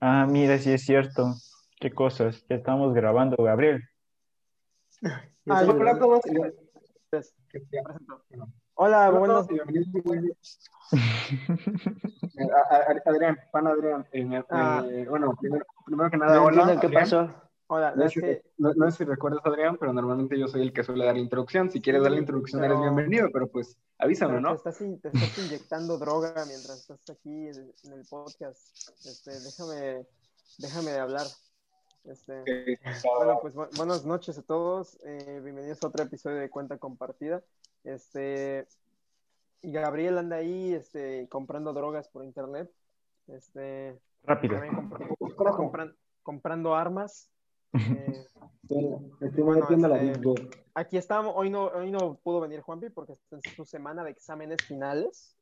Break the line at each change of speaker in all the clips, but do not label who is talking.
Ah, mira, sí es cierto. Qué cosas. Ya estamos grabando, Gabriel.
Ah, hola a todos. Hola, buenos Adrián, Juan Adrián. Eh,
ah.
eh, bueno, primero, primero, que nada, hola.
¿Qué pasó?
Hola, no, sé, si recuerdas, Adrián, pero normalmente yo soy el que suele dar la introducción. Si quieres dar la introducción, eres bienvenido, pero pues avísame, ¿no?
Te estás, te estás inyectando droga mientras estás aquí en, el podcast. Este, déjame, déjame hablar. Este, bueno, pues buenas noches a todos. Eh, bienvenidos a otro episodio de Cuenta Compartida. Este, y Gabriel anda ahí este, comprando drogas por internet. Este,
Rápido.
comprando armas.
Eh, estoy este,
aquí estamos, hoy no, hoy no pudo venir Juanpi porque está en su semana de exámenes finales.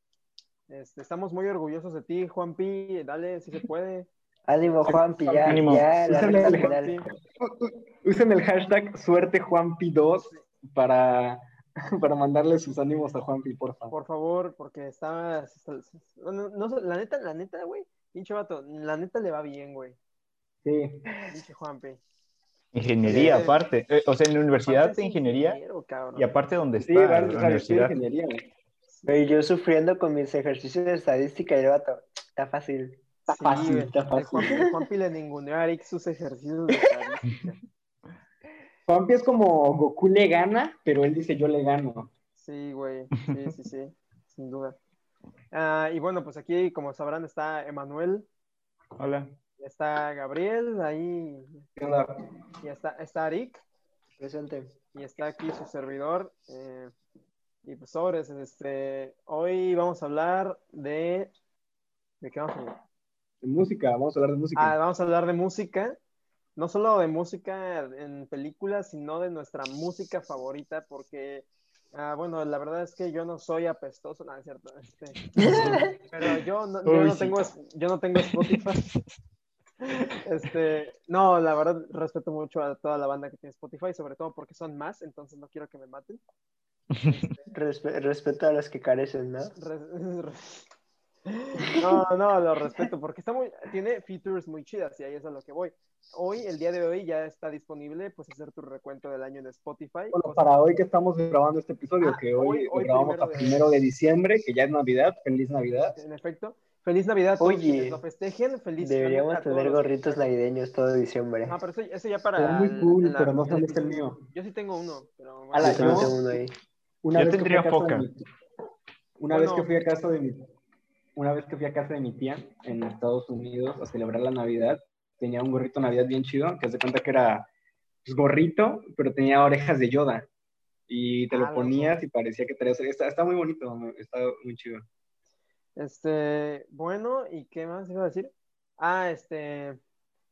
Este, estamos muy orgullosos de ti, Juanpi. Dale, si se puede.
Ánimo, Juanpi, ya.
usen, el, hashtag suerte Juanpi2 para, para mandarle sus ánimos a Juanpi, por favor.
Por favor, porque está. no, la neta, la neta, güey. Pinche vato, la neta le va bien, güey.
Sí.
Pinche Juanpi.
Ingeniería, aparte. Eh, o sea, en la universidad de ingeniería. Y aparte, donde está la universidad.
Ingeniería, yo sufriendo con mis ejercicios de estadística y el vato, está fácil.
Está fácil, está fácil. Juanpi, Juanpi le ninguneó a Eric sus ejercicios de estadística.
Juanpi es como Goku le gana, pero él dice yo le gano.
Sí, güey. Sí, sí, sí. sin duda. Ah, y bueno, pues aquí, como sabrán, está Emanuel.
Hola.
Está Gabriel, ahí.
Hola.
Y está, está Eric.
Presente.
Y está aquí su servidor. Eh, y pues sobres, este, hoy vamos a hablar de... ¿De qué vamos a hablar?
música, vamos a hablar de música.
Ah, vamos a hablar de música, no solo de música en películas, sino de nuestra música favorita, porque, ah, bueno, la verdad es que yo no soy apestoso, no, es cierto, este, pero yo no, yo no tengo, yo no tengo Spotify. Este, no, la verdad respeto mucho a toda la banda que tiene Spotify, sobre todo porque son más, entonces no quiero que me maten.
Este, respeto a los que carecen, ¿no?
No, no, lo respeto porque está muy, tiene features muy chidas y ahí es a lo que voy. Hoy, el día de hoy, ya está disponible, pues, hacer tu recuento del año en Spotify.
Bueno, para hoy que estamos grabando este episodio, ah, que hoy, grabamos a primero de... diciembre, que ya es Navidad, feliz Navidad.
En efecto. Feliz Navidad.
Oye,
lo festejen. Feliz
Deberíamos tener gorritos navideños todo diciembre.
Ah, pero eso, ya para.
Es muy cool, pero no sabes el mío.
Yo sí tengo uno. Pero...
A la, yo tengo uno ahí.
Una yo vez tendría foca.
una vez que fui a casa de mi una vez que fui a casa de mi tía en Estados Unidos a celebrar la Navidad, tenía un gorrito Navidad bien chido, que hace cuenta que era pues, gorrito, pero tenía orejas de Yoda. Y te lo ah, ponías y parecía que traías... Está, está muy bonito, está muy chido.
Este, bueno, ¿y qué más iba a decir? Ah, este,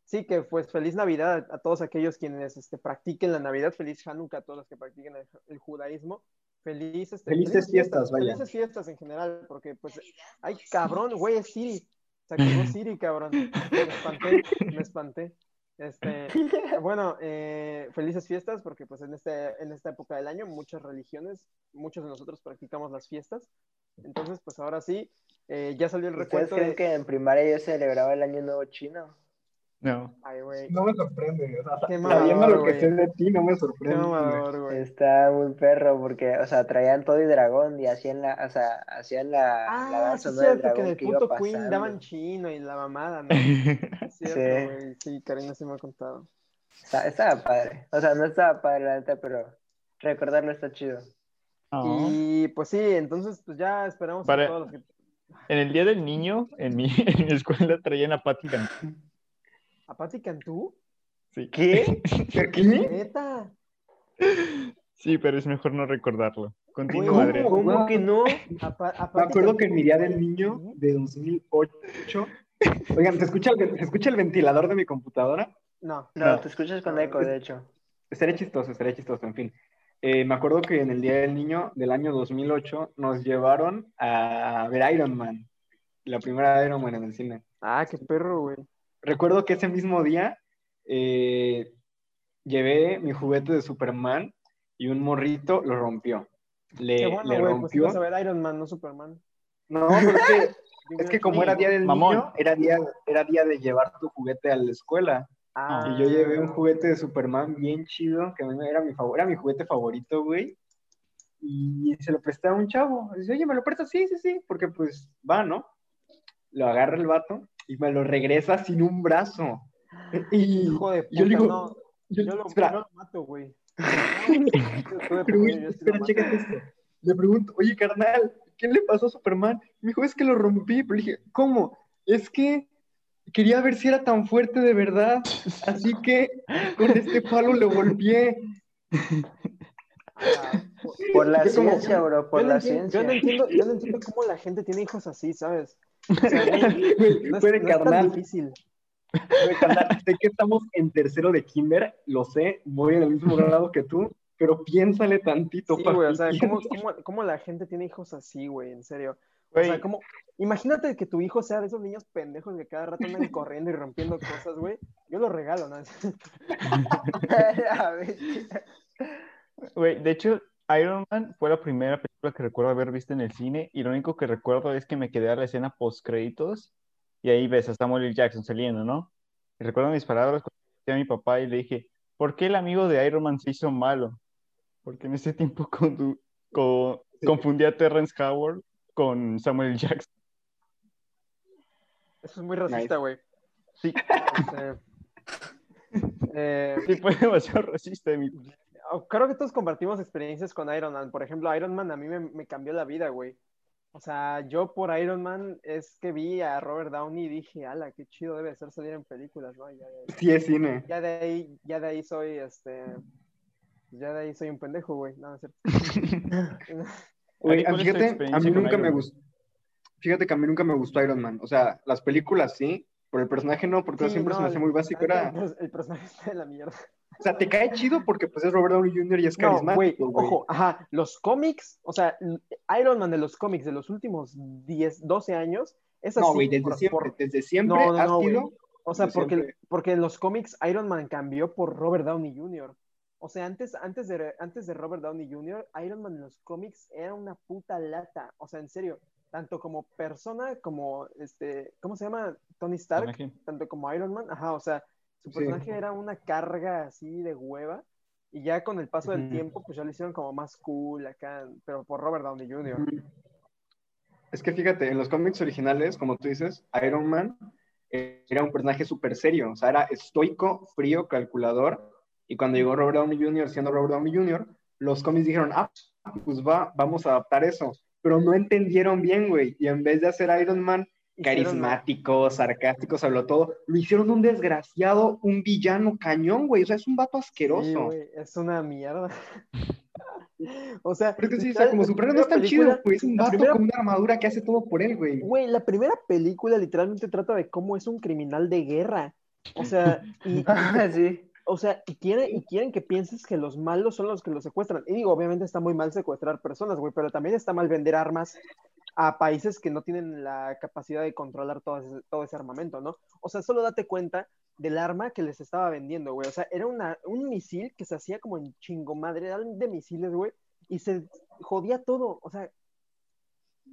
sí, que pues feliz Navidad a, todos aquellos quienes este, practiquen la Navidad, feliz Hanukkah a todos los que practiquen el, judaísmo, feliz, este,
felices, fiestas, vaya.
Felices fiestas en general, porque pues, ay, cabrón, güey, es Siri, se acabó Siri, cabrón, me espanté, me espanté. Este, bueno, eh, felices fiestas, porque pues en, este, en esta época del año muchas religiones, muchos de nosotros practicamos las fiestas, entonces pues ahora sí, eh, ya salió el recuento.
¿Ustedes creen que en primaria yo celebraba el Año Nuevo Chino?
No.
Ay,
No me sorprende. O sea, sabiendo lo que sé de ti, no me sorprende.
Está muy perro porque, o sea, traían todo y dragón y hacían la, o sea, hacían la,
ah,
la
danza sí, dragón que, en el puto Queen daban chino y la mamada, ¿no? sí. Sí, Karina sí me ha contado.
estaba padre. O sea, no estaba padre la neta, pero recordarlo está chido.
Y pues sí, entonces pues ya esperamos a todos los que
en el Día del Niño, en mi, en mi escuela traían a Patti Cantú.
¿A Patti Cantú?
Sí.
¿Qué?
¿Qué? ¿Neta?
Sí, pero es mejor no recordarlo. Continúa,
¿Cómo, ¿Cómo que no?
Me acuerdo que en mi Día del Niño de 2008... Oigan, ¿se escucha, el, ¿se escucha el ventilador de mi computadora?
No.
No, te escuchas con eco, de hecho.
Estaría chistoso, estaría chistoso, en fin. Eh, me acuerdo que en el Día del Niño del año 2008 nos llevaron a ver Iron Man, la primera Iron Man en el cine.
Ah, qué perro, güey.
Recuerdo que ese mismo día eh, llevé mi juguete de Superman y un morrito lo rompió. Le,
qué bueno,
le
pues
rompió.
Pues a ver Iron Man, no Superman.
No, porque Es que como era día del niño, era día, era día de llevar tu juguete a la escuela. Ah. Y yo llevé un juguete de Superman bien chido, que a mí era mi, favor, era mi juguete favorito, güey. Y se lo presté a un chavo. Dice, oye, ¿me lo prestas? Sí, sí, sí, porque pues va, ¿no? Lo agarra el vato y me lo regresa sin un brazo. Y
Hijo de puta, yo digo, no. Yo, lo, espera. mato, güey.
espera, chécate esto. Le pregunto, oye, carnal, ¿qué le pasó a Superman? Me dijo, es que lo rompí. Pero le dije, ¿cómo? Es que quería ver si era tan fuerte de verdad. Así que con este palo le golpeé.
por, la ciencia, bro, por la ciencia.
Yo no, entiendo, yo no entiendo cómo la gente tiene hijos así, ¿sabes? O sea,
no, es, no tan difícil. sé que estamos en tercero de kinder, lo sé, voy en el mismo grado que tú, pero piénsale tantito.
Sí, güey, o sea, ¿cómo, cómo, cómo, la gente tiene hijos así, güey? En serio. O sea, como, imagínate que tu hijo sea de esos niños pendejos que cada rato andan corriendo y rompiendo cosas, güey. Yo lo regalo, ¿no?
Güey, de hecho, Iron Man fue la primera película que recuerdo haber visto en el cine y lo único que recuerdo es que me quedé a la escena post créditos y ahí ves a Samuel L. Jackson saliendo, ¿no? Y recuerdo mis palabras cuando a mi papá y le dije, ¿por qué el amigo de Iron Man se hizo malo? Porque en ese tiempo con, confundía a Terrence Howard con Samuel. Jackson.
Eso es muy racista, güey.
Sí. Este, eh, sí, fue demasiado racista de mi
oh, Creo que todos compartimos experiencias con Iron Man. Por ejemplo, Iron Man a mí me, me cambió la vida, güey. O sea, yo por Iron Man es que vi a Robert Downey y dije, ala, qué chido debe ser salir en películas, ¿no? Ya,
sí, es cine.
Ya de ahí, ya de ahí soy, este, ya de ahí soy un pendejo, güey. No, es cierto.
fíjate, a mí nunca me gustó. Fíjate que a mí nunca me gustó Iron Man. O sea, las películas sí, pero el personaje no, porque siempre se me hace muy básico. Era...
El personaje está de la mierda.
O sea, te cae chido porque pues es Robert Downey Jr. y es carismático,
güey. Ojo, ajá, los cómics, o sea, Iron Man de los cómics de los últimos 10, 12 años, es así.
No, güey, desde siempre, desde siempre no, no, sido...
O sea, porque, porque en los cómics Iron Man cambió por Robert Downey Jr. O sea, antes, antes, de, antes de Robert Downey Jr., Iron Man en los cómics era una puta lata. O sea, en serio, tanto como persona como, este, ¿cómo se llama? Tony Stark, tanto como Iron Man. Ajá, o sea, su personaje era una carga así de hueva. Y ya con el paso del tiempo, pues ya lo hicieron como más cool acá, pero por Robert Downey Jr.
Es que fíjate, en los cómics originales, como tú dices, Iron Man era un personaje súper serio, o sea, era estoico, frío, calculador. Y cuando llegó Robert Downey Jr., siendo Robert Downey Jr., los cómics dijeron, ah, pues va, vamos a adaptar eso. Pero no entendieron bien, güey. Y en vez de hacer Iron Man carismático, sarcástico, habló todo. Lo hicieron un desgraciado, un villano cañón, güey. O sea, es un vato asqueroso.
Sí, es una mierda. o sea,
pero sí, o sea, como Superman no es tan chido, güey. Es un vato con una armadura que hace todo por él, güey.
Güey, la primera película literalmente trata de cómo es un criminal de guerra. O sea, y, sí. O sea, y, quiere, y quieren que pienses que los malos son los que los secuestran. Y digo, obviamente está muy mal secuestrar personas, güey, pero también está mal vender armas a países que no tienen la capacidad de controlar todo ese, todo ese armamento, ¿no? O sea, solo date cuenta del arma que les estaba vendiendo, güey. O sea, era una, un misil que se hacía como en chingo madre de misiles, güey, y se jodía todo. O sea,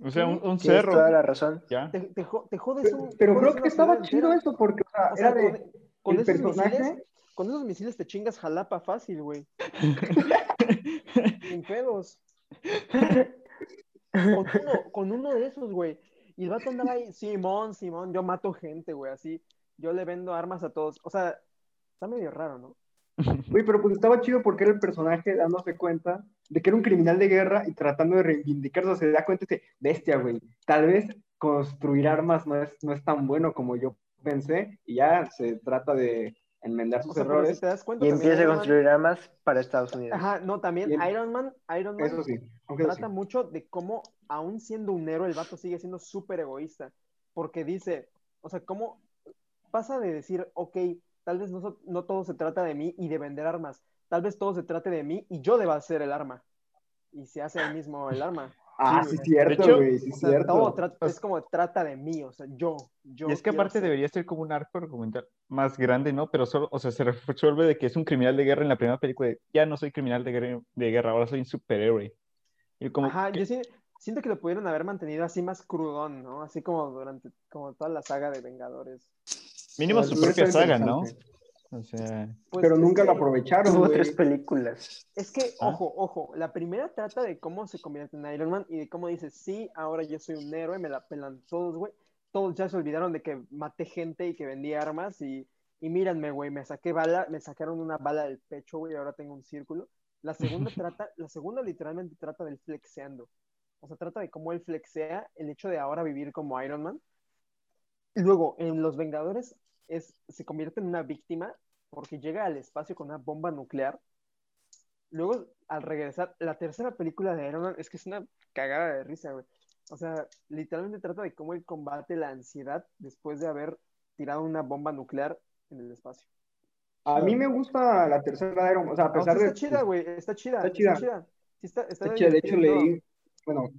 o sea, un, cerro.
Toda la razón.
¿Ya? Te, te, jodes un.
Pero, creo que estaba chido eso porque o sea, era de. Con, esos
Misiles, con esos misiles te chingas jalapa fácil, güey. Sin pedos. Con uno, de esos, güey. Y el vato andaba ahí, Simón, Simón, yo mato gente, güey, así. Yo le vendo armas a todos. O sea, está medio raro, ¿no?
Güey, pero pues estaba chido porque era el personaje dándose cuenta de que era un criminal de guerra y tratando de reivindicarse. O sea, se da cuenta de bestia, güey. Tal vez construir armas no es, no es tan bueno como yo pensé. Y ya se trata de enmendar sus errores.
y empieza a construir armas para Estados Unidos.
Ajá, no, también Iron Man, Iron Man
Eso sí,
trata mucho de cómo, aún siendo un héroe, el vato sigue siendo súper egoísta. Porque dice, o sea, cómo pasa de decir, ok, tal vez no, no todo se trata de mí y de vender armas. Tal vez todo se trate de mí y yo deba hacer el arma. Y se hace el mismo el arma.
Ah, sí, cierto, güey, sí, cierto.
es como trata de mí, o sea, yo, yo.
Y es que aparte debería ser como un arco argumental más grande, ¿no? Pero solo, o sea, se resuelve de que es un criminal de guerra en la primera película. De, ya no soy criminal de guerra, de guerra ahora soy un superhéroe.
Y como Ajá, yo sí, siento que lo pudieron haber mantenido así más crudón, ¿no? Así como durante como toda la saga de Vengadores.
Mínimo su
Hubiera
propia saga, ¿no? O sea,
Pues,
Pero nunca lo aprovecharon,
Tuvo tres películas.
Es que,
¿Ah?
ojo, ojo, la primera trata de cómo se convierte en Iron Man y de cómo dice, sí, ahora yo soy un héroe, me la pelan todos, güey. Todos ya se olvidaron de que maté gente y que vendí armas y, y míranme, güey, me saqué bala, me sacaron una bala del pecho, güey, y ahora tengo un círculo. La segunda trata, la segunda literalmente trata del flexeando. O sea, trata de cómo él flexea el hecho de ahora vivir como Iron Man. Y luego, en Los Vengadores, es, se convierte en una víctima porque llega al espacio con una bomba nuclear. Luego, al regresar, la tercera película de Iron Man es que es una cagada de risa, güey. O sea, literalmente trata de cómo él combate la ansiedad después de haber tirado una bomba nuclear en el espacio.
A mí me gusta la tercera de Iron Man. O sea, a pesar de.
está chida, güey, está chida.
Está
Está
chida.
chida. Sí, está, está
Está chida. De hecho, leí. Bueno,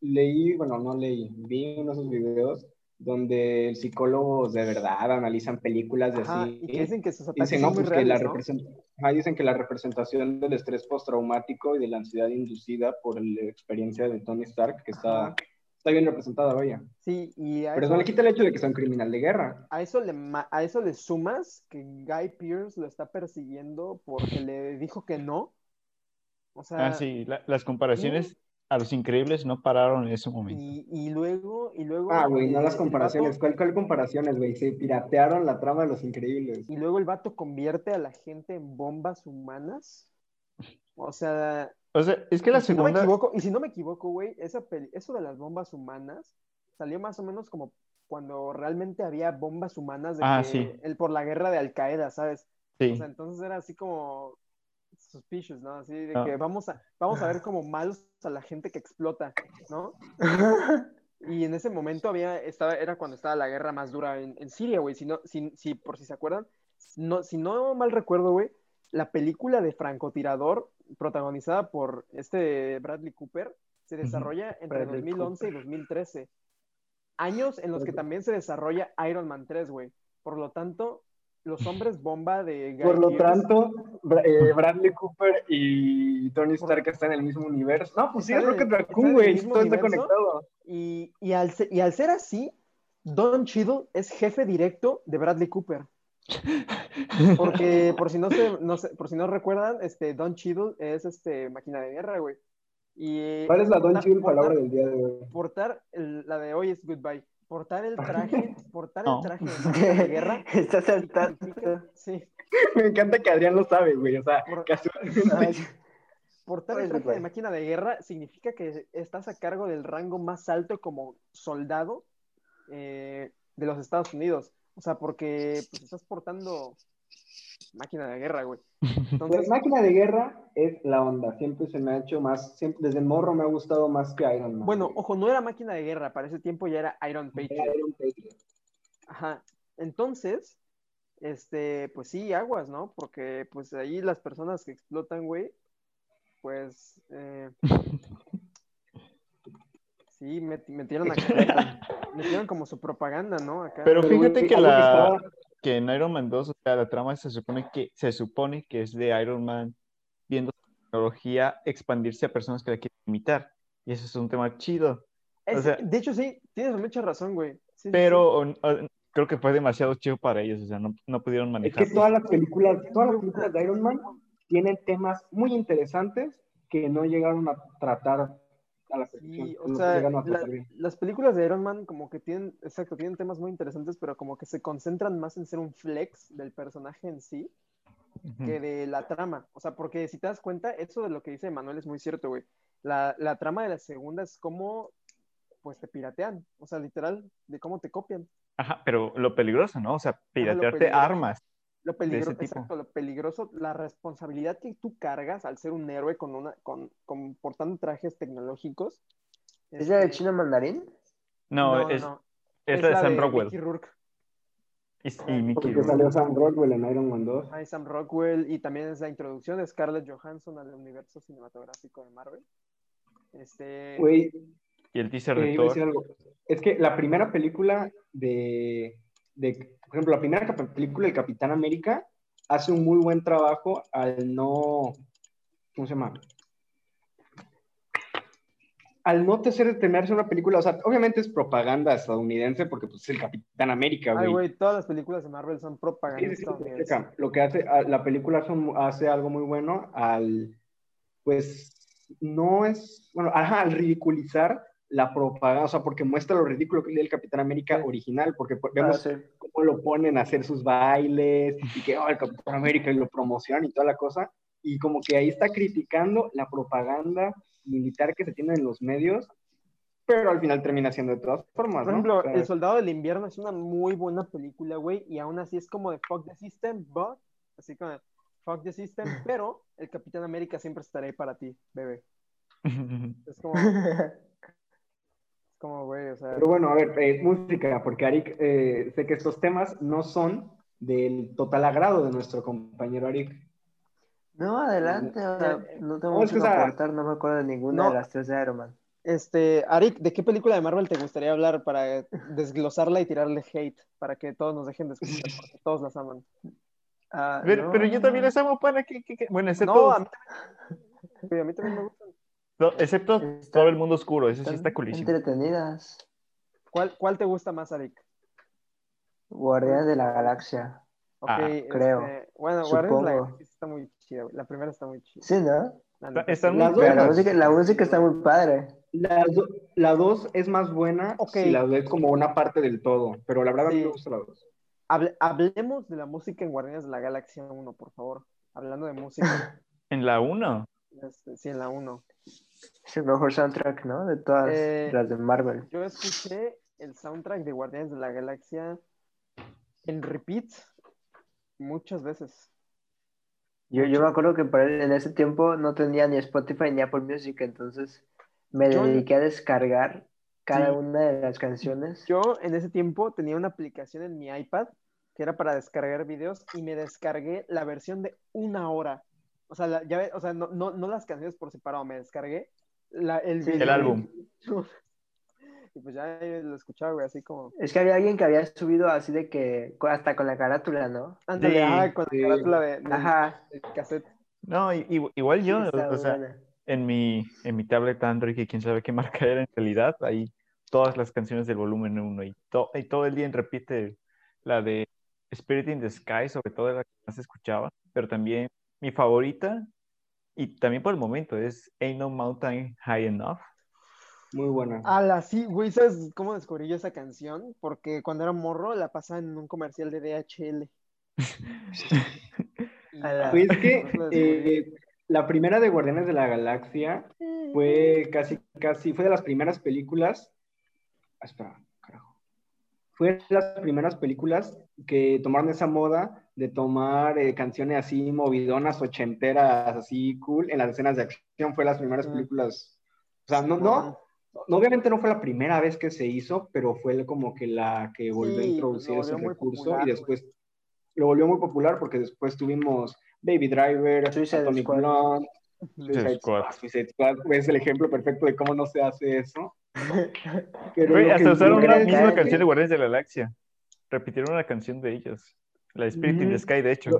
leí, bueno, no leí. Vi uno de esos videos donde psicólogos de verdad analizan películas de
Ajá,
así.
y que dicen que sus ataques
Dicen, no,
son muy
pues que la
reales, ¿no?
represent- Ajá, dicen que la representación del estrés postraumático y de la ansiedad inducida por la experiencia de Tony Stark, que está,
Ajá.
está bien representada, vaya.
Sí, y a
Pero
eso,
no le quita el hecho de que sea un criminal de guerra.
a eso le ma- a eso le sumas que Guy Pearce lo está persiguiendo porque le dijo que no. O sea,
ah, sí, la- las comparaciones a los increíbles no pararon en ese momento.
y, y luego, y luego.
Ah, güey, no las comparaciones.
vato-
¿Cuál, cuál comparaciones, güey? Se piratearon la trama de los increíbles.
y luego el vato convierte a la gente en bombas humanas. O sea,
O sea, es que la
y si no me
segunda...
equivoco, y si no me equivoco, güey, esa peli- eso de las bombas humanas salió más o menos como cuando realmente había bombas humanas de
Ah,
que
sí.
el, por la guerra de Al Qaeda, ¿sabes?
Sí.
O sea, entonces era así como suspicious, ¿no? Así de
Ah.
que vamos a, vamos a ver como malos a la gente que explota, ¿no? Y en ese momento había, estaba, era cuando estaba la guerra más dura en, en Siria, güey. Si, no, si, si, por si se acuerdan, no, si no mal recuerdo, güey, la película de francotirador protagonizada por este Bradley Cooper se desarrolla entre
Bradley
2011 y 2013. Años en los que también se desarrolla Iron Man 3, güey. Por lo tanto, los hombres bomba de Guy
Por lo
Pearce-
tanto, eh, Bradley Cooper y Tony Stark están en el mismo universo. No, pues sí, es Rocket
están
Raccoon, güey. Todo está conectado.
Y, y al, y al ser así, Don Cheadle es jefe directo de Bradley Cooper. Porque por si no se, no se- por si no recuerdan, este Don Cheadle es este máquina de guerra, güey. Y
¿Cuál es la Don Chill palabra del día de hoy?
Portar el- la de hoy es goodbye. Portar el traje, portar
No.
el traje de máquina de guerra.
Está saltando.
Sí,
Me encanta que Adrián lo sabe, güey. O sea,
Por-
casualmente.
portar el traje de máquina de guerra significa que estás a cargo del rango más alto como soldado eh, de los Estados Unidos. O sea, porque pues, estás portando máquina de guerra, güey.
Pues máquina de guerra es la onda. Siempre se me ha hecho más. Siempre, desde morro me ha gustado más que Iron Man.
bueno, ojo, no era máquina de guerra, para ese tiempo ya era Iron
Era
Patriot.
Iron Patriot.
Ajá. Entonces, este, pues sí, aguas, ¿no? Porque pues ahí las personas que explotan, güey, pues eh, sí, met- metieron acá, metieron como su propaganda, ¿no? Acá.
Pero
Pero,
fíjate
güey,
que la
estaba-
que en Iron Man 2, o sea, la trama se supone que se supone que es de Iron Man viendo su tecnología expandirse a personas que la quieren imitar. Y eso es un tema chido.
Es-
o sea-
de hecho, sí, tienes mucha razón, güey. Sí, sí, sí.
Pero o- o- creo que fue demasiado chido para ellos, o sea, no, no pudieron
Es
manejar.
que todas las películas, todas las películas de Iron Man tienen temas muy interesantes que no llegaron a tratar a la perfección.
Sí, o sea, la- las películas de Iron Man como que tienen, exacto, tienen temas muy interesantes, pero como que se concentran más en ser un flex del personaje en sí que de la trama. O sea, porque si te das cuenta, eso de lo que dice Manuel es muy cierto, güey. La, la trama de la segunda es cómo, pues, te piratean. O sea, literal, de cómo te copian.
Ajá, pero lo peligroso, ¿no? O sea, piratearte armas.
Lo peligroso,
tipo.
exacto, lo peligroso, la responsabilidad que tú cargas al ser un héroe con una, con, con portando trajes tecnológicos.
¿Es la de
este,
Chino Mandarín?
No, es, es la de Sam Rockwell.
Mickey Rourke.
Y, y Mickey
Porque
Rourke.
salió Sam Rockwell en Iron Man 2.
Hay Sam Rockwell y también es la introducción de Scarlett Johansson al universo cinematográfico de Marvel. Este,
Güey,
Y el teaser de Thor.
Es que la primera película de, de, por ejemplo, la primera película del Capitán América hace un muy buen trabajo al no, ¿cómo se llama? al no te ser terminarse una película, o sea, obviamente es propaganda estadounidense porque pues, es el Capitán América,
Ay,
güey.
güey, todas las películas de Marvel son propaganda
Sí. Lo que hace, la película son- hace algo muy bueno al, pues, no es, bueno, ajá, al ridiculizar la propaganda, o sea, porque muestra lo ridículo que es el Capitán América
Sí.
original, porque pues,
Ah,
vemos
sí.
cómo lo ponen a hacer sus bailes y que, oh, el Capitán América y lo promocionan y toda la cosa, y como que ahí está criticando la propaganda militar que se tiene en los medios, pero al final termina siendo de todas formas,
Por
¿no?
ejemplo,
O sea,
El Soldado del Invierno es una muy buena película, güey, y aún así es como de fuck the system, but, así como de fuck the system, pero el Capitán América siempre estará ahí para ti, bebé. Es como, como, güey, o sea,
Pero bueno, a ver, eh, música, porque Arik, eh, sé que estos temas no son del total agrado de nuestro compañero Arik.
No, adelante, o sea, no tengo
No, es
mucho
que,
aportar, no me acuerdo de ninguna
no.
de las tres de Iron Man.
este, Arik, ¿de qué película de Marvel te gustaría hablar para desglosarla y tirarle hate, para que todos nos dejen de escuchar, porque todos las aman?
Ah,
Pero,
no,
pero yo también les amo para que, que- que- bueno, excepto,
No, a mí a mí también me gustan.
No, excepto todo el mundo oscuro, ese sí está culísimo.
entretenidas.
¿Cuál, cuál te gusta más, Arik?
Guardianes de la Galaxia.
Ok,
Ah,
creo.
este, bueno, Guardianes de la
Supongo.
Galaxia sí está muy chida. La primera está muy chida.
Sí, ¿no?
Están muy
dos-
la música, la música está muy padre.
La, do- la dos es más buena
Ok.
si la ves como una parte del todo, pero la verdad a mí
Sí.
me gusta la dos.
Hable- hablemos de la música en Guardianes de la Galaxia 1, por favor. Hablando de música,
En la 1.
este, sí, en la 1.
Es el mejor soundtrack, ¿no? De todas
Eh,
las de Marvel.
Yo escuché el soundtrack de Guardianes de la Galaxia en repeat muchas veces.
Yo, yo me acuerdo que para en ese tiempo no tenía ni Spotify ni Apple Music, entonces me
Yo-
dediqué a descargar cada
Sí.
una de las canciones.
Yo en ese tiempo tenía una aplicación en mi iPad que era para descargar videos y me descargué la versión de una hora. O sea, la- ya ve- o sea no, no, no las canciones por separado, me descargué la- el,
Sí,
video.
El álbum.
Y pues ya eh, lo escuchaba, güey, así como.
Es que había alguien que había subido así de que, hasta con la carátula, ¿no?
Ándale,
Sí,
ah, con
sí.
la carátula de, del-
Ajá.
del cassette.
No, i- igual yo, o sea,
buena.
en mi, en mi tablet Android, que quién sabe qué marca era en realidad, ahí todas las canciones del volumen 1 y, to- y todo el día repite la de Spirit in the Sky, sobre todo la que más escuchaba, pero también mi favorita, y también por el momento, es Ain't No Mountain High Enough.
Muy buena.
Ala, sí, güey, ¿sabes cómo descubrí yo esa canción? Porque cuando era morro la pasaba en un comercial de DHL.
Ala.
Pues es que
la
eh, la primera de Guardianes de la Galaxia fue casi, casi, fue de las primeras películas. ah, espera, carajo. Fue de las primeras películas que tomaron esa moda de tomar eh, canciones así movidonas, ochenteras, así cool, en las escenas de acción. Fue las primeras películas. O sea, no, no, no, obviamente no fue la primera vez que se hizo, pero fue como que la que volvió a
Sí,
introducir ese recurso
popular,
y después lo volvió muy popular porque después tuvimos Baby Driver,
Squad.
Blonde,
Suicide Squad.
Squad. Suicide Squad es el ejemplo perfecto de cómo no se hace eso. Pero
hasta usaron
creo
misma canción de Guardianes de la Galaxia. Repitieron una canción de ellos. La de Spirit in the
Ujú.
Sky, de hecho.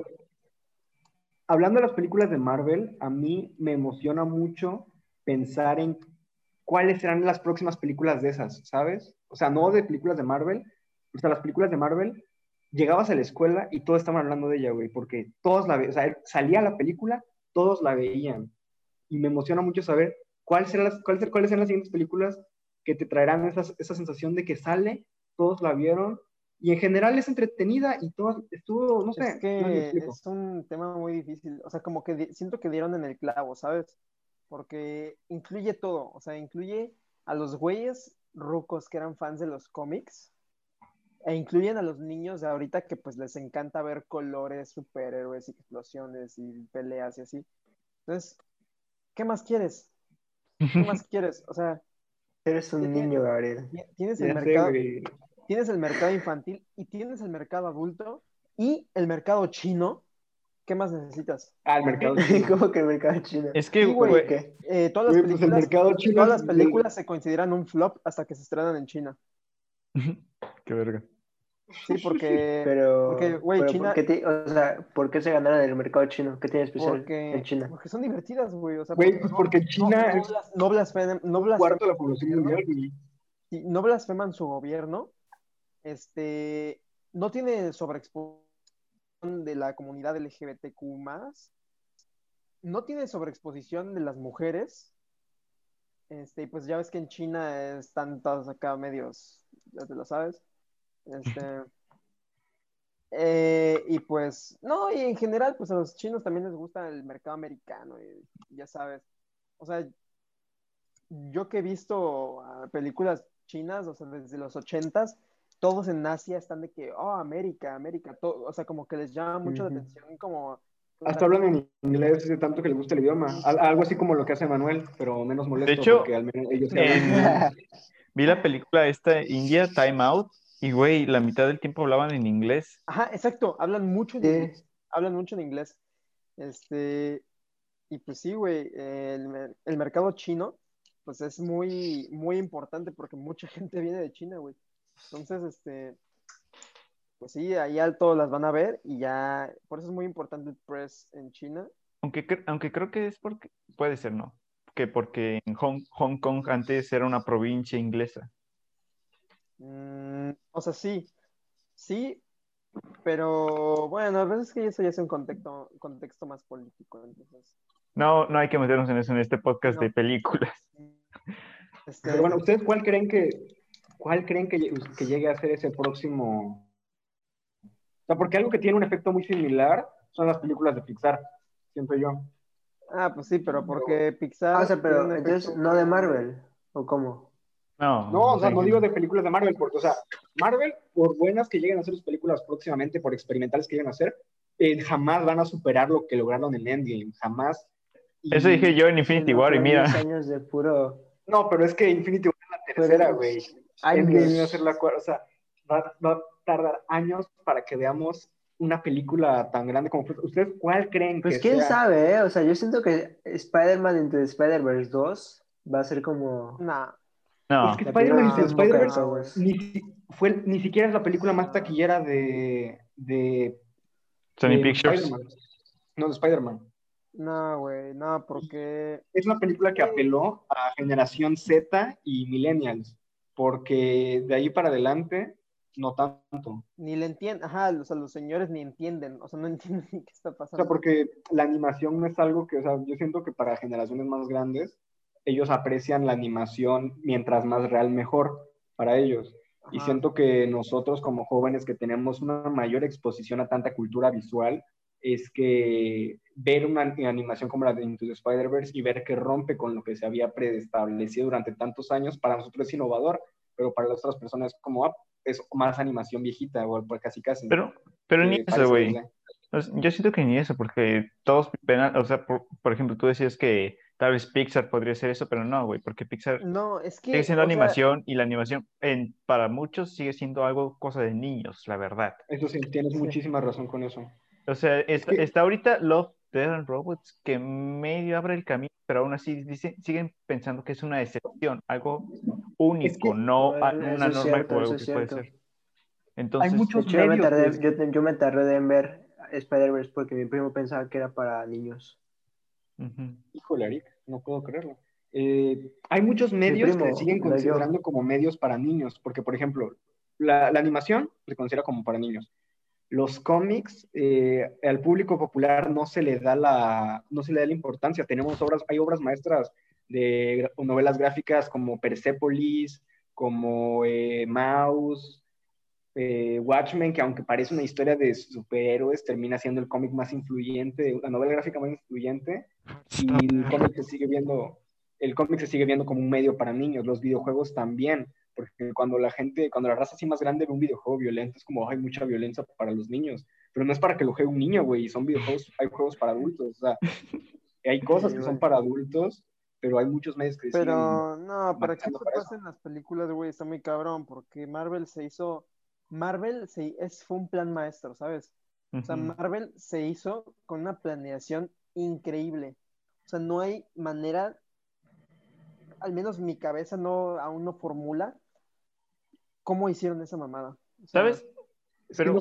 Hablando de las películas de Marvel, a mí me emociona mucho pensar en cuáles serán las próximas películas de esas, ¿sabes? O sea, no de películas de Marvel, o sea, las películas de Marvel, llegabas a la escuela y todos estaban hablando de ella, güey, porque todos la veían, o sea, salía la película, todos la veían. Y me emociona mucho saber cuáles serán las, cuáles, cuáles serán las siguientes películas que te traerán esa sensación de que sale, todos la vieron, y en general es entretenida y todo estuvo, no sé,
Es que es un tema muy difícil. O sea, como que siento que dieron en el clavo, ¿sabes? Porque incluye todo. O sea, incluye a los güeyes rucos que eran fans de los cómics. E incluyen a los niños de ahorita que pues les encanta ver colores, superhéroes y explosiones y peleas y así. Entonces, ¿qué más quieres? ¿Qué más quieres? O sea,
Eres un niño, Gabriel.
ti- tienes el
sé,
mercado. Tienes el mercado infantil y tienes el mercado adulto y el mercado chino. ¿Qué más necesitas?
Ah, el mercado chino.
¿Cómo que el mercado chino?
Es que,
Sí, güey. Eh, todas las
Güey, pues el
películas,
chino
todas las películas se consideran un flop hasta que se estrenan en China.
qué verga.
Sí, porque.
Pero,
Porque, güey,
pero
China-
¿por qué, ti- o sea, ¿por qué se ganaron el mercado chino? ¿Qué tiene especial
Porque,
en China?
porque son divertidas, güey. O sea,
Güey,
porque
pues porque
no-
China
no, no blasfeman, no blasfeman
cuarto de la
su
población
gobierno,
mundial, güey.
y no blasfeman su gobierno, este, no tiene sobreexposición de la comunidad LGBTQ+, no tiene sobreexposición de las mujeres, este, y pues ya ves que en China están todos acá medios, ya te lo sabes, este, eh, y pues, no, y en general, pues a los chinos también les gusta el mercado americano, y ya sabes, o sea, yo que he visto ah, películas chinas, o sea, desde los ochentas, todos en Asia están de que, oh, América, América, todo, o sea, como que les llama mucho la atención, como...
Hasta hablan en inglés de tanto que les gusta el idioma. Al- algo así como lo que hace Manuel, pero menos molesto
hecho,
porque al menos ellos
en- Vi la película esta India Time Out y güey, la mitad del tiempo hablaban en inglés.
Ajá, exacto, hablan mucho en
Sí.
inglés, hablan mucho en inglés. Este, y pues sí, güey, el, el mercado chino, pues es muy, muy importante porque mucha gente viene de China, güey. Entonces, este, pues sí, ahí alto las van a ver y ya, por eso es muy importante el press en China.
Aunque, aunque creo que es porque, puede ser, ¿no? Que porque en Hong, Hong Kong antes era una provincia inglesa.
Mm, o sea, sí, sí, pero bueno, a veces que eso ya es un contexto, contexto más político, entonces.
No, no hay que meternos en eso en este podcast
No.
de películas.
Este,
Pero bueno, ¿ustedes cuál creen que cuál creen que, lle- que llegue a ser ese próximo? O sea, porque algo que tiene un efecto muy similar son las películas de Pixar, siento yo.
Ah, pues sí, pero porque Pixar.
Ah, o sea, pero entonces no de Marvel, ¿o cómo?
No,
No, o sea,
sí.
no digo de películas de Marvel, porque, o sea, Marvel, por buenas que lleguen a ser sus películas próximamente, por experimentales que lleguen a ser, eh, jamás van a superar lo que lograron en Endgame, jamás. Y-
Eso dije yo en Infinity War y mira.
10 años de puro...
No, pero es que Infinity War es la tercera, güey.
Años.
A ser la cuarta, o sea, va, va a tardar años para que veamos una película tan grande como fue. ¿Ustedes cuál creen
Pues
que
quién
sea?
sabe, ¿eh? O sea, yo siento que Spider-Man Into the Spider-Verse 2 va a ser como...
Nah.
No,
Es que Spider-Man
de
Spider-Verse
todos.
ni, fue, ni siquiera es la película más taquillera de, de,
Sony
de
Pictures.
No, de Spider-Man.
No, güey, no, porque.
Es una película que apeló a generación Z y millennials, porque de ahí para adelante no tanto.
Ni le entienden, ajá, o sea, los señores ni entienden, o sea, no entienden ni qué está
O
pasando.
sea, porque la animación no es algo que, o sea, yo siento que para generaciones más grandes, ellos aprecian la animación mientras más real mejor para ellos. Y siento que nosotros como jóvenes que tenemos una mayor exposición a tanta cultura visual, es que ver una animación como la de Into the Spider-Verse y ver que rompe con lo que se había preestablecido durante tantos años, para nosotros es innovador, pero para las otras personas es como, ah, es más animación viejita o casi casi.
Pero, pero ni eso, güey.
2D.
O sea, Yo siento que ni eso, porque todos, o sea, por, por ejemplo, tú decías que tal vez Pixar podría ser eso, pero no, güey, porque Pixar
No, es que.
sigue siendo
sea,
animación y la animación en, para muchos sigue siendo algo cosa de niños, la verdad.
Eso sí, tienes
Sí.
muchísima razón con eso.
O sea, es- está ahorita Love, Death and Robots que medio abre el camino, pero aún así dicen, siguen pensando que es una excepción, algo único, no a-
Bueno,
una norma
cierto,
o algo
eso
que puede ser. Entonces,
Hay muchos
De yo me, tardé,
pues.
yo, me tardé en ver Spider-Verse porque mi primo pensaba que era para niños.
Híjole, Arik, no puedo creerlo. Eh, hay muchos medios
primo,
que siguen considerando como medios para niños, porque, por ejemplo, la, la animación se considera como para niños. Los cómics, eh, al público popular no se le da la, no se le da la importancia. Tenemos obras, hay obras maestras de novelas gráficas como Persepolis, como eh, Mouse, eh, Watchmen, que aunque parece una historia de superhéroes, termina siendo el cómic más influyente, la novela gráfica más influyente, y el cómic se sigue viendo, el cómic se sigue viendo como un medio para niños, los videojuegos también, porque cuando la gente, cuando la raza así más grande ve un videojuego violento, es como, hay mucha violencia para los niños, pero no es para que lo juegue un niño, güey, son videojuegos, hay juegos para adultos, o sea, hay cosas que son para adultos, pero hay muchos medios que siguen-
Pero no, para eso
para
pase en las películas, güey, está muy cabrón, porque Marvel se hizo. Marvel se, es, fue un plan maestro, ¿sabes? O sea. Marvel se hizo con una planeación increíble. O sea, no hay manera, al menos mi cabeza no aún no formula cómo hicieron esa mamada. O sea,
¿Sabes? Pero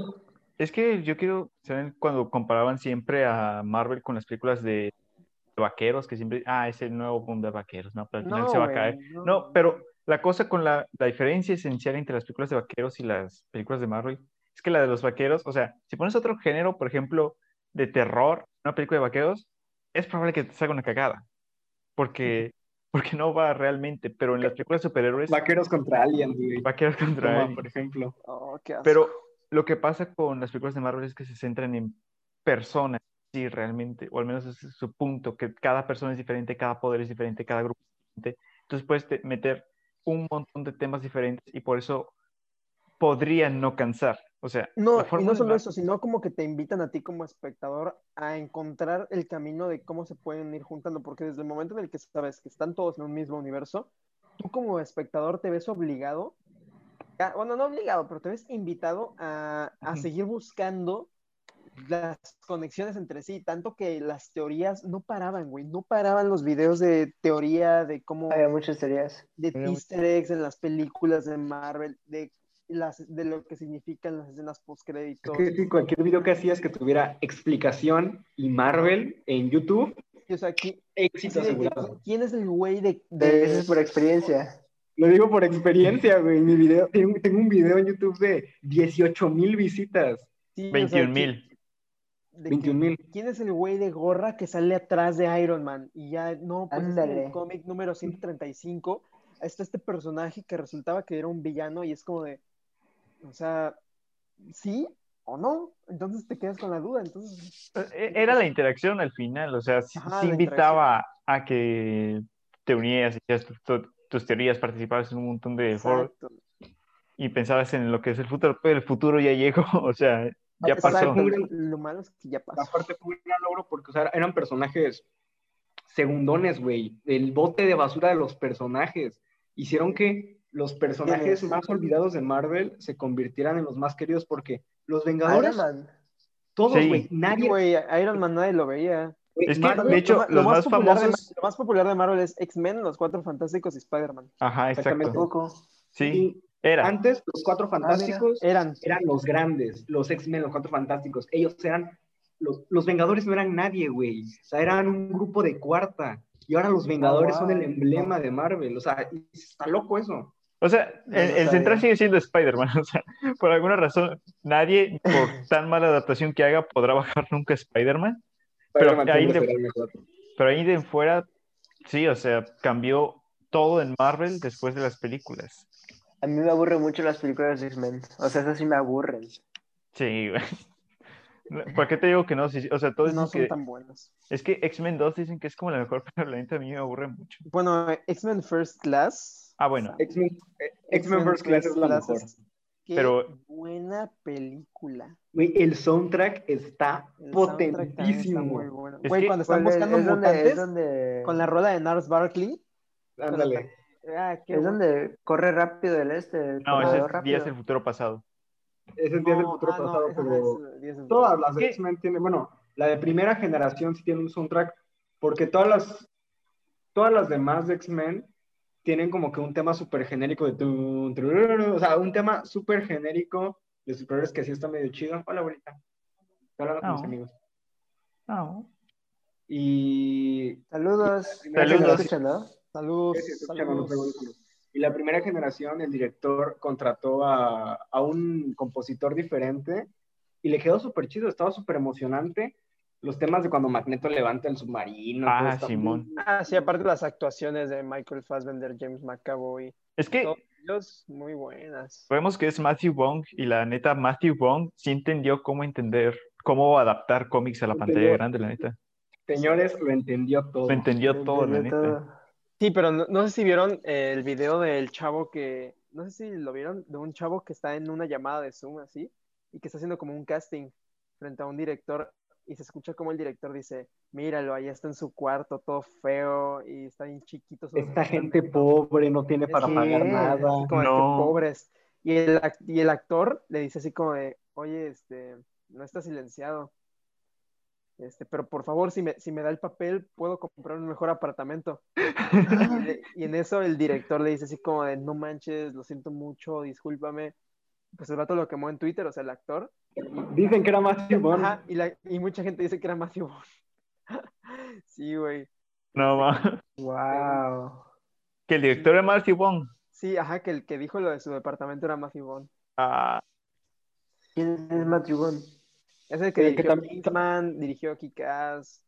es que yo quiero, ¿saben? Cuando comparaban siempre a Marvel con las películas de vaqueros, que siempre, ah, es el nuevo boom de vaqueros, ¿no? Pero al final
No,
se va a caer.
no.
No, pero la cosa con la, la diferencia esencial entre las películas de vaqueros y las películas de Marvel es que la de los vaqueros, o sea, si pones otro género, por ejemplo, de terror, una película de vaqueros, es probable que te salga una cagada, porque, porque no va realmente, pero en las películas de superhéroes,
Vaqueros contra aliens, güey.
vaqueros contra
Toma,
aliens.
por ejemplo.
Oh, qué asco.
Pero lo que pasa con las películas de Marvel es que se centran en personas, sí, realmente, o al menos ese es su punto, que cada persona es diferente, cada poder es diferente, cada grupo es diferente. Entonces puedes te- meter un montón de temas diferentes y por eso podrían no cansar. O sea,
No, y no solo eso, sino como que te invitan a ti como espectador a encontrar el camino de cómo se pueden ir juntando, porque desde el momento en el que sabes que están todos en un mismo universo, tú como espectador te ves obligado, a- bueno, no obligado, pero te ves invitado a, a seguir buscando las conexiones entre sí, tanto que las teorías no paraban, güey, no paraban los videos de teoría de cómo
Había muchas teorías.
de
Había
easter eggs en las películas de Marvel, de las de lo que significan las escenas post
Es
créditos.
que cualquier video que hacías que tuviera explicación y Marvel en YouTube,
O sea, ¿qui-
éxito asegurado.
¿quién es el güey de, de-
dices por experiencia.
Lo digo por experiencia, güey. Mi video, tengo, tengo un video en YouTube de 18 mil visitas.
sí, o sea,
21
qui-
mil.
de
21 mil.
¿Quién es el güey de gorra que sale atrás de Iron Man? Y ya, no, pues es el cómic número 135 está este personaje que resultaba que era un villano y es como de, o sea, ¿sí o no? Entonces te quedas con la duda, entonces...
E- Era la interacción al final, o sea, sí,
Ajá,
sí
la
invitaba a que te unieras y hacías tu- tu- tus teorías, participabas en un montón de foros y pensabas en lo que es el futuro, pero el futuro ya llegó, o sea, ya pasó.
Lo malo es que ya pasó.
Aparte fue un gran logro porque o sea, eran personajes segundones, güey. El bote de basura de los personajes. Hicieron que los personajes más olvidados de Marvel se convirtieran en los más queridos porque los
Iron
Vengadores,
Man.
todos, güey,
Sí,
nadie...
güey, Iron Man nadie lo veía.
Es que,
Marvel-
de hecho,
Lo
los más
popular de
famosos-
lo más popular de Marvel es X-Men, Los Cuatro Fantásticos y Spider-Man.
Ajá,
Exactamente.
exacto.
Poco.
Sí, era.
Antes, los Cuatro Fantásticos
Eran.
eran los grandes, los X-Men, los Cuatro Fantásticos. Ellos eran, los, los Vengadores no eran nadie, güey. O sea, eran un grupo de cuarta. Y ahora los Vengadores son el emblema de Marvel. O sea, y está loco eso.
O sea,
No
el, el central sigue siendo Spider-Man. O sea, por alguna razón, nadie, por tan mala adaptación que haga, podrá bajar nunca Spider-Man. Pero ahí de-. Pero ahí de en fuera, sí, o sea, cambió todo en Marvel después de las películas.
A mí me aburren mucho las películas de X-Men. O sea, esas sí me aburren.
Sí, güey. ¿Por qué te digo que no? O sea, todos
No son
que...
tan buenas.
Es que X-Men 2 dicen que es como la mejor, pero la neta a mí me aburre mucho.
Bueno, X-Men First Class.
Ah, bueno.
X-Men eh, X-Men First Class es la mejor.
Qué
Pero-
buena película.
Güey, el soundtrack está
El soundtrack está
potentísimo.
muy bueno.
Es
Güey,
que-
cuando están buscando
es donde,
mutantes
es donde,
con la rola de Nars Barkley.
Ándale.
Ah,
es
bueno.
donde corre rápido el este. el
No, ese es
rápido.
Días del futuro pasado.
Ese es Días del
No,
Futuro
ah, no,
Pasado,
esa
pero
del
todas
Futuro.
las. X-Men tienen, bueno, la de primera generación sí tiene un soundtrack, porque todas las, todas las demás de X-Men tienen como que un tema súper genérico de turururu, o sea, un tema súper genérico de superhéroes que sí está medio chido. Hola, abuelita. Estoy hablando con
Ah.
mis amigos.
No.
Y
Saludos.
Saludos.
Saludos.
Y la primera generación, el director contrató a, a un compositor diferente y le quedó súper chido, estaba súper emocionante. Los temas de cuando Magneto levanta el submarino.
Ah, Simón.
muy-
Ah, sí, aparte las actuaciones de Michael Fassbender, James McAvoy,
Es que
todos muy buenas.
vemos que es Matthew Wong y la neta, Matthew Wong sí entendió cómo entender, cómo adaptar cómics a la pantalla
Entendió.
grande, la neta.
Señores, lo entendió todo.
Lo entendió todo, la
Entendió
neta.
todo.
Sí, pero no, no sé si vieron el video del chavo que, no sé si lo vieron, de un chavo que está en una llamada de Zoom así y que está haciendo como un casting frente a un director y se escucha como el director dice, míralo, ahí está en su cuarto, todo feo y está bien chiquito.
Esta
representante".
gente pobre no tiene para
Sí,
pagar nada.
como que
No.
pobres. Y el, y el actor le dice así como de, oye, este, no está silenciado. Este, pero por favor, si me, si me da el papel, puedo comprar un mejor apartamento. Y, le- y en eso el director le dice así como de, no manches, lo siento mucho, discúlpame. pues el vato lo quemó en Twitter, o sea, el actor.
Dicen que era Matthew Bond.
Ajá, y, la, y mucha gente dice que era Matthew Bond. sí, güey.
No, ma.
Wow.
Que el director es Matthew Bond.
Sí, ajá, que el que dijo lo de su departamento era Matthew Bond.
Ah,
¿Quién es Matthew Bond?
Es el que
El que
dirigió
también-
dirigió Kick-Ass.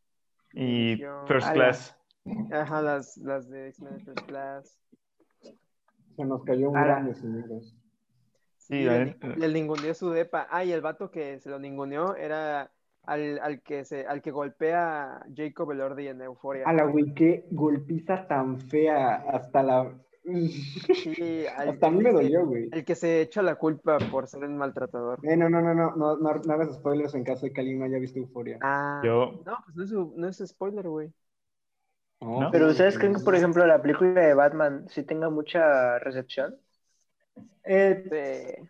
y
Dirigió-
First
Ala.
Class.
Ajá, las, las de X-Men First Class.
Se nos cayó un
Ahora.
grande, señores.
Sí,
neta.
le ninguneó su depa. Ah, y el vato que se lo ninguneó era al, al que se, al que golpea a Jacob Elordi en Euforia.
A la güey, qué golpiza tan fea. Hasta la.
Sí, al-
Hasta a mí me
el
dolió, güey.
El que se echa la culpa por ser un maltratador.
Eh, no, no, no, no, no, no, no hagas spoilers en caso de que alguien no haya visto Euforia.
Ah,
Yo,
no, pues no es, no es spoiler, güey.
¿No?
Pero ¿ustedes creen que, por ejemplo, la película de Batman sí tenga mucha recepción?
Eh,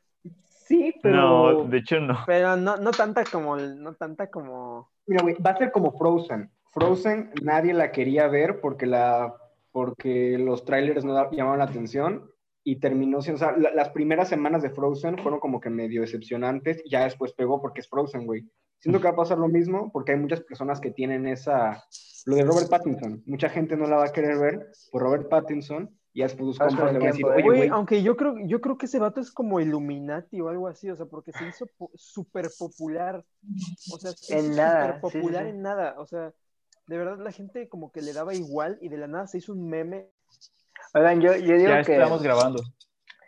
Sí.
pero.
no, de hecho no.
Pero no, no tanta como, no tanta como.
Mira, güey, va a ser como Frozen. Frozen nadie la quería ver porque, la, porque los trailers no llamaban la atención y terminó siendo, o sea, la- las primeras semanas de Frozen fueron como que medio decepcionantes y ya después pegó porque es Frozen, güey. Siento que va a pasar lo mismo porque hay muchas personas que tienen esa, lo de Robert Pattinson. Mucha gente no la va a querer ver por Robert Pattinson y ya después los compas
el
le van a decir,
tiempo,
oye.
Güey,
güey,
aunque yo creo, yo creo que ese vato es como Illuminati o algo así, o sea, porque se hizo po- súper popular. O sea, se
En
hizo
nada, sí,
popular
sí.
en nada. O sea, de verdad la gente como que le daba igual y de la nada se hizo un meme.
Oigan, yo, yo digo
Ya
que...
estamos grabando.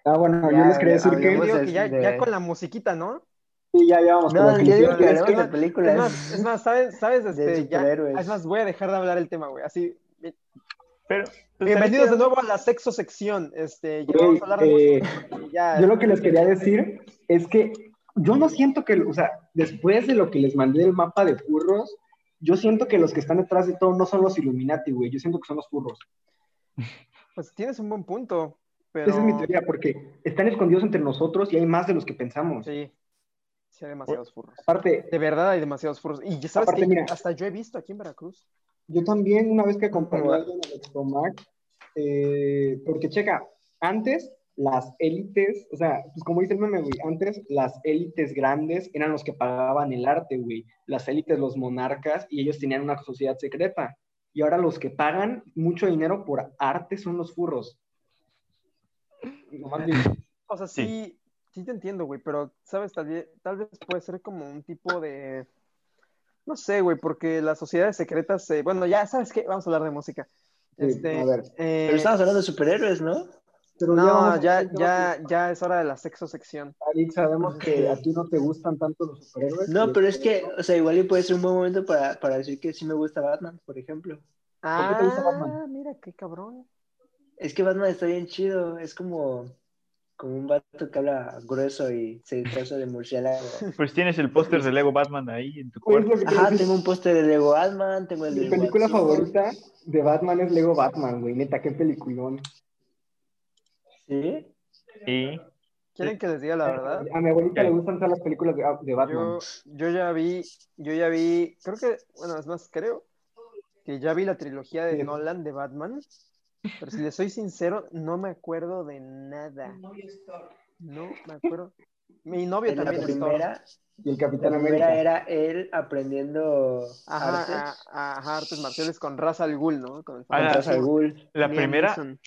ah, bueno,
Ya,
yo les quería
ya,
decir que
Yo digo que ya,
de-
ya con la musiquita, ¿no?
sí, ya, ya vamos con
No,
que
yo digo
iba a
que hablemos de
Es más, es más, ¿sabes? ¿Sabes? Este,
De
ya- es más, voy a dejar de hablar el tema, güey. Así,
Pero, pues,
bienvenidos de
¿sabes
nuevo a la sexo sección. Este, ya
Güey,
vamos a hablar de
eh,
ya.
Yo lo que les quería decir es que yo no siento que, o sea, después de lo que les mandé el mapa de furros, yo siento que los que están detrás de todo no son los Illuminati, güey. Yo siento que son los furros.
Pues tienes un buen punto, pero...
Esa es mi teoría, porque están escondidos entre nosotros y hay más de los que pensamos.
Sí, sí hay demasiados furros.
Aparte,
De verdad hay demasiados furros. Y ya sabes
Aparte,
que
mira.
hasta yo he visto aquí en Veracruz.
Yo también una vez que acompañé
¿Cómo
a
va?
alguien al Expomac, eh, porque checa, antes las élites, o sea, pues como dice el meme, güey, antes las élites grandes eran los que pagaban el arte, güey, las élites, los monarcas, y ellos tenían una sociedad secreta. Y ahora los que pagan mucho dinero por arte son los furros.
O sea, sí, sí, te entiendo, güey, pero, ¿sabes? Tal vez, tal vez puede ser como un tipo de... No sé, güey, porque las sociedades secretas, eh, bueno, ya, ¿sabes qué? Vamos a hablar de música.
Sí,
Este,
a ver.
eh,
Pero estamos hablando de superhéroes, ¿no?
pero
no, ya, ya, ya es hora de la sexo sección.
Alex, sabemos que a ti no te gustan tanto los superhéroes.
No, pero es que, o sea, igual y puede ser un buen momento para, para decir que sí me gusta Batman, por ejemplo.
Ah,
qué te gusta Batman?
mira, qué cabrón.
Es que Batman está bien chido, es como, como un vato que habla grueso y se disfraza de murciélago.
Pues tienes el póster de Lego Batman ahí en tu
Pues es
cuarto.
Ajá, tengo un póster de Lego Batman, tengo el de
Mi película
Watson.
favorita de Batman es Lego Batman, güey. Neta, qué peliculón.
¿Sí?
Y
¿Quieren que les diga la verdad?
A mi abuelita le gustan todas las películas de, de Batman.
Yo, yo ya vi, yo ya vi, creo que, bueno, es más, creo que ya vi la trilogía de
Sí.
Nolan de Batman, pero si les soy sincero, no me acuerdo de nada. No me acuerdo. Mi novio
En la
también es
primera,
Y el
la
Capitán
primera
América.
era él aprendiendo
Ajá,
artes
a- a- ajá, artes marciales con Ra's al Ghul, ¿no? Con
Ah,
con
famoso
Ra's al Ghul.
la
Liam
primera,
Neeson.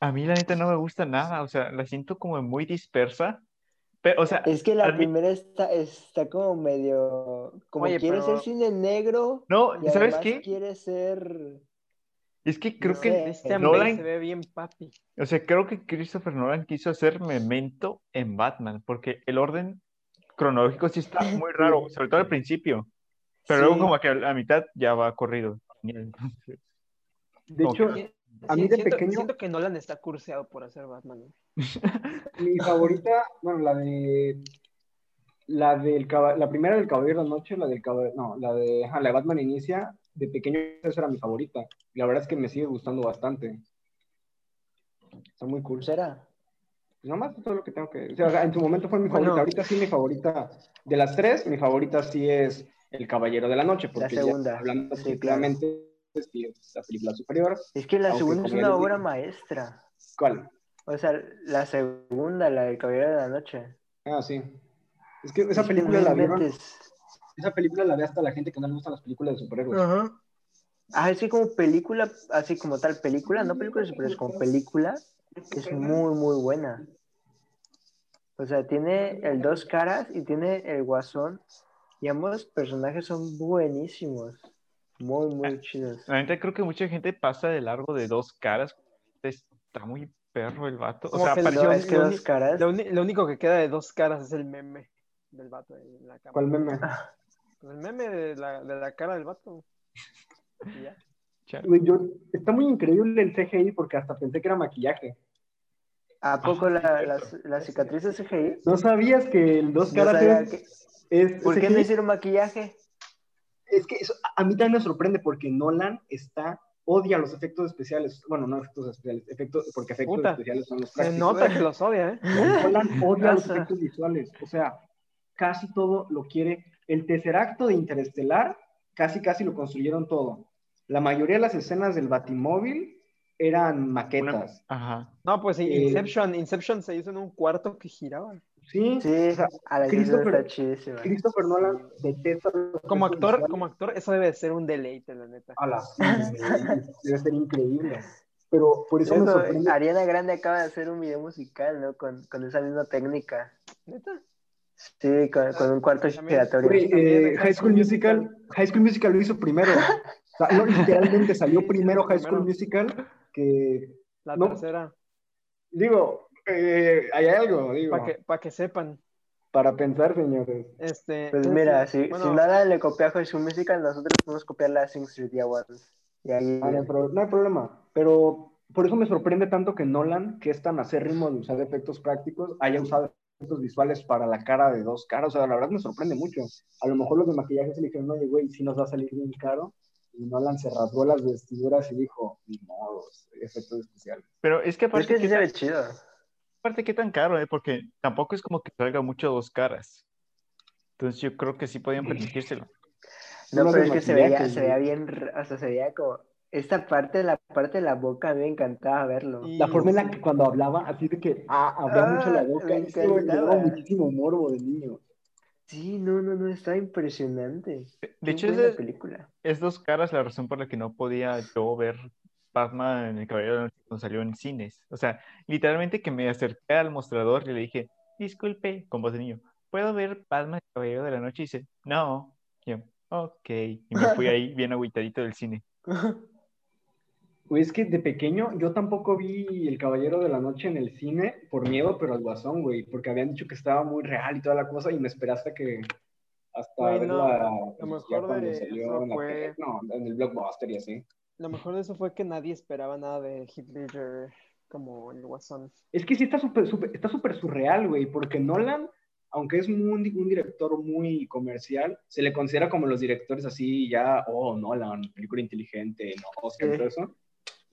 a mí la neta no me gusta nada, o sea, la siento como muy dispersa. Pero, o sea,
Es que la primera está, está como medio, como
Oye,
quiere
pero-
ser cine negro
no,
y
¿sabes qué?
quiere ser...
Es que creo
no
que,
sé.
Christian
Nolan-
se ve bien papi.
o sea, creo que Christopher Nolan quiso hacer memento en Batman, porque el orden cronológico sí está muy raro, sobre todo al principio. Pero
Sí.
luego como que a la mitad ya va corrido. Entonces,
De hecho, A mí de
siento,
pequeño-
siento que Nolan está curseado por hacer Batman.
mi favorita, bueno, la de. La del la primera del Caballero de la Noche, la del Caballero, no, la de, ajá, la de Batman Inicia, de pequeño esa era mi favorita. La verdad es que me sigue gustando bastante. Está muy cool.
¿Será?
Nomás es todo lo que tengo que. O sea, en su momento fue mi
Bueno.
favorita. Ahorita sí, mi favorita. De las tres, mi favorita sí es El Caballero de la Noche. Porque ya
segunda.
hablando
Sí,
objetivamente, sí es la película superior.
Es que la segunda es una obra maestra.
¿Cuál?
O sea, la segunda, la del Caballero de la Noche.
Ah, sí. Es que esa película la vieron. Esa película la ve hasta la gente que no le gustan las películas de superhéroes.
Ajá.
Ah, es que como película, así como tal película, no película de superhéroes, como película, es muy, muy buena. O sea, tiene el dos caras y tiene el guasón. Y ambos personajes son buenísimos. Muy, muy chidos.
La neta, creo que mucha gente pasa de largo de dos caras. Está muy perro el vato. O sea,
que
pareció
No,
lo-
es que
lo
dos
uni-
caras.
Lo, único que queda de dos caras es el meme del vato ahí en la cámara.
¿Cuál meme?
Pues el meme de la, de la cara del vato. Y ya.
yo, está muy increíble el CGI porque hasta pensé que era maquillaje.
¿A poco la, las, las cicatrices CGI?
¿No sabías que el dos
No
caras
sabía
es,
que-
es
¿Por qué no hicieron maquillaje?
Es que eso, a mí también me sorprende porque Nolan está odia los efectos especiales. Bueno, no efectos especiales, efectos, porque efectos
Puta.
especiales son los
Se
prácticos.
nota que los odia, ¿eh?
Nolan odia los efectos visuales. O sea, casi todo lo quiere. El tercer acto de Interestelar, casi casi lo construyeron todo. La mayoría de las escenas del Batimóvil eran maquetas.
Ajá.
No, pues sí,
Eh,
Inception, Inception se hizo en un cuarto que giraba.
Sí,
Sí,
o sea,
a la
Christopher-
está chidísima.
Christopher Nolan detesta
Como actor,
visuales.
como actor, eso debe de ser un deleite, la neta.
Debe ser increíble. Pero por eso me
Luego,
sorprende.
Ariana Grande acaba de hacer un video musical, ¿no? Con, con esa misma técnica.
¿Neta?
Sí, con, con un cuarto giratorio.
Eh, High School Musical, High School Musical lo hizo primero. O sea, no, literalmente salió primero High School. Musical que,
La
No.
tercera.
digo, eh, hay algo, digo,
Para que, pa' que sepan.
para pensar, señores.
Este,
Pues
es-
mira, si,
bueno,
si nada le copia a High School Musical, nosotros podemos copiar la Sing Street Awards. Y ahí,
Ah, no, hay pro- no hay problema. Pero por eso me sorprende tanto que Nolan, que es tan acérrimo de usar efectos prácticos, haya usado visuales para la cara de dos caras. O sea, la verdad me sorprende mucho. A lo mejor los de maquillaje se le dijeron, oye, güey, si nos va a salir bien caro. Y Nolan se rasgó las vestiduras y dijo, ni modos, efectos especiales.
Pero es que
Pero es
aparte,
que sí
¿qué
se ve chido.
aparte, ¿qué tan caro, eh? Porque tampoco es como que salga mucho dos caras. Entonces yo creo que sí podían permitírselo.
No, pero es que se veía, se veía bien, r- o sea, se veía como, esta parte, la parte de la boca, a mí me encantaba verlo.
Y-
La forma en la que cuando hablaba, así de que ah, abría
Ah,
mucho la boca, eso me daba muchísimo morbo de niño.
Sí, no, no, no, está impresionante.
De hecho, es,
película.
es dos caras la razón por la que no podía yo ver Batman en el Caballero de la Noche cuando salió en cines. O sea, literalmente que me acerqué al mostrador y le dije, disculpe, con voz de niño, ¿puedo ver Batman el Caballero de la Noche? Y dice, no. Y yo, ok. Y me fui ahí bien agüitadito del cine.
Güey, es que de pequeño yo tampoco vi El Caballero de la Noche en el cine por miedo, pero al guasón, güey, porque habían dicho que estaba muy real y toda la cosa y me esperé hasta que hasta
Güey,
verla,
no, lo mejor
cuando
de
salió
eso
en la
fue-
tele, no, en el blockbuster y así.
Lo mejor de eso fue que nadie esperaba nada de Heath Ledger como el Guasón.
Es que sí está súper súper- está súper surreal, güey, porque Nolan, aunque es un, un director muy comercial, se le considera como los directores así ya, oh, Nolan, película inteligente, no, Oscar,
Sí.
todo eso.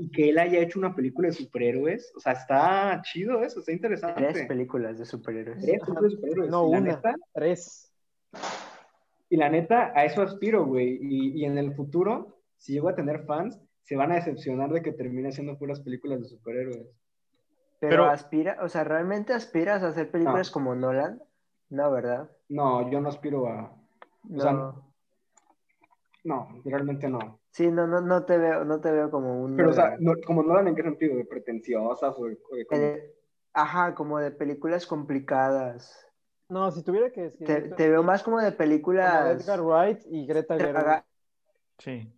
Y que él haya hecho una película de superhéroes, o sea, está chido eso, está interesante.
Tres películas de superhéroes.
Tres películas de superhéroes.
No, una.
neta,
Tres.
y la neta, a eso aspiro, güey. Y, y en el futuro, si llego a tener fans, se van a decepcionar de que termine haciendo puras películas de superhéroes.
Pero,
Pero-
aspira, o sea, ¿realmente aspiras a hacer películas
No.
como Nolan? No, ¿verdad?
No, yo no aspiro a...
No.
O sea, No, realmente no.
Sí, no, no, no te veo, no te veo como un
Pero, o sea, no- como Nolan, ¿en qué sentido? ¿De pretenciosas o de, o de?
Eh, ajá, como de películas complicadas.
No, si tuviera que
Te,
escribir
te veo más como de
como
películas.
Edgar Wright y Greta Gerwig.
traga-
Sí.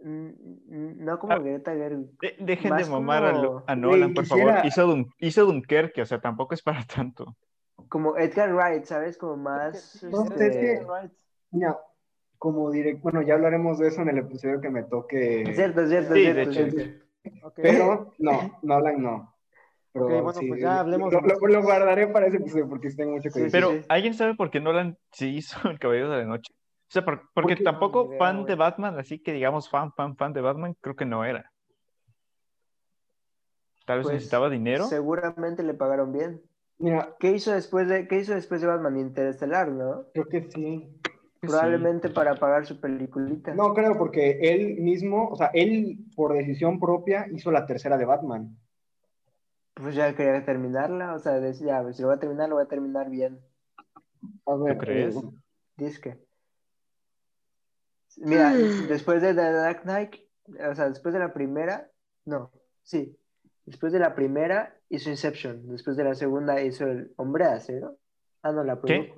Mm, mm, No como
Ah.
Greta Gerwig.
De- dejen
Más
de mamar a,
como-
Lo- a Nolan, por
quisiera-
favor. Hizo, Dun hizo Dunkerque, o sea, tampoco es para tanto.
Como Edgar Wright, ¿sabes? Como más.
No,
este,
es que-
Edgar Wright.
Mira, como direct... Bueno, ya hablaremos de eso en el episodio que me toque.
Es cierto, es cierto,
Sí,
es
de
cierto.
Pero, no, Nolan no. Pero,
Ok, bueno, pues ya hablemos
Lo,
de
lo- lo guardaré para ese episodio porque tengo mucho que
Sí,
decir.
Pero. ¿alguien sabe por qué Nolan sí hizo El Caballero de la Noche? O sea, por- porque tampoco
No, ni idea,
fan
güey.
de Batman, así que digamos fan, fan, fan de Batman, creo que no era. Tal vez
Pues,
necesitaba dinero.
Seguramente le pagaron bien.
Mira,
¿Qué hizo después de, qué hizo después de Batman Interestelar, no?
creo que sí.
Sí.
Probablemente para pagar su peliculita.
No, creo, porque él mismo, o sea, él por decisión propia hizo la tercera de Batman.
Pues ya quería terminarla, o sea, decía, pues, si lo voy a terminar, lo voy a terminar bien.
A ver,
¿Tú crees?
eh,
Disque. Mira, después de The Dark Knight, o sea, después de la primera, no, sí, después de la primera hizo Inception, después de la segunda hizo El Hombre de Acero. Ah, no, la
¿Qué?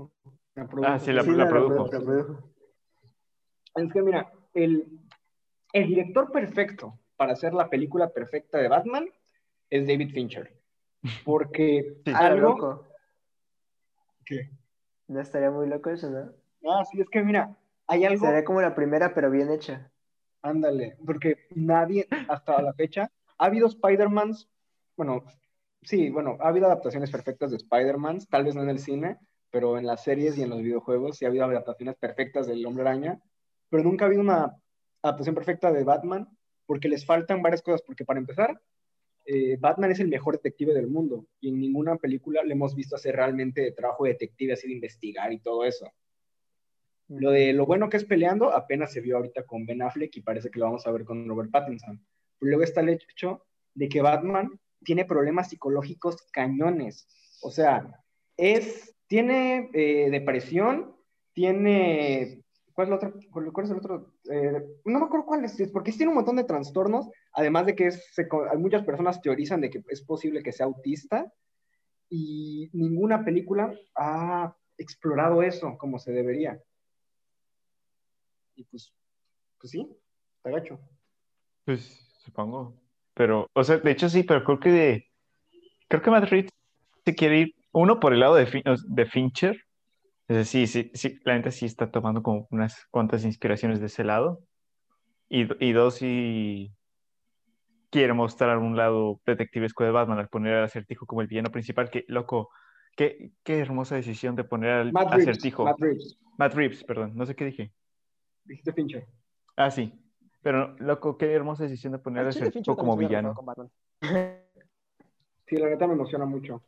Produjo.
la produjo.
Ah, sí, la,
Sí,
la
la
produjo.
la produjo.
Es que mira, el, el director perfecto para hacer la película perfecta de Batman es David Fincher. Porque
Sí.
Algo...
loco.
¿Qué?
No estaría muy loco eso, ¿no?
Ah, sí, es que mira, hay algo...
Sería como la primera, pero bien hecha.
Ándale, porque nadie hasta la fecha ha habido Spider-Mans, bueno, sí, bueno, ha habido adaptaciones perfectas de Spider-Man, tal vez no en el cine, pero en las series y en los videojuegos sí ha habido adaptaciones perfectas del Hombre Araña, pero nunca ha habido una adaptación perfecta de Batman porque les faltan varias cosas, porque para empezar, eh, Batman es el mejor detective del mundo y en ninguna película le hemos visto hacer realmente trabajo de detective, así de investigar y todo eso. Lo de lo bueno que es peleando apenas se vio ahorita con Ben Affleck y parece que lo vamos a ver con Robert Pattinson. Pero luego está el hecho de que Batman tiene problemas psicológicos cañones. O sea, es, tiene eh, depresión, tiene... ¿Cuál es el otro? ¿Cuál es el otro? Eh, no me acuerdo cuál es, porque tiene un montón de trastornos, además de que es, se, muchas personas teorizan de que es posible que sea autista y ninguna película ha explorado eso como se debería. Y pues, pues sí, está gacho.
Pues supongo. Pero, o sea, de hecho sí, pero creo que de, creo que Reeves se quiere ir, uno por el lado de, Fin- de Fincher. Es decir, sí, sí, la neta sí está tomando como unas cuantas inspiraciones de ese lado. Y, y dos, sí quiere mostrar un lado detectivesco de Batman al poner al acertijo como el villano principal. Que, loco, qué, qué hermosa decisión de poner al
Matt Reeves,
acertijo.
Matt Reeves,
Matt Reeves, perdón, no sé qué dije.
dijiste Fincher.
Ah, sí. Pero, loco, qué hermosa decisión de poner al acertijo como villano.
Sí, la neta me emociona mucho.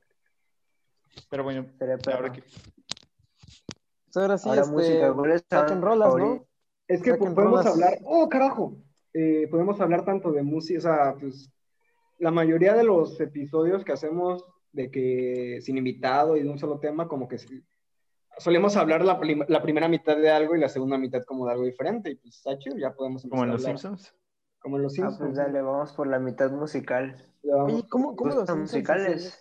Pero bueno,
Sería
ahora
perro.
que,
ahora sí,
Ahora
este,
música, ¿cuál es tu
saquen rolas, ¿no?
Es que
Saquen
podemos
rolas.
hablar, oh carajo, Eh, podemos hablar tanto de música, o sea, pues la mayoría de los episodios que hacemos de que sin invitado y de un solo tema, como que sí, solemos hablar la, prim- la primera mitad de algo y la segunda mitad como de algo diferente, y pues está chido, ya podemos empezar
como en
a
Los
hablar.
Simpsons.
Como en los
Ah,
Simpsons.
pues dale, vamos por la mitad musical.
Oye, ¿cómo, cómo
Pues,
los Simpsons
musicales.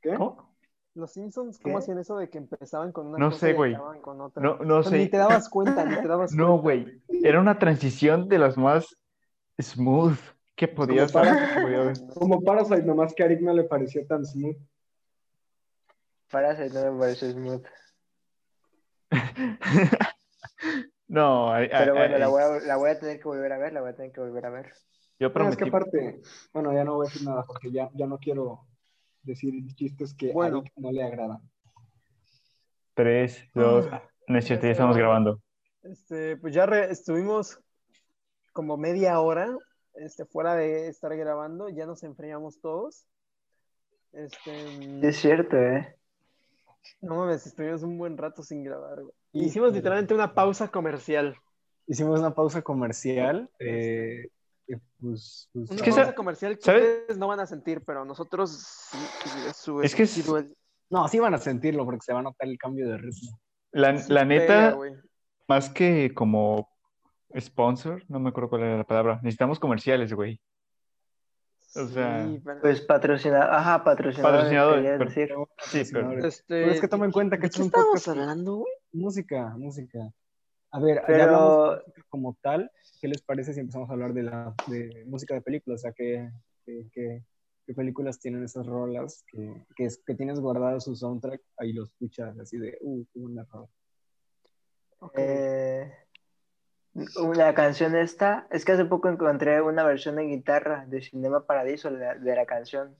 ¿Qué?
¿Cómo?
Los Simpsons,
¿Qué?
¿cómo hacían eso de que empezaban con una
No
cosa
sé,
y
güey.
acababan con otra?
No, no
O sea, Ni
sé.
te dabas cuenta, ni te dabas
No,
cuenta.
güey. Era una transición de las más smooth que podías haber.
Como Parasite, nomás que a Eric no le pareció tan smooth.
Parasite no me parece smooth.
No, ay,
Pero
ay,
bueno, la voy, a, la voy a tener que volver a ver, la voy a tener que volver a ver.
yo
Bueno, es que
prometí.
aparte, bueno, ya no voy a decir nada porque ya, ya no quiero decir chistes que
Bueno.
a Eric no le agradan.
Tres, dos.
Ah,
No es cierto,
ya
ya estamos grabando.
Este, pues ya re- estuvimos como media hora este, fuera de estar grabando, ya nos enfriamos todos. Este,
Es cierto, ¿eh?
no mames, estuvimos un buen rato sin grabar. güey.
Y-
Hicimos literalmente una pausa comercial.
Hicimos una pausa comercial. eh, y pues, pues,
Una
que esa-
comercial que no van a sentir, pero nosotros sí, su-
Es que
sí
es-
duele.
No, sí van a sentirlo porque se va a notar el cambio de ritmo.
La, la
pega,
neta,
güey.
más que como sponsor, no me acuerdo cuál era la palabra. Necesitamos comerciales, güey. O sea,
Sí, pero-
Pues patrocinador, ajá, patrocinador.
Patrocinador, pero-
decir.
Sí, pero-
este,
Pero es que toma en cuenta que
¿de
esto
qué
es un
estábamos
podcast-
hablando, güey?
Música, música. A ver,
Pero-
ya hablamos de música como tal. ¿Qué les parece si empezamos a hablar de la de música de películas? O sea, ¿qué, qué, películas tienen esas rolas que, que, es- que tienes guardado su soundtrack? Ahí lo escuchas así de, uh, qué buena rola.
Eh, la canción esta, es que hace poco encontré una versión de guitarra de Cinema Paradiso de la, de la canción.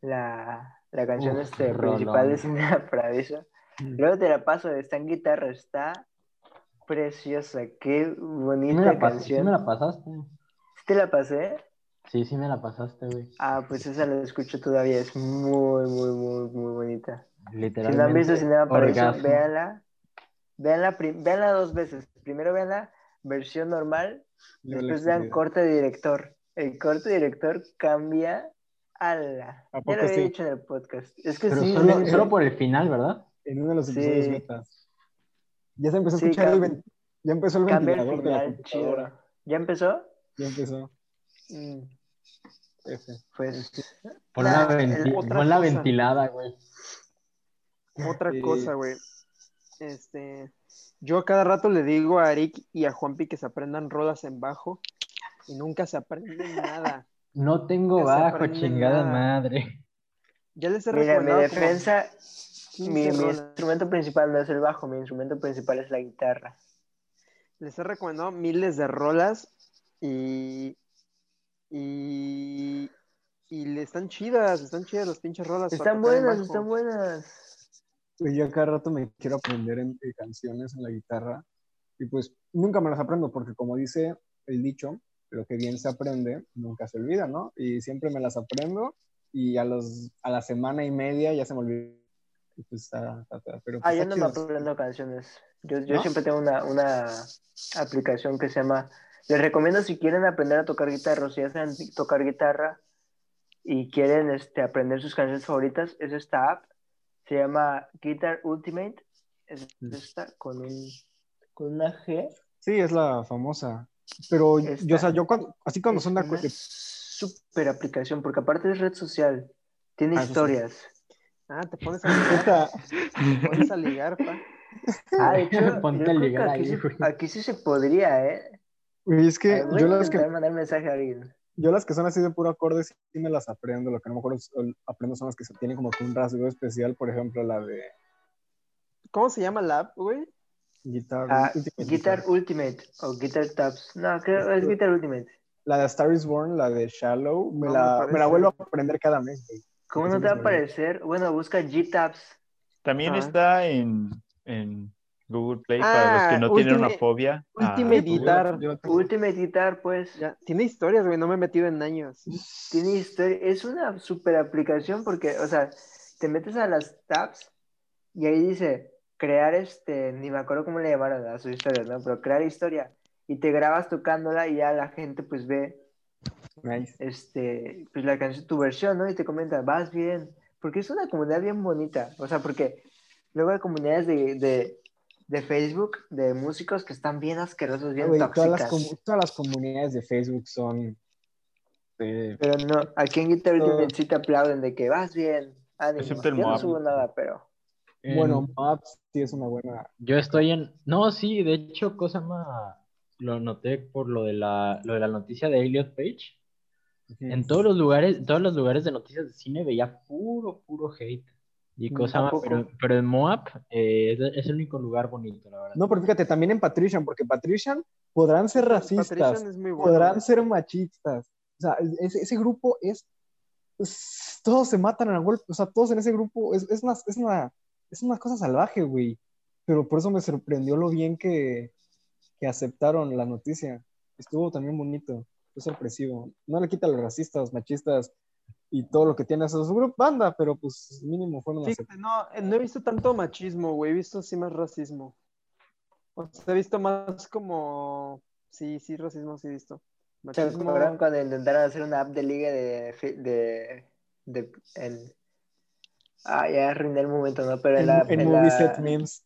La, la canción
Uf,
este, principal de Cinema Paradiso. Luego te la paso, está en guitarra, está preciosa, qué
Sí me,
bonita
la pas- sí
canción.
me la pasaste.
¿Sí ¿Te la pasé?
Sí, sí me la pasaste, güey.
Ah, pues esa la escucho todavía, es muy, muy, muy, muy bonita. Si no han
Literalmente.
visto Cinema Paradiso,
orgasmo.
véanla. Véanla, véanla dos veces. Primero veanla versión normal,
la
después vean corte de director. El corte de director cambia.
¿A
Ya
poco
lo había dicho en el podcast. Es que
Pero
sí,
solo, por el final, ¿verdad?
En uno de los episodios betas. Ya se empezó a
Sí,
escuchar el ya empezó el ventilador de la
final,
computadora.
chido. ¿Ya empezó?
Ya empezó.
Mm,
F.
Pues.
Pon la, venti- pon ventilada, güey.
Otra
Sí.
cosa, güey. Este, yo a cada rato le digo a Eric y a Juanpi que se aprendan rolas en bajo y nunca se aprenden nada.
No tengo bajo, chingada
nada.
madre.
Ya les he
Mira, mi
como
defensa,
15
mi, instrumento principal no es el bajo, mi instrumento principal es la guitarra.
Les he recomendado miles de rolas y y y le están chidas, están chidas las pinches rolas.
Están buenas, están buenas.
Pues yo a cada rato me quiero aprender en, eh, canciones en la guitarra y pues nunca me las aprendo porque como dice el dicho, lo que bien se aprende nunca se olvida, ¿no? Y siempre me las aprendo y a, los, a la semana y media ya se me olvida. Pues está, está- está- pero
Ah,
pues
yo
está
no me aprendo canciones. Yo, yo
¿No?
siempre tengo una, una aplicación que se llama. Les recomiendo si quieren aprender a tocar guitarra, o si saben tocar guitarra y quieren este, aprender sus canciones favoritas, es esta app. Se llama Guitar Ultimate. Es
Mm.
esta con, un, con una G.
Sí, es la famosa. Pero yo,
Esta-
o sea, yo cuando, así cuando son
una super aplicación, porque aparte es red social. Tiene
Ah, eso sí.
Ah, te pones a ligar, te pones a ligar, pa.
Ah, de hecho,
Ponte a ligar
aquí,
ahí,
sí, aquí sí se podría, ¿eh?
Güey, es que
Ay, voy
yo
a
las que,
intentar mandar mensaje a alguien.
yo las que son así de puro acorde sí me las aprendo. Lo que no me acuerdo aprendo son las que se tienen como que un rasgo especial. Por ejemplo, la de
¿Cómo se llama la app, güey?
Guitar.
Ah,
Ultimate
Guitar. Ultimate o Guitar Tabs. No, creo es Guitar Ultimate.
La de Star is Born, la de Shallow, me,
No,
la,
me
me la vuelvo a aprender cada mes. güey.
¿Cómo no te va a aparecer? Bueno, busca G-Tabs.
También
Ah.
está en, en Google Play para los
Ah,
que no tienen una fobia. a
Ultimate
la tengo.
Ultimate Guitar, pues,
Ya, tiene historias, güey, no me he metido en años.
tiene historia. Es una super aplicación porque, o sea, te metes a las tabs y ahí dice crear este, ni me acuerdo cómo le llamaron a su historia, ¿no? Pero crear historia. Y te grabas tocándola y ya la gente pues ve
Nice.
este, pues la canción, tu versión, ¿no? Y te comenta, vas bien, porque es una comunidad bien bonita, o sea, porque luego hay comunidades de, de, de Facebook, de músicos que están bien asquerosos, bien
Güey, todas, las
tóxicas,
todas las comunidades de Facebook son. eh,
pero no, aquí en Guitar. Ultimate sí te aplauden de que vas bien, ánimo,
Excepto el
yo no subo nada, pero
bueno,
En-
Maps sí es una buena.
Yo estoy en. No, sí, de hecho, cosa más. Lo noté por lo de la, lo de la noticia de Elliot Page. En todos los lugares, todos los lugares de noticias de cine veía puro, puro hate. Y
Mm,
cosa
¿a
más, pero, pero en Moab eh, es, es el único lugar bonito, la verdad.
No, pero fíjate, también en Patrician, porque Patrician podrán ser racistas,
Patrician es muy bueno.
podrán
güey.
ser machistas. O sea, ese, ese grupo es, es- Todos se matan a golpe. O sea, todos en ese grupo. Es, es, una, es, una, es una cosa salvaje, güey. Pero por eso me sorprendió lo bien que, que aceptaron la noticia. Estuvo también bonito. Fue sorpresivo. No le quita a los racistas, machistas y todo lo que tiene a su grupo banda, pero pues mínimo fueron
Fíjate, no, eh, no he visto tanto machismo, güey, he visto sí más racismo. O sea, he visto más como... Sí, sí, racismo sí he visto.
¿se
Machismo...
cuando intentaron hacer una app de liga de, fi- de, de en- ah, ya arruiné el momento, ¿no? Pero en,
En,
la,
en
en la-
Movie Set Memes.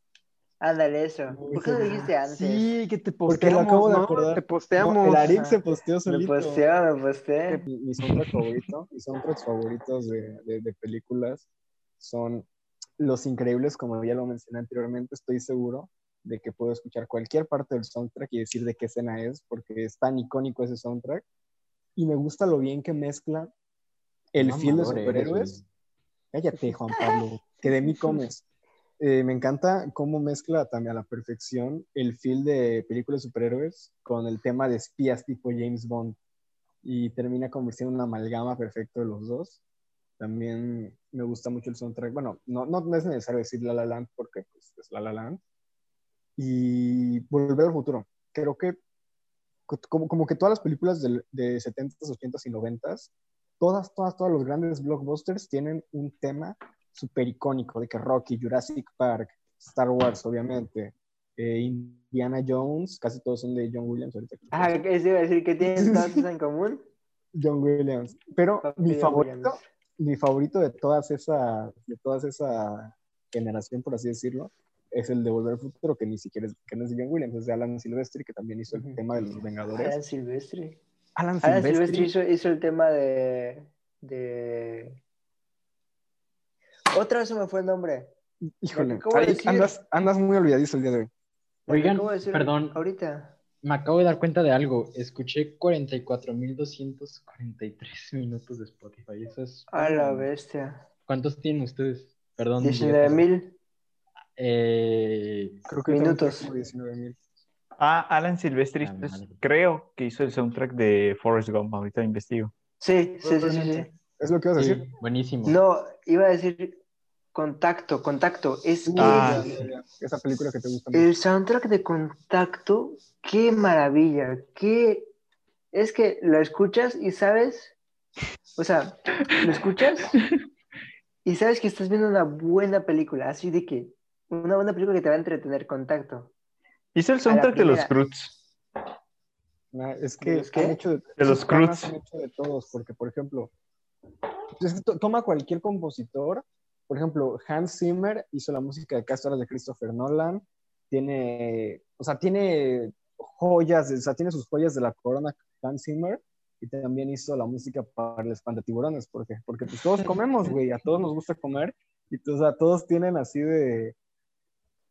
Ándale eso, ¿por qué no dijiste antes?
Sí, que te
Porque lo
posteamos,
acabo de
¿no?
acordar.
Te posteamos.
el Arik se posteó
Me
solito.
posteé, me posteé.
Mi, mi soundtrack favorito, mis soundtracks favoritos de, de- de películas son Los Increíbles, como ya lo mencioné anteriormente, estoy seguro de que puedo escuchar cualquier parte del soundtrack y decir de qué escena es, porque es tan icónico ese soundtrack. Y me gusta lo bien que mezcla el feel de
mamador eres,
superhéroes. Cállate, Juan Pablo, que de mí comes. Eh, me encanta cómo mezcla también a la perfección el feel de películas de superhéroes con el tema de espías tipo James Bond y termina convirtiendo en una amalgama perfecto de los dos. También me gusta mucho el soundtrack. Bueno, no, no, es necesario decir La La Land porque pues, es La La Land. Y Volver al Futuro. Creo que como, como que todas las películas del- de 70s, 80s y 90s, todas, todas, todos los grandes blockbusters tienen un tema súper icónico, de que Rocky, Jurassic Park, Star Wars, obviamente, eh, Indiana Jones, casi todos son de John Williams ahorita.
Ah,
pienso.
¿qué se iba a decir? ¿Que tienen todos eso en común?
John Williams. Pero
Papi
mi favorito,
Williams.
mi favorito de todas esa, de todas esa generación, por así decirlo, es el de Volver al Futuro, que ni siquiera es, que no es de John Williams, es de Alan Silvestri, que también hizo el tema de los Vengadores.
Alan Silvestri.
Alan. Silvestri
hizo, hizo el tema de, de... Otra vez se me fue el nombre.
Híjole,
decir.
andas, andas muy olvidadizo el día de hoy.
Oigan,
de
perdón.
Ahorita.
Me acabo de dar cuenta de algo. Escuché 44.243 minutos de Spotify. Eso es.
A la bestia.
¿Cuántos tienen ustedes? Perdón.
19 mil.
Eh,
Creo que
Minutos.
como 19,000.
Ah, Alan Silvestri,
Ah,
pues, creo que hizo el soundtrack de Forrest Gump. Ahorita investigo.
Sí, sí, sí, sí, sí.
¿Es lo que ibas a
sí,
decir?
buenísimo.
No, iba a decir contacto, contacto. Es que
Ah,
ya. Esa película que te gusta mucho.
el soundtrack de contacto, qué maravilla, qué... Es que lo escuchas y sabes, o sea, lo escuchas y sabes que estás viendo una buena película, así de que una buena película que te va a entretener, contacto.
Hizo el soundtrack de los. Croods.
Ah, es
¿De
que
qué?
han hecho de,
De los
han hecho de todos, porque por ejemplo, es que to- toma cualquier compositor, por ejemplo, Hans Zimmer hizo la música de Castores de Christopher Nolan, tiene, o sea, tiene joyas, o sea, tiene sus joyas de la corona Hans Zimmer, y también hizo la música para el espantatiburones, porque, porque pues todos comemos, güey, a todos nos gusta comer, y o sea, todos tienen así de,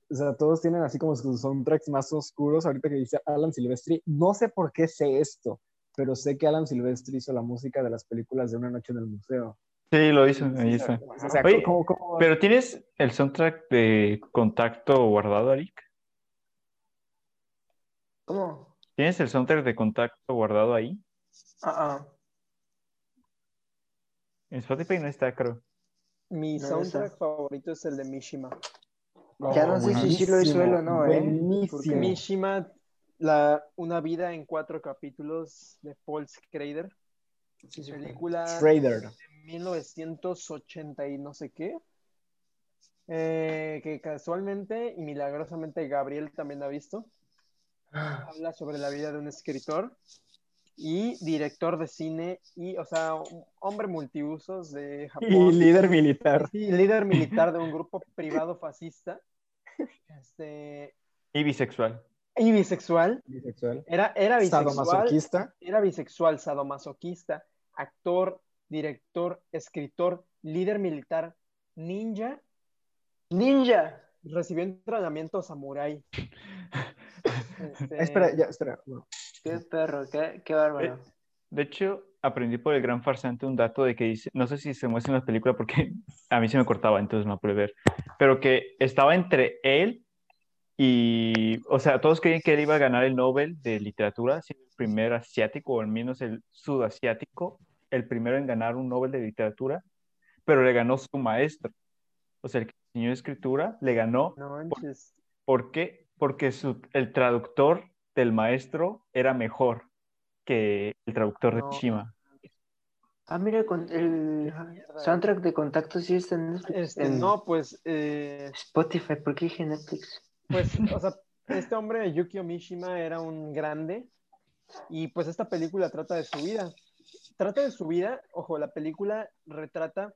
o sea, todos tienen así como sus soundtracks más oscuros. Ahorita que dice Alan Silvestri, no sé por qué sé esto, pero sé que Alan Silvestri hizo la música de las películas de Una Noche en el Museo.
Sí, lo hizo. Ahí está.
O sea,
Oye,
¿cómo- cómo-
Pero ¿tienes el soundtrack de Contacto guardado, Arik?
¿Cómo?
¿Tienes el soundtrack de Contacto guardado ahí?
Ah, ah.
En Spotify no está, creo.
Mi
No,
soundtrack favorito es el de Mishima.
Ya no sé si sí lo hizo él o no, ¿eh?
Porque Mishima, la, una vida en cuatro capítulos de Paul Schrader,
Sí, sí.
película
Trader.
De 1980 y no sé qué, eh, que casualmente y milagrosamente Gabriel también ha visto. Habla sobre la vida de un escritor y director de cine y, o sea, hombre multiusos de Japón.
Y líder militar.
Sí, líder militar de un grupo privado fascista. Este,
Y bisexual.
y bisexual.
Bisexual.
Era, era bisexual.
Sadomasoquista.
Era bisexual, sadomasoquista, actor, director, escritor, líder militar, ninja.
Ninja.
Recibió entrenamiento samurái. Este,
Espera, ya, espera. No.
Qué perro, qué, qué bárbaro.
De hecho, aprendí por el gran farsante un dato de que dice, no sé si se muestra en la película porque a mí se me cortaba, entonces no pude ver, pero que estaba entre él y, o sea, todos creían que él iba a ganar el Nobel de literatura, siendo el primer asiático, o al menos el sudasiático, el primero en ganar un Nobel de literatura, pero le ganó su maestro. O sea, el que enseñó escritura le ganó
No manches.
¿Por qué? Porque su- el traductor del maestro era mejor que el traductor de
No.
Shima.
Ah, mira, con el soundtrack de contacto sí está en, Netflix.
Este,
En
no, pues, eh,
Spotify, ¿por qué dije Netflix?
pues, o sea, este hombre, Yukio Mishima, era un grande y pues esta película trata de su vida. Trata de su vida, ojo, la película retrata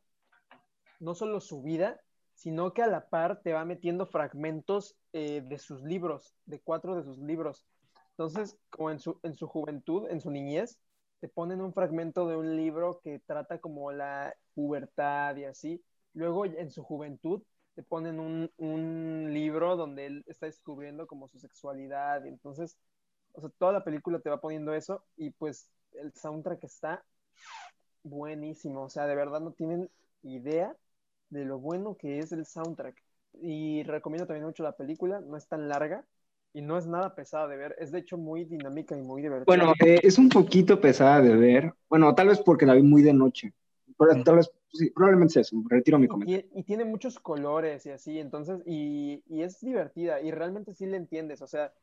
no solo su vida, sino que a la par te va metiendo fragmentos eh, de sus libros, de cuatro de sus libros. Entonces, como en su, en su juventud, en su niñez, te ponen un fragmento de un libro que trata como la pubertad y así. Luego, en su juventud, te ponen un, un libro donde él está descubriendo como su sexualidad. Entonces, o sea, toda la película te va poniendo eso y pues el soundtrack está buenísimo. O sea, de verdad no tienen idea de lo bueno que es el soundtrack. Y recomiendo también mucho la película, no es tan larga y no es nada pesada de ver. Es de hecho muy dinámica y muy divertida.
Bueno, eh, es un poquito pesada de ver. Bueno, tal vez porque la vi muy de noche. Pero tal vez, sí, probablemente sea eso. Retiro mi comentario.
Y, y tiene muchos colores y así, entonces, y, y es divertida y realmente sí le entiendes. O sea,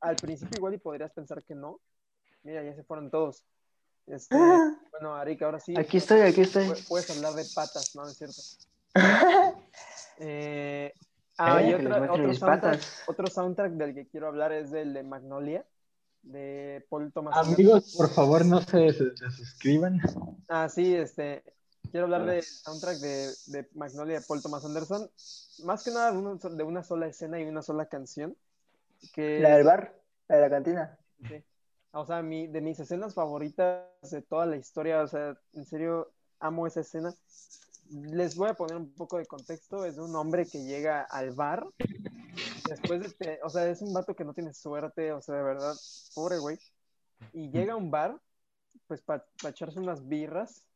al principio igual y podrías pensar que no. Mira, ya se fueron todos. Este, bueno, Arik, ahora sí.
Aquí estoy, aquí estoy.
pu- Puedes hablar de patas, ¿no? Es cierto. Eh, ah,
Eh,
y otro, otro soundtrack,
patas.
otro soundtrack del que quiero hablar es el de Magnolia, de Paul Thomas Anderson.
Amigos, por favor, no se, se- se suscriban.
Ah, sí, este, quiero hablar del soundtrack de, de Magnolia de Paul Thomas Anderson. Más que nada de una, de una sola escena y una sola canción. Que,
La del bar, la de la cantina.
sí. O sea, mi, de mis escenas favoritas de toda la historia, o sea, en serio, amo esa escena. Les voy a poner un poco de contexto. Es de un hombre que llega al bar. Después de, te- o sea, es un vato que no tiene suerte, o sea, de verdad, pobre güey. Y llega a un bar, pues para echarse unas birras.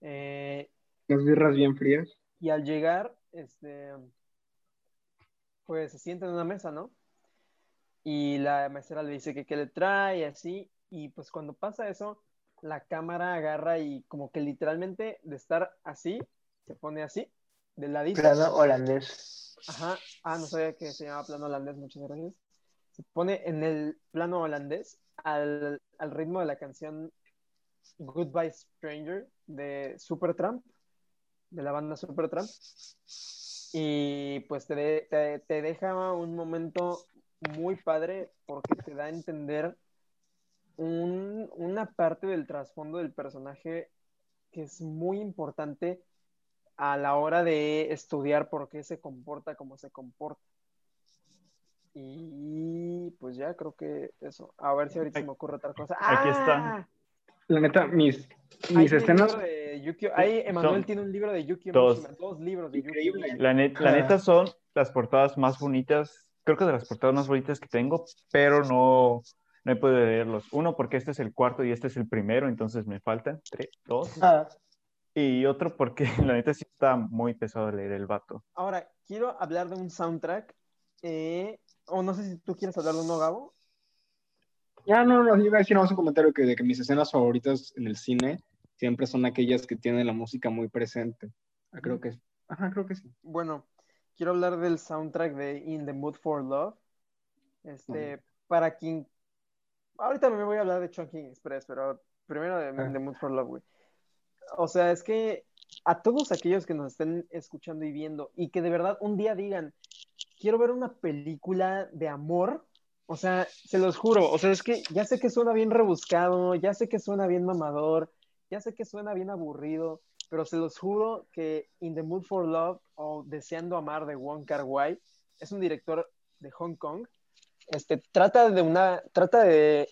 Eh,
Las birras bien frías.
y al llegar, este, pues se sienta en una mesa, ¿no? Y la mesera le dice que qué le trae, y así. Y pues cuando pasa eso, la cámara agarra y como que literalmente de estar así, se pone así, del ladito.
Plano holandés.
Ajá. Ah, no sabía que se llamaba plano holandés, muchas gracias. Se pone en el plano holandés al, al ritmo de la canción Goodbye Stranger de Supertramp, de la banda Supertramp. Y pues te, de- te, te deja un momento muy padre porque te da a entender un- una parte del trasfondo del personaje que es muy importante a la hora de estudiar por qué se comporta como se comporta. Y pues ya creo que eso. A ver si ahorita se me ocurre otra cosa.
Aquí está.
¡Ah!
La neta, mis, mis escenas.
Yukio- Ahí Emanuel
Son
tiene un libro de Yukio
dos.
Mishima, dos libros de Yukio.
La, net- la
Ah.
neta son las portadas más bonitas, creo que de las portadas más bonitas que tengo, pero no, no he podido leerlos. Uno, porque este es el cuarto y este es el primero, entonces me faltan tres, dos.
Ah,
Y otro, porque la neta sí está muy pesado leer el vato.
Ahora, quiero hablar de un soundtrack. eh, o no sé si tú quieres hablar de uno, Gabo.
Ya, no, no, yo iba a decir nada más un comentario que de que mis escenas favoritas en el cine siempre son aquellas que tienen la música muy presente. Ah, creo que Ajá, creo que sí.
Bueno, quiero hablar del soundtrack de In the Mood for Love. Este, para quien. Ahorita me voy a hablar de Chunking Express, pero primero de
Ah.
In the Mood for Love, güey. O sea, es que a todos aquellos que nos estén escuchando y viendo y que de verdad un día digan, quiero ver una película de amor. O sea, se los juro, o sea, es que ya sé que suena bien rebuscado, ya sé que suena bien mamador, ya sé que suena bien aburrido, pero se los juro que In the Mood for Love o Deseando Amar de Wong Kar Wai es un director de Hong Kong. Este, trata de una, trata de,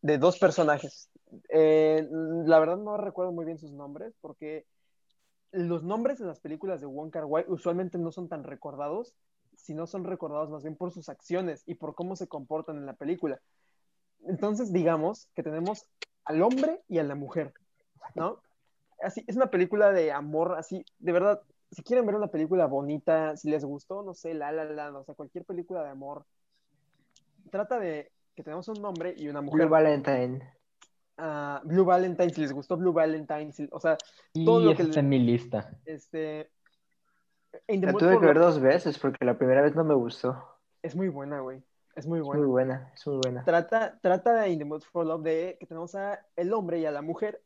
de dos personajes. Eh, la verdad no recuerdo muy bien sus nombres porque los nombres en las películas de Wong Kar Wai usualmente no son tan recordados, sino son recordados más bien por sus acciones y por cómo se comportan en la película. Entonces, digamos que tenemos al hombre y a la mujer, ¿no? Así, es una película de amor, así, de verdad, si quieren ver una película bonita, si les gustó, no sé, La La Land, o sea, cualquier película de amor, trata de que tenemos un hombre y una mujer.
Blue Valentine.
Ah, Blue Valentine, si les gustó Blue Valentine, si- o sea,
Y
Todo lo
esta
que
está en mi lista.
este...
La tuve que ver dos veces porque la primera vez no me gustó.
Es muy buena, güey. Es muy
Es
buena.
muy buena, es muy buena.
Trata, trata de In the Mood for Love de que tenemos a el hombre y a la mujer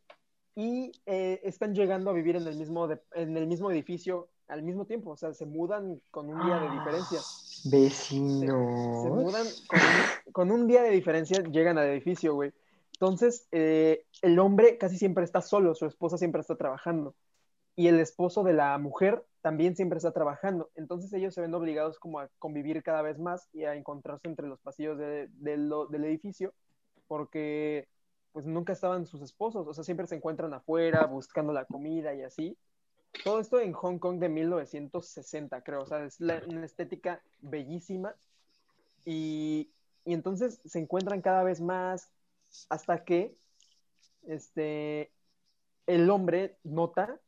y eh, están llegando a vivir en el mismo de- en el mismo edificio al mismo tiempo, o sea, se mudan con un día de diferencia. Se,
Vecinos.
se mudan con un, con un día de diferencia, llegan al edificio, güey. Entonces, eh, el hombre casi siempre está solo, su esposa siempre está trabajando. Y el esposo de la mujer también siempre está trabajando. Entonces ellos se ven obligados como a convivir cada vez más y a encontrarse entre los pasillos de- de lo- del edificio, porque pues nunca estaban sus esposos, o sea, siempre se encuentran afuera buscando la comida y así. Todo esto en Hong Kong de 1960, creo, o sea, es la- una estética bellísima. Y, y entonces se encuentran cada vez más hasta que este, el hombre nota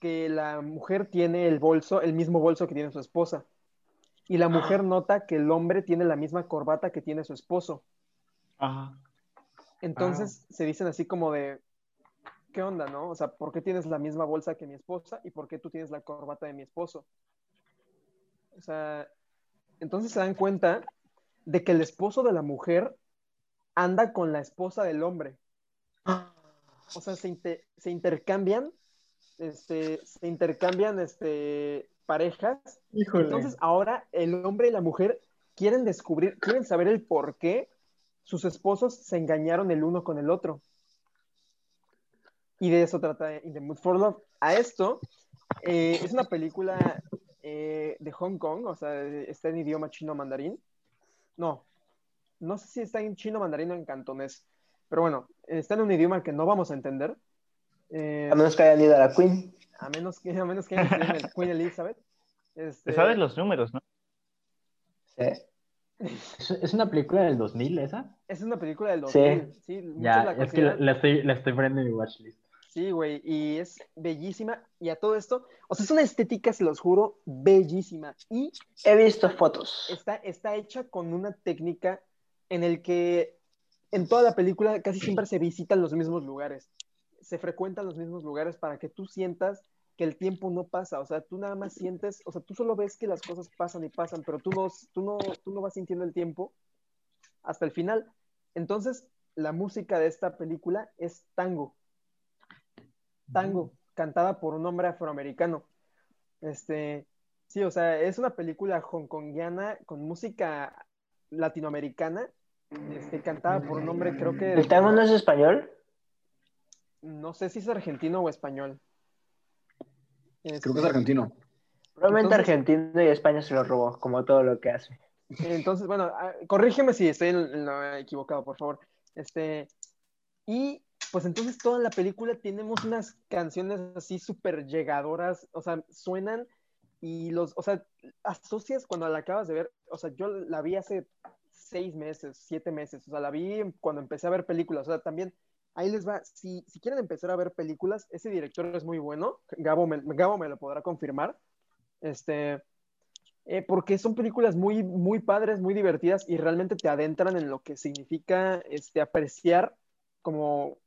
que la mujer tiene el bolso, el mismo bolso que tiene su esposa. Y la mujer nota que el hombre tiene la misma corbata que tiene su esposo.
Ajá.
Entonces se dicen así como de, ¿qué onda, no? O sea, ¿por qué tienes la misma bolsa que mi esposa y por qué tú tienes la corbata de mi esposo? O sea, entonces se dan cuenta de que el esposo de la mujer anda con la esposa del hombre. O sea, se, inter- se intercambian, este, se intercambian este, parejas
Híjole.
entonces ahora el hombre y la mujer quieren descubrir, quieren saber el por qué sus esposos se engañaron el uno con el otro. Y de eso trata In the Mood for Love. A esto, eh, es una película eh, de Hong Kong, o sea, está en idioma chino mandarín. No, no sé si está en chino mandarín o en cantonés, pero bueno, está en un idioma que no vamos a entender.
Eh, a menos que hayan ido a la Queen.
A menos que, a menos que hayan ido a la Queen Elizabeth.
Este... sabes los números, ¿no?
Sí.
¿Es una película del 2000 esa?
Es una película del 2000. Sí,
ya, es que la, estoy, la estoy poniendo en mi watchlist.
Sí, güey, y es bellísima. Y a todo esto, o sea, es una estética, se los juro, bellísima. Y
he visto fotos.
Está, está hecha con una técnica en el que en toda la película casi siempre se visitan los mismos lugares. Se frecuentan los mismos lugares para que tú sientas que el tiempo no pasa. O sea, tú nada más sientes, o sea, tú solo ves que las cosas pasan y pasan, pero tú no, tú no, tú no vas sintiendo el tiempo hasta el final. Entonces, la música de esta película es tango tango, cantada por un hombre afroamericano. Este, sí, o sea, es una película hongkongiana con música latinoamericana, este, cantada por un hombre, creo que...
¿El tango no es español?
No sé si es argentino o español.
Creo que es argentino.
Probablemente argentino y España se lo robó, como todo lo que hace.
Entonces, bueno, ah, corrígeme si estoy equivocado, por favor. Este, y pues entonces toda la película tenemos unas canciones así súper llegadoras, o sea, suenan y los, o sea, asocias cuando la acabas de ver, o sea, yo la vi hace seis meses, siete meses, o sea, la vi cuando empecé a ver películas, o sea, también ahí les va, si, si quieren empezar a ver películas, ese director es muy bueno, Gabo me, Gabo me lo podrá confirmar, este, eh, porque son películas muy, muy padres, muy divertidas y realmente te adentran en lo que significa este, apreciar como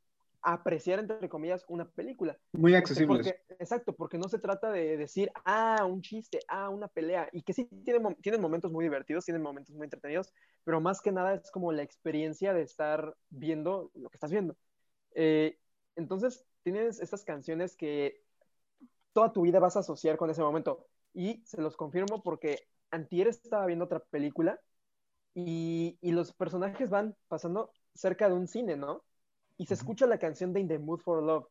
apreciar, entre comillas, una película.
Muy accesible.
exacto, porque no se trata de decir, ah, un chiste, ah, una pelea, y que sí tienen, tienen momentos muy divertidos, tienen momentos muy entretenidos, pero más que nada es como la experiencia de estar viendo lo que estás viendo. Eh, entonces, tienes estas canciones que toda tu vida vas a asociar con ese momento, y se los confirmo porque antier estaba viendo otra película y, y los personajes van pasando cerca de un cine, ¿no? y se escucha la canción de In the Mood for Love.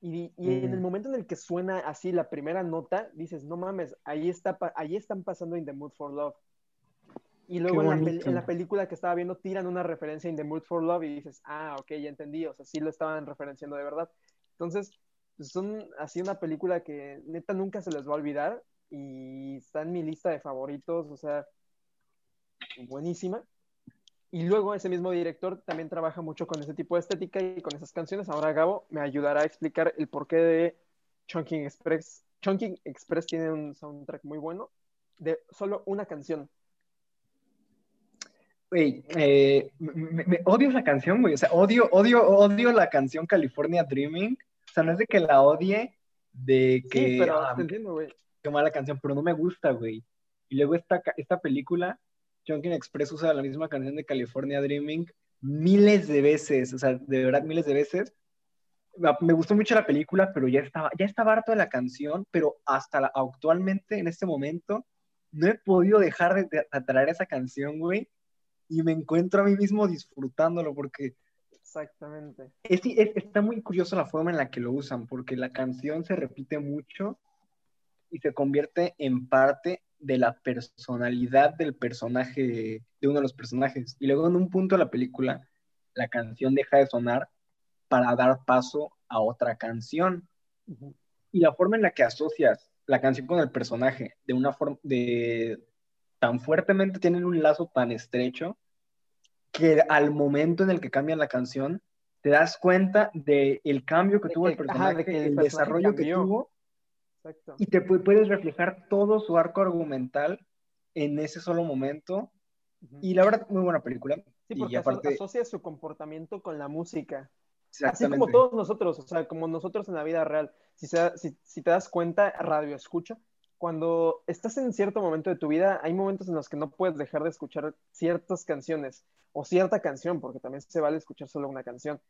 Y, en el mm. momento en el que suena así la primera nota, dices, no mames, ahí, está, ahí están pasando In the Mood for Love. Y luego en la, película que estaba viendo tiran una referencia In the Mood for Love y dices, ah, ok, ya entendí, o sea, sí lo estaban referenciando de verdad. Entonces, pues, son así una película que neta nunca se les va a olvidar y está en mi lista de favoritos, o sea, buenísima. Y luego ese mismo director también trabaja mucho con ese tipo de estética y con esas canciones. Ahora Gabo me ayudará a explicar el porqué de Chunking Express. Chunking Express tiene un soundtrack muy bueno de solo una canción.
Güey, eh, me, odio la canción, güey. O sea, odio, odio, odio la canción California Dreaming. O sea, no es de que la odie, de que.
Sí, pero ah, te entiendo, güey.
Qué mala canción, pero no me gusta, güey. Y luego esta, esta película Junkin Express usa la misma canción de California Dreaming miles de veces, o sea, de verdad miles de veces. Me gustó mucho la película, pero ya estaba, ya estaba harto de la canción, pero hasta actualmente, en este momento, no he podido dejar de, atraer esa canción, güey, y me encuentro a mí mismo disfrutándolo porque...
Exactamente.
está muy curiosa la forma en la que lo usan, porque la canción se repite mucho y se convierte en parte de la personalidad del personaje, de uno de los personajes. Y luego en un punto de la película, la canción deja de sonar para dar paso a otra canción. Y la forma en la que asocias la canción con el personaje de una forma de tan fuertemente tienen un lazo tan estrecho que al momento en el que cambian la canción te das cuenta del el cambio que tuvo el personaje, el, desarrollo que tuvo y te puedes reflejar todo su arco argumental en ese solo momento. Y la verdad, muy buena película.
Sí, porque asocia su comportamiento con la música. Así como todos nosotros, o sea, como nosotros en la vida real. Si, si, si, te das cuenta, radio escucha, cuando estás en cierto momento de tu vida, hay momentos en los que no puedes dejar de escuchar ciertas canciones o cierta canción, porque también se vale escuchar solo una canción.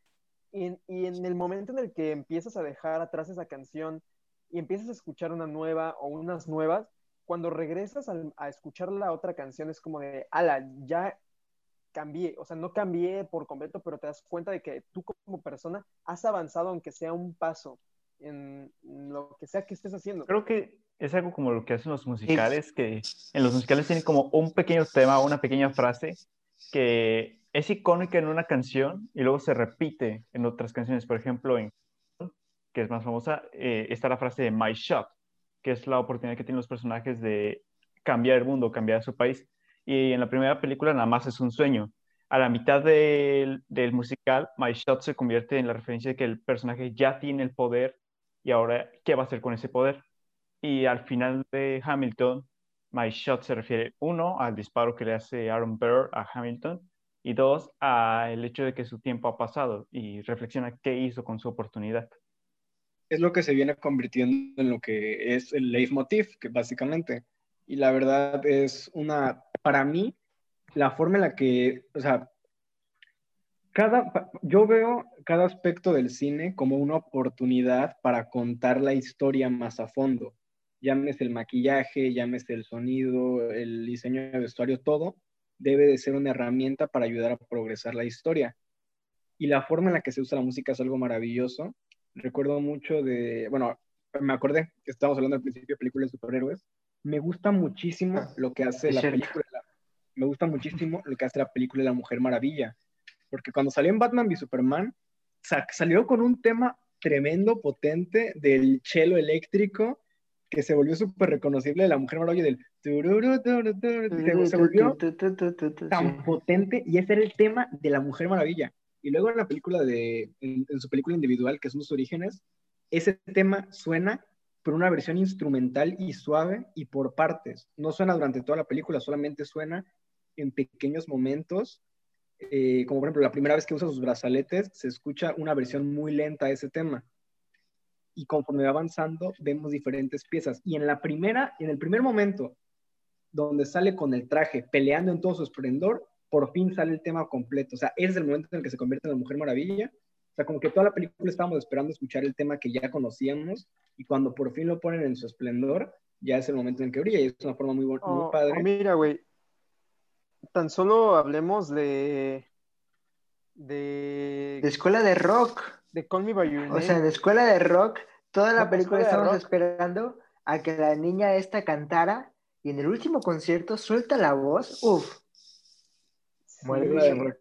Y, y en el momento en el que empiezas a dejar atrás esa canción y empiezas a escuchar una nueva o unas nuevas, cuando regresas a, escuchar la otra canción es como de, ala, ya cambié, o sea, no cambié por completo, pero te das cuenta de que tú como persona has avanzado aunque sea un paso en lo que sea que estés haciendo.
Creo que es algo como lo que hacen los musicales, que en los musicales tienen como un pequeño tema, una pequeña frase que es icónica en una canción y luego se repite en otras canciones. Por ejemplo, en que es más famosa, eh, está la frase de My Shot, que es la oportunidad que tienen los personajes de cambiar el mundo, cambiar su país. Y en la primera película nada más es un sueño. A la mitad del, del musical, My Shot se convierte en la referencia de que el personaje ya tiene el poder y ahora, ¿qué va a hacer con ese poder? Y al final de Hamilton, My Shot se refiere, uno, al disparo que le hace Aaron Burr a Hamilton, y dos, al hecho de que su tiempo ha pasado y reflexiona qué hizo con su oportunidad.
Es lo que se viene convirtiendo en lo que es el leitmotiv, que básicamente. Y la verdad es una, para mí, la forma en la que, o sea, cada, yo veo cada aspecto del cine como una oportunidad para contar la historia más a fondo. Llámese el maquillaje, llámese el sonido, el diseño de vestuario, todo debe de ser una herramienta para ayudar a progresar la historia. Y la forma en la que se usa la música es algo maravilloso. Recuerdo mucho de, bueno, me acordé que estábamos hablando al principio de películas de superhéroes. Me gusta muchísimo ah, lo que hace la película. Me gusta muchísimo lo que hace la película de La Mujer Maravilla porque cuando salió en Batman v Superman, salió con un tema tremendo, potente, del cello eléctrico, que se volvió súper reconocible de la Mujer Maravilla del... Se volvió tan potente, y ese era el tema de la Mujer Maravilla. Y luego en la película de, en, su película individual, que son sus orígenes, ese tema suena por una versión instrumental y suave y por partes. No suena durante toda la película, solamente suena en pequeños momentos eh, como por ejemplo la primera vez que usa sus brazaletes, se escucha una versión muy lenta de ese tema. Y conforme va avanzando, vemos diferentes piezas. Y en la primera, en el primer momento, donde sale con el traje peleando en todo su esplendor, por fin sale el tema completo. O sea, ese es el momento en el que se convierte en la Mujer Maravilla. O sea, como que toda la película estábamos esperando escuchar el tema que ya conocíamos y cuando por fin lo ponen en su esplendor, ya es el momento en que brilla y es una forma muy, muy oh, padre.
Oh, mira, güey, tan solo hablemos de.
De. De escuela de rock.
De Call Me By Your
O sea, de escuela de rock, toda la película estamos esperando a que la niña esta cantara y en el último concierto suelta la voz. Uf.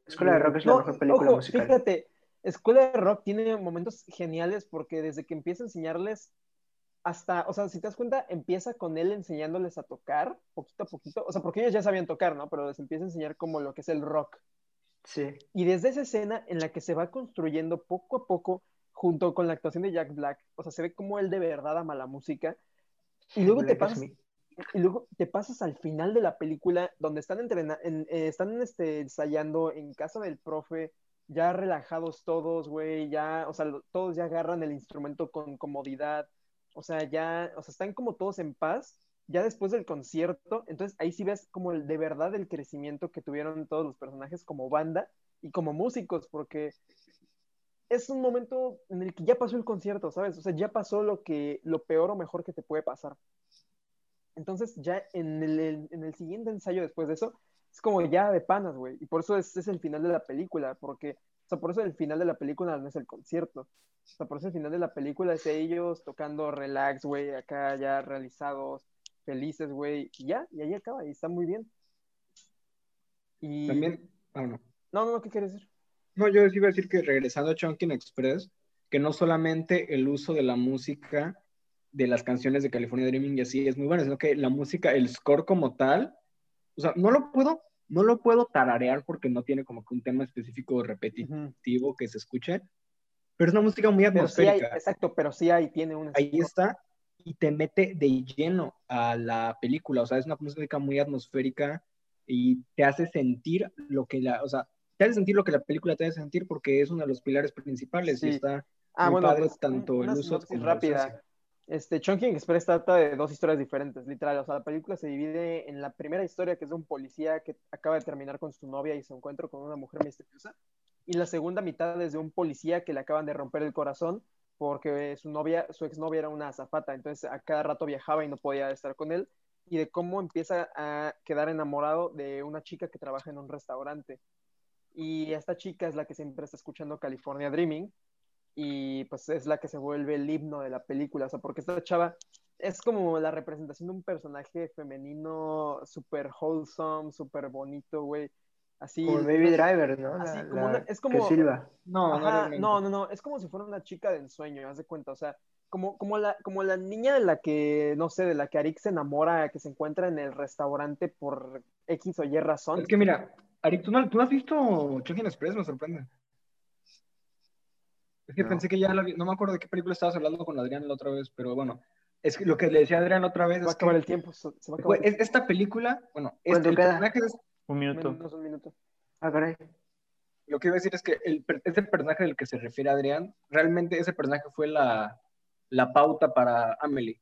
Escuela de Rock es la mejor película musical. Fíjate, Escuela de Rock tiene momentos geniales porque desde que empieza a enseñarles hasta, o sea, si te das cuenta, empieza con él enseñándoles a tocar poquito a poquito, o sea, porque ellos ya sabían tocar, ¿no? Pero les empieza a enseñar como lo que es el rock.
Sí.
Y desde esa escena en la que se va construyendo poco a poco, junto con la actuación de Jack Black, o sea, se ve como él de verdad ama la música. Y luego te pasas, y luego te pasas al final de la película, donde están entrenando, eh, están este, ensayando en casa del profe, ya relajados todos, güey, ya, o sea, todos ya agarran el instrumento con comodidad o sea, ya, o sea, están como todos en paz, ya después del concierto, entonces ahí sí ves como el, de verdad el crecimiento que tuvieron todos los personajes como banda y como músicos, porque es un momento en el que ya pasó el concierto, ¿sabes? O sea, ya pasó lo que, lo peor o mejor que te puede pasar. Entonces, ya en el, en el siguiente ensayo después de eso, es como ya de panas, güey. Y por eso es, es el final de la película, porque o sea, por eso el final de la película no es el concierto. O sea, por eso el final de la película es ellos tocando relax, güey, acá ya realizados, felices, güey, y ya, y ahí acaba, y está muy bien.
Y... También, ah, no.
No, no, ¿qué quieres decir?
No, yo iba a decir que regresando a Chunkin Express, que no solamente el uso de la música de las canciones de California Dreaming y así es muy bueno, sino que la música, el score como tal, o sea, no lo puedo no lo puedo tararear porque no tiene como que un tema específico repetitivo que se escuche, pero es una música muy atmosférica.
exacto, pero sí ahí tiene una.
Ahí está, y te mete de lleno a la película, o sea, es una música muy atmosférica y te hace sentir lo que la, o sea, te hace sentir lo que la película te hace sentir porque es uno de los pilares principales y está ah, muy padre pues, tanto el uso como
rápida. Este, Chunking Express trata de dos historias diferentes, literal. O sea, la película se divide en la primera historia, que es de un policía que acaba de terminar con su novia y se encuentra con una mujer misteriosa. Y la segunda mitad es de un policía que le acaban de romper el corazón porque su novia, su exnovia era una azafata. Entonces, a cada rato viajaba y no podía estar con él. Y de cómo empieza a quedar enamorado de una chica que trabaja en un restaurante. y esta chica es la que siempre está escuchando California Dreaming y pues es la que se vuelve el himno de la película, o sea, porque esta chava es como la representación de un personaje femenino súper wholesome, súper bonito, güey. Así.
Como el Baby Driver, ¿no?
Así
La-
como
la
una- es como.
Que Silva.
No, no,
Ajá, no, no, no, es como si fuera una chica de ensueño, haz de cuenta, o sea, como, como, la, como la niña de la que, no sé, de la que Arik se enamora, que se encuentra en el restaurante por X o Y razón.
Es que mira, Arik, ¿tú no, tú no has visto Chungking Express? Me sorprende. Es que
No.
pensé que ya la vi- no me acuerdo de qué película estabas hablando con Adrián la otra vez, pero bueno, es que lo que le decía a Adrián la otra vez
Se va a
es que
acabar el tiempo, se se va a acabar
es- esta película, bueno, es,
¿Cuánto
el
queda?
personaje de-
Un minuto.
menos un minuto.
Ah, caray.
lo que iba a decir es que el, per- ese personaje del que se refiere Adrián, realmente ese personaje fue la, la pauta para Amelie.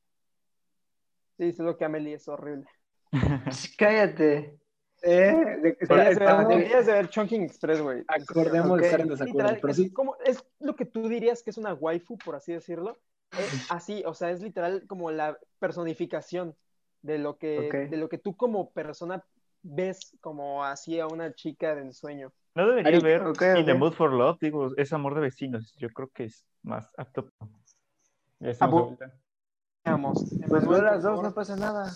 Sí, sé lo que Amelie es horrible.
Cállate.
Eh, de-
Deberías de ver,
estamos-
deberías de ver Chunking Express, güey.
acordemos de estar en desacuerdo,
Literal,
pero
es,
sí,
como, es lo que tú dirías que es una waifu, por así decirlo. Es así, o sea, es literal como la personificación de lo que, de lo que tú como persona ves como así a una chica de ensueño.
No debería
Ari,
ver
ok,
In the. Mood for Love, digo, es amor de vecinos. Yo creo que es más apto. Ya estamos de vuelta.
Veamos.
Pues veo las dos, no pasa nada.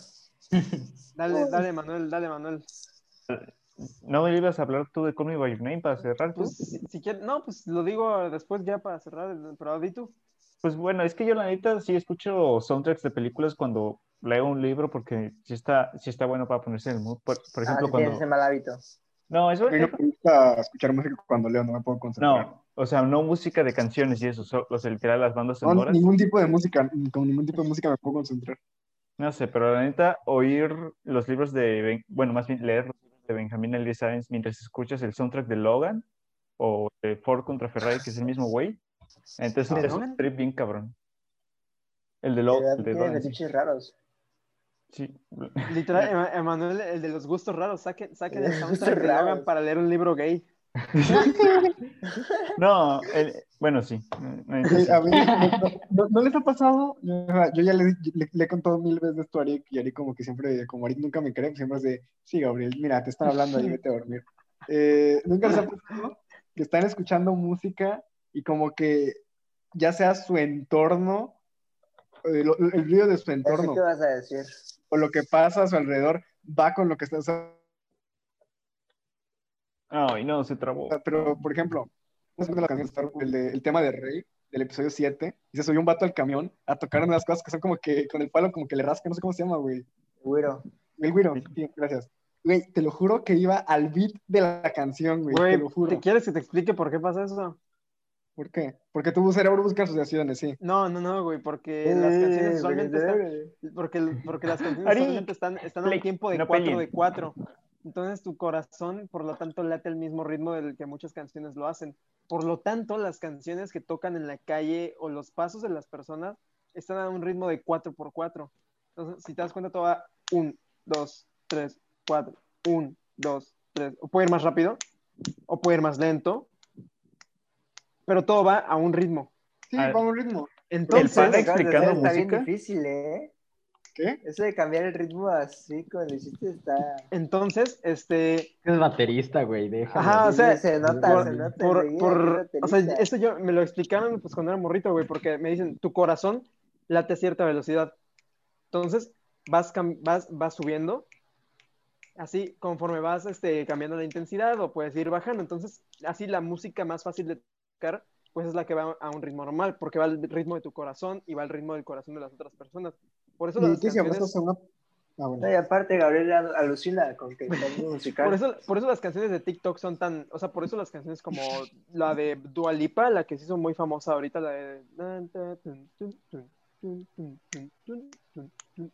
Dale, dale, Manuel, dale, Manuel.
¿No me ibas a hablar tú de Call Me By Your Name para cerrar?
Pues si, si quieres, no, pues lo digo después ya para cerrar, el- pero di tú.
Pues bueno, es que yo la neta sí escucho soundtracks de películas cuando leo un libro porque sí está, sí está bueno para ponerse en el mood. Por, por
Ah,
ejemplo,
sí
cuando...
tienes mal hábito.
No, eso
a mí no me gusta escuchar música cuando leo, no me puedo concentrar.
No, o sea, no música de canciones y eso, so- o sea, literal las bandas
No,
sonoras.
ningún tipo de música, con ningún tipo de música me puedo concentrar.
No sé, pero la neta, oír los libros de, Ben- bueno, más bien leer los libros de Benjamin L. Sáenz mientras escuchas el soundtrack de Logan o de Ford contra Ferrari, que es el mismo güey. Entonces
¿De
es un trip bien cabrón. El de
De
Logan, el de Logan,
raros.
Sí.
Literal, Ema- Emanuel, el de los gustos raros, saquen, saquen el soundtrack Logan
raros.
para leer un libro gay.
No, el- bueno, sí.
a mí, no, no- no les ha pasado? Yo, yo ya le, le, le he contado mil veces esto a Arik y Arik como que siempre, como Arik nunca me cree, siempre es de, sí, Gabriel, mira, te están hablando ahí, vete a dormir. Eh, ¿Nunca les ha pasado que están escuchando música y como que ya sea su entorno, eh, el ruido de su entorno
qué vas a decir.
O lo que pasa a su alrededor va con lo que está, sea,
Ay, no, se trabó.
pero por ejemplo, ¿no es la canción de Star- el, de- el tema de Rey del episodio 7 y se subió un vato al camión a tocar unas cosas que son como que con el palo como que le rasca, no sé cómo se llama, güey.
Güiro.
El güiro, sí, gracias. Güey, te lo juro que iba al beat de la canción, güey, te
Güey,
lo juro.
¿te quieres que te explique por qué pasa eso?
¿Por qué? Porque tu cerebro busca asociaciones, sí.
No, no, no, güey, porque las canciones
Eh,
usualmente están, porque, porque las canciones
Ari,
usualmente están, están a un tiempo de
no
4
peleen.
de 4. Entonces tu corazón, por lo tanto, late el mismo ritmo del que muchas canciones lo hacen. Por lo tanto, las canciones que tocan en la calle o los pasos de las personas están a un ritmo de 4 por 4. Entonces, si te das cuenta, todo va 1, 2, 3, 4, 1, 2, 3. O puede ir más rápido, o puede ir más lento, pero todo va a un ritmo.
Sí,
Ah,
va a un ritmo.
Entonces,
explicando
hacer Está bien
música?
difícil, ¿eh?
¿Qué?
Eso de cambiar el ritmo así como lo hiciste está...
entonces, este,
Es baterista, güey, déjalo.
Ajá, o sea,
se nota,
por,
se nota.
por- o sea, eso yo me lo explicaron pues cuando era morrito, güey, porque me dicen, tu corazón late a cierta velocidad. Entonces, vas, cam- vas, vas subiendo, así conforme vas este, cambiando la intensidad o puedes ir bajando. Entonces, así la música más fácil de tocar, pues es la que va a un ritmo normal, porque va al ritmo de tu corazón y va al ritmo del corazón de las otras personas. Por eso
¿Y
las canciones...
a una... Ah, bueno.
No, y aparte, Gabriel al- alucina con que está muy musical.
Por eso, por eso las canciones de TikTok son tan, o sea, por eso las canciones como la de Dua Lipa, la que se hizo muy famosa ahorita, la de...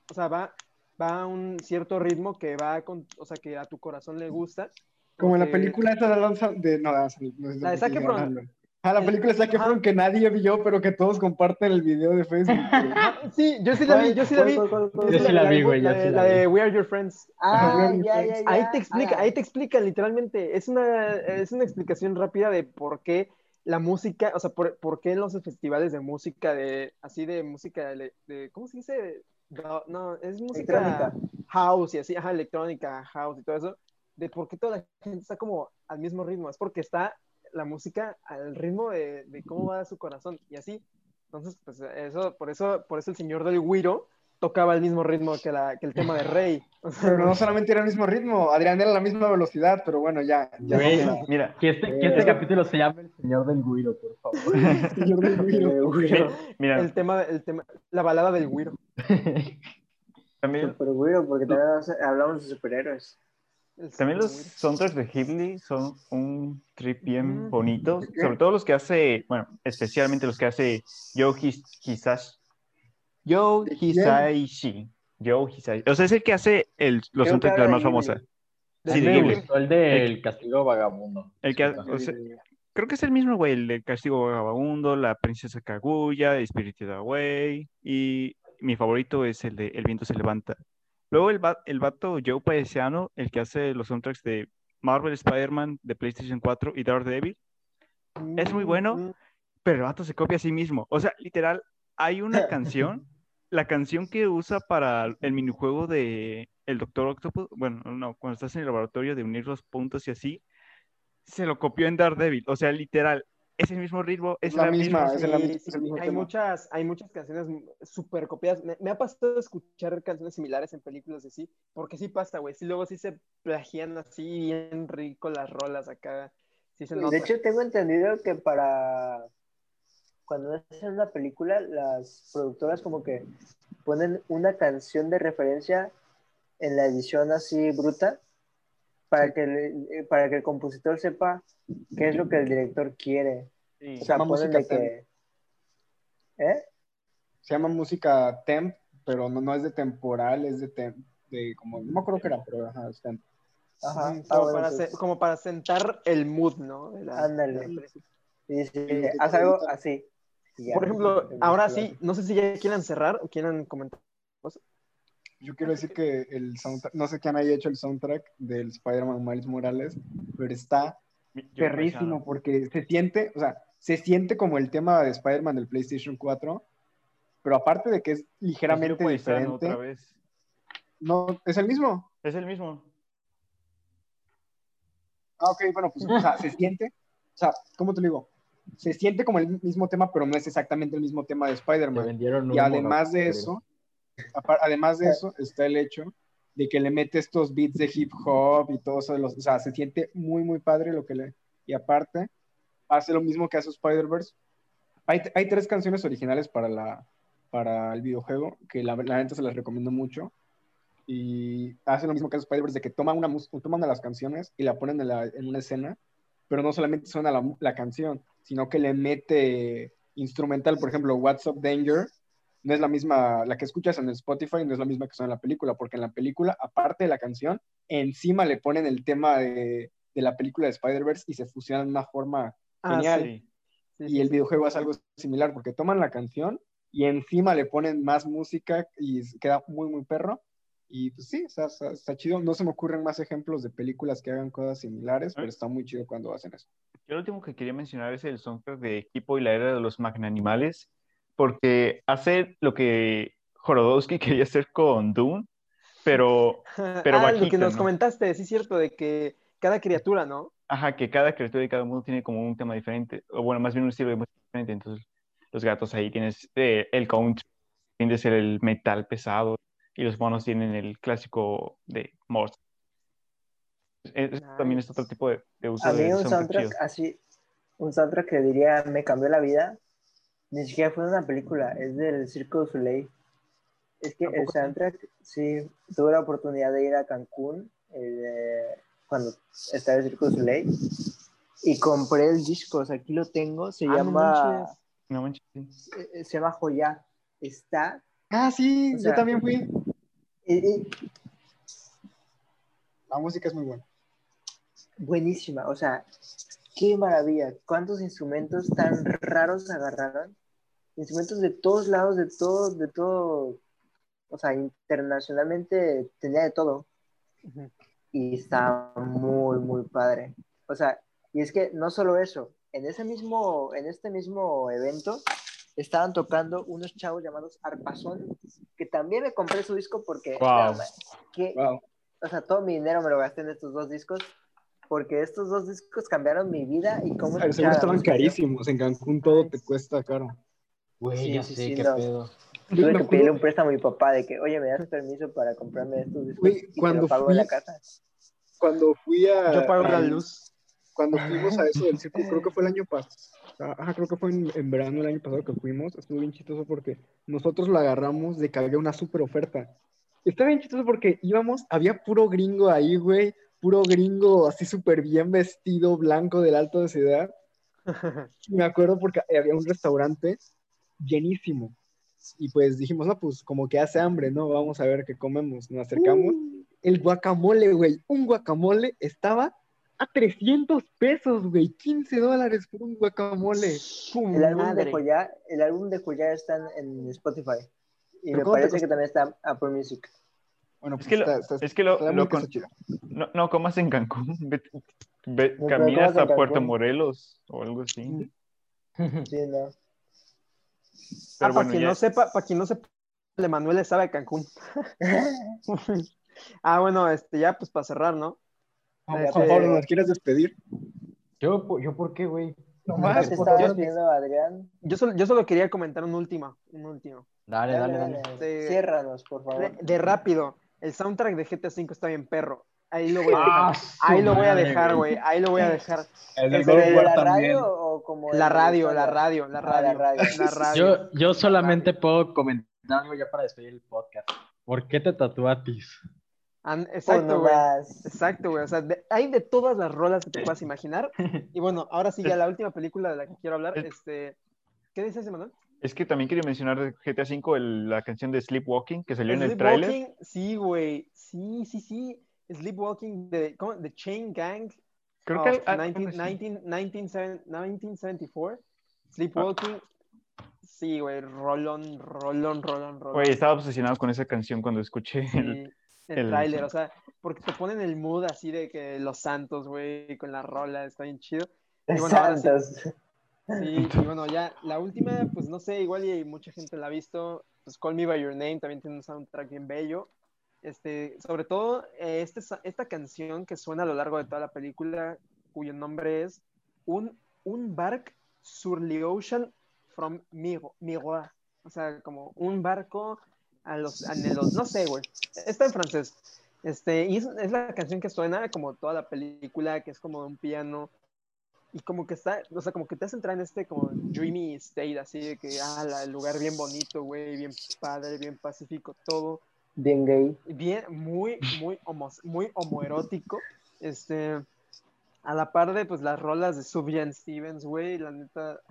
O sea, va, va a un cierto ritmo que va con, o sea, que a tu corazón le gusta.
Como en la película esa de danza de... No, danza, no
La de Zac Efron.
Ah, la película de Zac Efron que nadie vio, pero que todos comparten el video de Facebook.
sí, yo sí la vi, yo sí la vi.
¿Cuál, cuál, cuál,
Yo sí la vi, güey, yo
La, de-
sí la
de We Are Your Friends.
Ah, ya, ya, ya.
Ahí te explica,
Ah.
ahí te explica literalmente. Es una, es una explicación rápida de por qué la música, o sea, por, por qué en los festivales de música, de así de música, de, de- ¿cómo se dice? No, no, es música house y así, ajá, electrónica, house y todo eso. de por qué toda la gente está como al mismo ritmo. Es porque está la música al ritmo de, de cómo va su corazón y así. Entonces, pues eso, por eso, por eso el señor del Guiro tocaba el mismo ritmo que, la, que el tema de Rey. O sea,
Pero no solamente era el mismo ritmo, Adrián era la misma velocidad, pero bueno, ya. ya
Güey,
no,
Mira,
Que este, que este capítulo se llame El Señor del Guiro, por favor.
señor del Guiro.
mira,
el tema, el tema, la balada del Guiro.
también,
Super güiro, porque también hablamos de superhéroes.
También los soundtracks de Ghibli son un trip bien
Mm.
bonitos, sobre todo los que hace, bueno, especialmente los que hace Yo His- Hisashi. Yo
¿De?
Hisaishi. Yo Hisaishi. O sea, es el que hace el, los soundtracks de más
Ghibli.
famosa.
De
Sí, de Ghibli.
el del Castigo Vagabundo.
El que, o sea, creo que es el mismo, güey, el del Castigo Vagabundo, la Princesa Kaguya, Spirited Away, y mi favorito es el de El viento se levanta. Luego el, va- el vato Joe Paesiano, el que hace los soundtracks de Marvel Spider-Man de PlayStation 4 y Daredevil, es muy bueno.
Mm,
pero el vato se copia a sí mismo. O sea, literal, hay una canción, la canción que usa para el minijuego de el Doctor Octopus, bueno, no, cuando estás en el laboratorio de unir los puntos y así, se lo copió en Daredevil. O sea, literal, es el mismo ritmo, es,
la misma,
Sí,
es la misma-
sí,
es el mismo
hay
tema.
muchas, hay muchas canciones súper copiadas. Me, me ha pasado escuchar canciones similares en películas así, porque sí pasa, güey. Sí, luego sí se plagian así bien rico las rolas acá. Sí se nota.
De hecho, tengo entendido que para cuando hacen una película, las productoras como que ponen una canción de referencia en la edición así bruta para, que, le- para que el compositor sepa qué es lo que el director quiere.
Sí.
O sea,
música
que... ¿Eh?
Se llama música temp, pero no, no es de temporal, es de temp, de como, no me acuerdo qué era, pero ajá, es temp.
Ajá. Ah,
como,
bueno,
para se- como para sentar el mood, ¿no? La-
Ándale.
la
sí,
Sí,
haz algo así. Ya.
Por ejemplo, ahora sí, no sé si ya quieran cerrar o quieran comentar.
Yo quiero decir que el soundtrack, no sé quién haya hecho el soundtrack del Spider-Man Miles Morales, pero está perrísimo porque se siente, o sea, se siente como el tema de Spider-Man del PlayStation 4, pero aparte de que es ligeramente diferente,
otra vez.
no, es el mismo.
Es el mismo.
Ah, ok, bueno, pues, o sea, se siente, o sea, ¿cómo te lo digo? Se siente como el mismo tema, pero no es exactamente el mismo tema de Spider-Man.
vendieron
Y además de eso, además de eso, está el hecho de que le mete estos beats de hip hop y todo eso, de los, o sea, se siente muy, muy padre lo que le... Y aparte, hace lo mismo que hace Spider-Verse. Hay, hay tres canciones originales para, la, para el videojuego, que la, la neta se las recomiendo mucho. Y hace lo mismo que hace Spider-Verse, de que toma una, mus- toma una de las canciones y la ponen en, una escena, pero no solamente suena la canción, sino que le mete instrumental, por ejemplo, What's Up Danger, no es la misma, la que escuchas en el Spotify no es la misma que suena en la película, porque en la película, aparte de la canción, encima le ponen el tema de, de la película de Spider-Verse y se fusionan de una forma
Ah,
genial.
Sí.
Sí,
Y
sí,
el
sí.
videojuego es algo similar, porque toman la canción y encima le ponen más música y queda muy, muy perro. Y pues sí, está, está- está chido. No se me ocurren más ejemplos de películas que hagan cosas similares, pero está muy chido cuando hacen eso.
Yo lo último que quería mencionar es el soundtrack de Equipo y la Era de los Magnanimales, porque hace lo que Jorodowski quería hacer con Dune, pero, pero
ah, lo que nos
¿no?
comentaste, sí es cierto, de que cada criatura, ¿no?
ajá, que cada criatura y cada mundo tiene como un tema diferente, o bueno, más bien un estilo de música diferente. Entonces, los gatos ahí tienes eh, el country, tiende a ser el metal pesado, y los monos tienen el clásico de Morse. Eso También es
Nice.
otro tipo de, de uso
A mí
de
un soundtrack así, un soundtrack que diría me cambió la vida, ni siquiera fue una película, es del Circo du Soleil. Es que
¿A
el soundtrack, sí, tuve la oportunidad de ir a Cancún eh, cuando estaba el Circo du Soleil y compré el disco, o sea, aquí lo tengo, se
Ah, no
llama
manches.
No manches, sí.
eh, se llama Joya. Está
Ah, sí,
O sea-
yo también fui. La música es muy buena.
buenísima, o sea, qué maravilla, cuántos instrumentos tan raros agarraron, instrumentos de todos lados, de todo, de todo, o sea, internacionalmente tenía de todo y está muy, muy padre. O sea, y es que no solo eso, en ese mismo, en este mismo evento estaban tocando unos chavos llamados Arpazón, que también me compré su disco porque,
Wow.
qué-
Wow.
o sea, todo mi dinero me lo gasté en estos dos discos, porque estos dos discos cambiaron mi vida y cómo
seguro estaban carísimos. En Cancún todo te cuesta caro.
Güey,
Sí,
ya
sí,
sé
sí,
qué
no.
pedo.
Tuve que
acuerdo-
pedirle un préstamo a mi papá de que, oye, ¿me das permiso para comprarme estos discos?
Güey,
y te
cuando
lo pago en la
fui-
casa.
Cuando fui a.
Yo pago la luz.
Cuando fuimos a eso del circo, creo que fue el año pasado. Ajá, creo que fue en, en verano el año pasado que fuimos. Estuvo bien chistoso porque nosotros la agarramos de que había una super oferta. Está bien chistoso porque íbamos, había puro gringo ahí, güey. Puro gringo así súper bien vestido, blanco del alto de ciudad. Y me acuerdo porque había un restaurante llenísimo. Y pues dijimos, no, pues como que hace hambre, ¿no? Vamos a ver qué comemos. Nos acercamos. El guacamole, güey. Un guacamole estaba a 300 pesos, güey. 15 dólares por un guacamole.
El álbum, de. Joya, el álbum de Joya está en, Spotify. Y
¿Pero
me parece que también está en Apple Music.
Bueno,
Es
pues
que lo,
está,
es que lo, con- no, no comas en Cancún. Ve- ve-
No, pero
camina
comas en
hasta Puerto. Morelos o algo así.
Sí, no.
Ah, para
bueno,
quien
ya-
no sepa, para quien no sepa, el Emanuel estaba de Cancún. ah, bueno, este, ya pues para cerrar, ¿no?
Juan
Este-
Juan Pablo, ¿nos quieres despedir?
¿Yo, ¿Yo por qué, güey?
No más,
Adrián.
Yo solo, yo solo quería comentar un último, un último.
Dale, dale, dale.
Sí.
Ciérranos, por
De,
favor.
de rápido, el soundtrack de GTA V está bien perro. Ahí lo voy a
Ah,
Ahí lo voy a dejar, güey. Ahí lo voy a dejar.
El
Este,
¿De
War
la
también.
radio o como
La radio, la radio, la
Ah,
radio.
la radio.
La radio.
Yo, yo solamente puedo comentar algo ya para despedir el podcast. ¿Por qué te tatuatis?
Exacto, güey. Exacto, güey. O sea, de- hay de todas las rolas que te puedas imaginar. Y bueno, ahora sí, ya la última película de la que quiero hablar,
Es-
este... ¿Qué dices, Emanuel?
Es que también quería mencionar de GTA V el- la canción de Sleepwalking que salió en el tráiler.
Sleepwalking, sí, güey. Sí, sí, sí. Sleepwalking de, ¿cómo? The Chain Gang
Creo
of
que ah,
19
sí.
19 19 1974. Sleepwalking. Sí, güey. Rolón, rolón, rolón, rolón.
Güey, estaba obsesionado con esa canción cuando escuché el...
Sí, el,
el-
tráiler, o sea, porque te ponen el mood así de que los santos, güey, con la rola, está bien chido. Y bueno, ahora sí. Sí, y bueno, ya la última, pues no sé, igual y mucha gente la ha visto, pues Call Me By Your Name también tiene un soundtrack bien bello. Este, sobre todo, eh, este, esta canción que suena a lo largo de toda la película, cuyo nombre es Un, un bark sur the ocean from Miro, Miroir. O sea, como un barco a los, a los no sé, güey. Está en francés. Este, y es, es la canción que suena como toda la película, que es como un piano y como que está, o sea, como que te hace entrar en este como dreamy state, así de que, ah, la- el lugar bien bonito, güey, bien padre, bien pacífico, todo,
Bien gay.
bien, muy, muy, homo, muy homoerótico, este, a la par de, pues, las rolas de Sufjan Stevens, güey, la neta,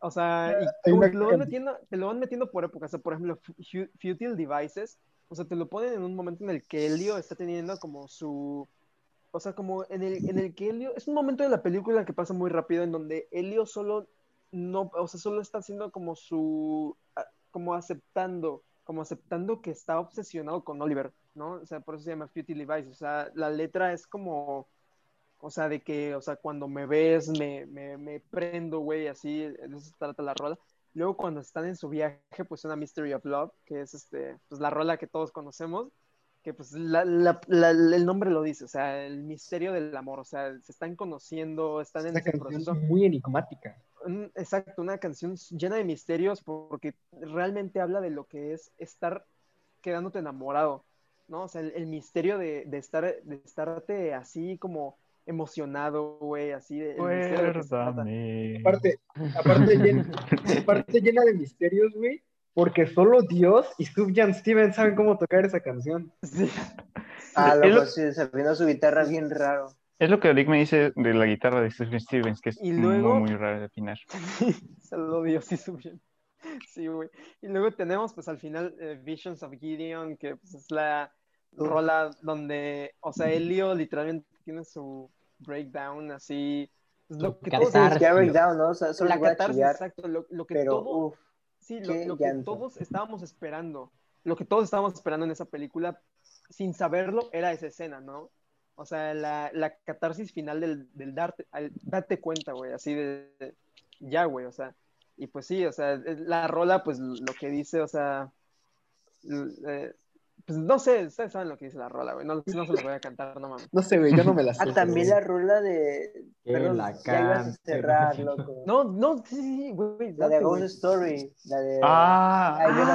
o sea, y como
una-
te lo van metiendo, te lo van metiendo por épocas, o sea, por ejemplo, Fu- Futile Devices, o sea, te lo ponen en un momento en el que Elio está teniendo como su, o sea, como en el, en el que Elio, es un momento de la película que pasa muy rápido en donde Elio solo no, o sea, solo está haciendo como su, como aceptando, como aceptando que está obsesionado con Oliver, ¿no? O sea, por eso se llama Futile Devices, o sea, la letra es como, o sea, de que, o sea, cuando me ves, me, me, me prendo, güey, así, eso trata la rola. Luego cuando están en su viaje, pues una Mystery of Love, que es este, pues la rola que todos conocemos, que pues la- la- la- el nombre lo dice, o sea, el misterio del amor, o sea, se están conociendo, están en
Esta
ese
canción es
proceso.
muy enigmática.
Exacto, una canción llena de misterios porque realmente habla de lo que es estar quedándote enamorado, ¿no? O sea, el, el misterio de, de estar, de estarte así como emocionado, güey, así de...
Aparte, aparte, llena, aparte llena de misterios, güey, porque solo Dios y Sufjan Stevens saben cómo tocar esa canción.
Sí.
Ah,
Es
loco,
lo-
sí, se vino su guitarra bien raro.
Es lo que Rick me dice de la guitarra de Stephen Stevens, que es
Y luego-
muy, muy rara de afinar.
Saludo Dios y su bien. Sí, güey. Y luego tenemos, pues al final, eh, Visions of Gideon, que pues, es la rola donde, o sea, Elio literalmente tiene su breakdown así. Es lo que.
Ya breakdown, ¿no? O sea, solo
la catarsis, exacto, lo, lo que
pero
todo,
uff,
sí, lo, lo que todos estábamos esperando, lo que todos estábamos esperando en esa película, sin saberlo, era esa escena, ¿no? O sea, la, la catarsis final del, del darte, al date cuenta, güey, así de, de- ya, güey, o sea, y pues sí, o sea, la rola, pues lo que dice, o sea, eh, Pues no sé, ustedes saben lo que dice la rola, güey. No, no se los voy a cantar, no mames.
No sé, güey, yo no me la sé.
Ah, también la rola de. Perdón,
la
ya ibas a cerrar, loco.
No, no, sí, sí, sí, güey.
La de Ghost. Story. La de.
Ah,
Ay, yo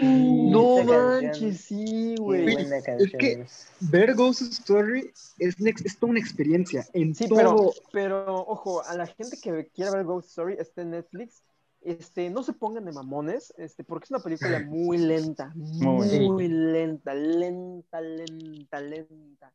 de
No manches, sí, güey.
buena canción.
que- Ver Ghost Story es, es toda una experiencia. En
Sí,
todo.
pero, pero, ojo, a la gente que quiera ver Ghost Story, este en Netflix, este, no se pongan de mamones, este, porque es una película muy lenta, muy,
Muy.
lenta, lenta, lenta, lenta,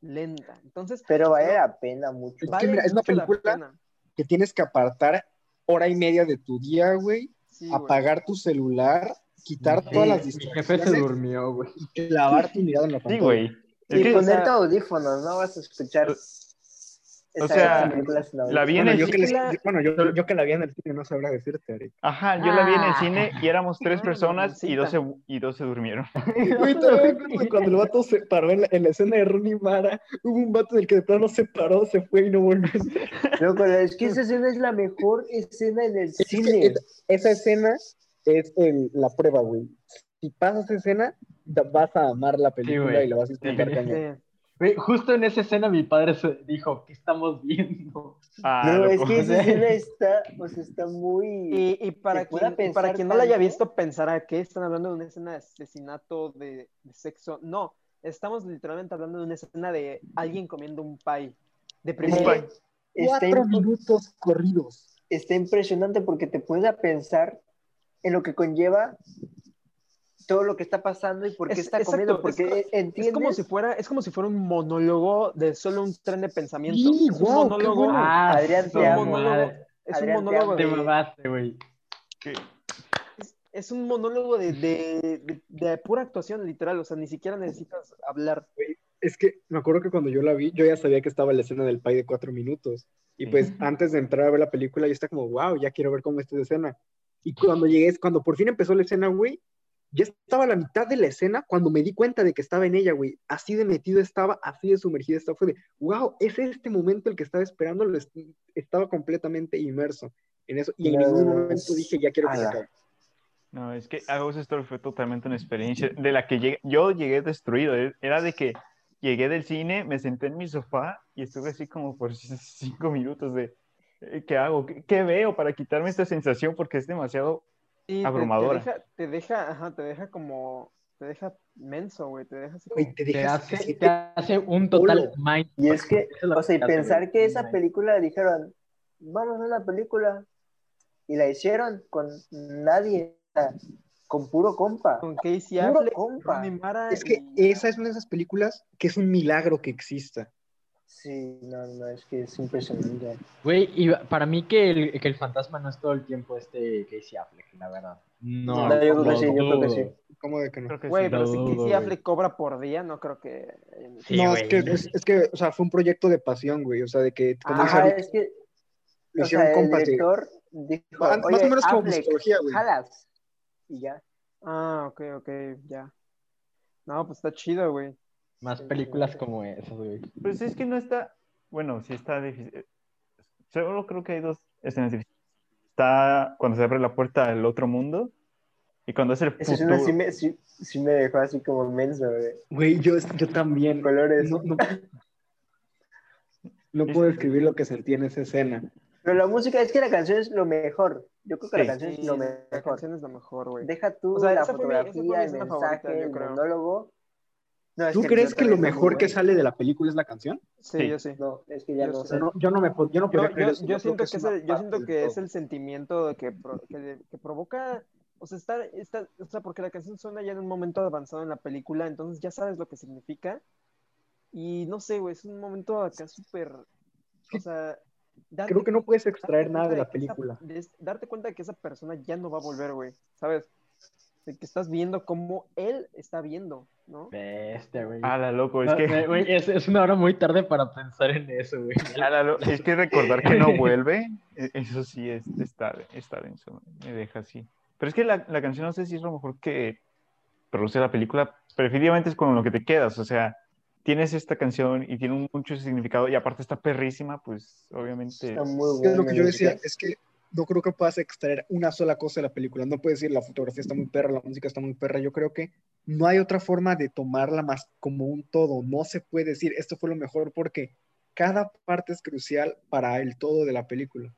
lenta. Entonces,
Pero vale la pena mucho.
Es que
vale
mira, es una
mucho
película que tienes que apartar hora y media de tu día, güey.
Sí, güey.
apagar tu celular, quitar
Sí,
todas las
Mi jefe se
distracciones
durmió, güey.
y clavar tu mirada en la
sí,
pantalla.
güey. Es
Y ponerte
sea-
audífonos, no vas a escuchar.
O sea, la vi en
Bueno,
el
yo que, les-
película-
yo- bueno, yo, yo que la vi en el cine no sabrá decirte, Eric.
Ajá, yo la vi en el
Ah.
cine y éramos tres
Ah,
personas y dos, se, y dos se durmieron.
Güey, cuando el vato se paró en la, en la escena de Rooney Mara, hubo un vato del que de plano se paró, se fue y no volvió.
Loco, es que esa escena es la mejor escena en el
Es que
cine.
esa, esa escena es el- la prueba, güey. Si pasas esa escena, vas a amar la película y la vas a disfrutar
Sí.
cañón.
Justo en esa escena mi padre se dijo, ¿qué estamos viendo?
Ah,
No, es que esa escena está, sea, está muy...
Y, y para, quien, y para quien no la haya visto, pensará que están hablando de una escena de asesinato, de, de sexo. No, estamos literalmente hablando de una escena de alguien comiendo un pie. De
que está,
Cuatro minutos corridos.
está impresionante porque te a pensar en lo que conlleva todo lo que está pasando y por qué
Es-
está
exacto,
comiendo,
es
porque
co-
entiendes...
Es como si fuera, es como si fuera un monólogo de solo un tren de pensamiento.
Sí,
es un
guau, qué
monólogo.
bueno.
Ah,
Adrián,
es
te
un
amo.
monólogo, es un
Adrián,
monólogo.
Te
de,
mamaste, güey.
Es, es un monólogo de, de, de- de pura actuación literal, o sea, ni siquiera necesitas hablar.
Es que me acuerdo que cuando yo la vi, yo ya sabía que estaba la escena del pay de cuatro minutos. Y pues antes de entrar a ver la película, yo estaba como, wow, ya quiero ver cómo está esa escena. Y cuando llegué, cuando por fin empezó la escena, güey, ya estaba a la mitad de la escena cuando me di cuenta de que estaba en ella, güey. Así de metido estaba, así de sumergido estaba. Fue de, wow, es este momento el que estaba esperando, lo est- estaba completamente inmerso en eso. Y en
No,
ningún momento dije, ya quiero que se acabe.
No, es que A Ghost Story fue totalmente una experiencia de la que llegué- yo llegué destruido. eh. Era de que llegué del cine, me senté en mi sofá y estuve así como por cinco minutos de eh, ¿qué hago? ¿Qué, qué veo para quitarme esta sensación? Porque es demasiado
Sí, te-
Abrumadora.
Te, deja, te deja, ajá, te deja como, te deja menso, güey, te deja así como...
te
Te
dejas
hace,
así
te hace un total mind.
Y es que, o sea, y pensar que esa
Mind.
película dijeron, vamos a hacer la película, y la hicieron con nadie, con puro compa.
Con Casey
Puro
Affleck,
compa.
Mara
Es que
y-
esa es una de esas películas que es un milagro que exista.
Sí, no, no, es que es impresionante.
Güey, y para mí que el, que el fantasma no es todo el tiempo este Casey Affleck, la verdad. No,
No, yo creo que sí, yo creo que sí.
¿Cómo de que no?
creo que
Güey,
sí.
pero si Casey. Affleck cobra por día, no creo que...
Sí,
no,
güey.
es que, es, es que, o sea, fue un proyecto de pasión, güey. O sea, de que, como dice
Ajá,
Eric,
es que, o
hicieron
sea, el director dijo,
Más- más
"Oye,
o menos como
Affleck,
psicología, güey.
jalas", y ya.
Ah, ok, ok, ya. No, pues está chido, güey.
Más películas como esas, güey.
Pues es que no está, bueno, sí está difícil. Solo creo que hay dos escenas difíciles. Está cuando se abre la puerta al otro mundo y cuando es el
Esa
futuro.
escena sí me, sí, sí me dejó así como menso, güey.
Güey, yo, yo también.
Colores.
No, no, no puedo describir lo que sentí en esa escena.
Pero la música, es que la canción es lo mejor. Yo creo que
Sí.
la canción
Sí,
es lo
la
mejor.
canción es la mejor, güey.
Deja tú
O sea,
la
esa fue mi- esa fue mi
fotografía, el mensaje,
favorita,
el
creo.
monólogo. No,
¿Tú crees que lo mejor que sale de la película es la canción?
Sí,
Sí.
yo sí.
No, es que ya
Yo
no
sí.
O sea,
sé.
no, yo no me yo no podría
yo, yo siento que, es el, yo
parte
siento
del
que es
todo.
el sentimiento que, pro- que, que provoca, o sea, está, está, o sea, porque la canción suena ya en un momento avanzado en la película, entonces ya sabes lo que significa. Y no sé, güey, es un momento acá súper, o sea, darte-
Creo que no puedes extraer nada de la
esa-
película.
de darte cuenta de que esa persona ya no va a volver, güey, ¿sabes? De que estás viendo cómo él está viendo, ¿no?
Bestia, güey.
A la loco, es
No,
que,
güey, es, es una hora muy tarde para pensar en eso, güey.
a la lo- es que recordar que no vuelve, e- eso sí es, está, está denso, me deja así. Pero es que la, la canción no sé si es lo mejor que produce la película, pero definitivamente es con lo que te quedas, o sea, tienes esta canción y tiene mucho significado y aparte está perrísima, pues obviamente...
Está muy
Es
bueno.
lo que yo decía, es que no creo que puedas extraer una sola cosa de la película. No puedes decir la fotografía está muy perra, la música está muy perra. Yo creo que no hay otra forma de tomarla más como un todo. No se puede decir esto fue lo mejor porque cada parte es crucial para el todo de la película.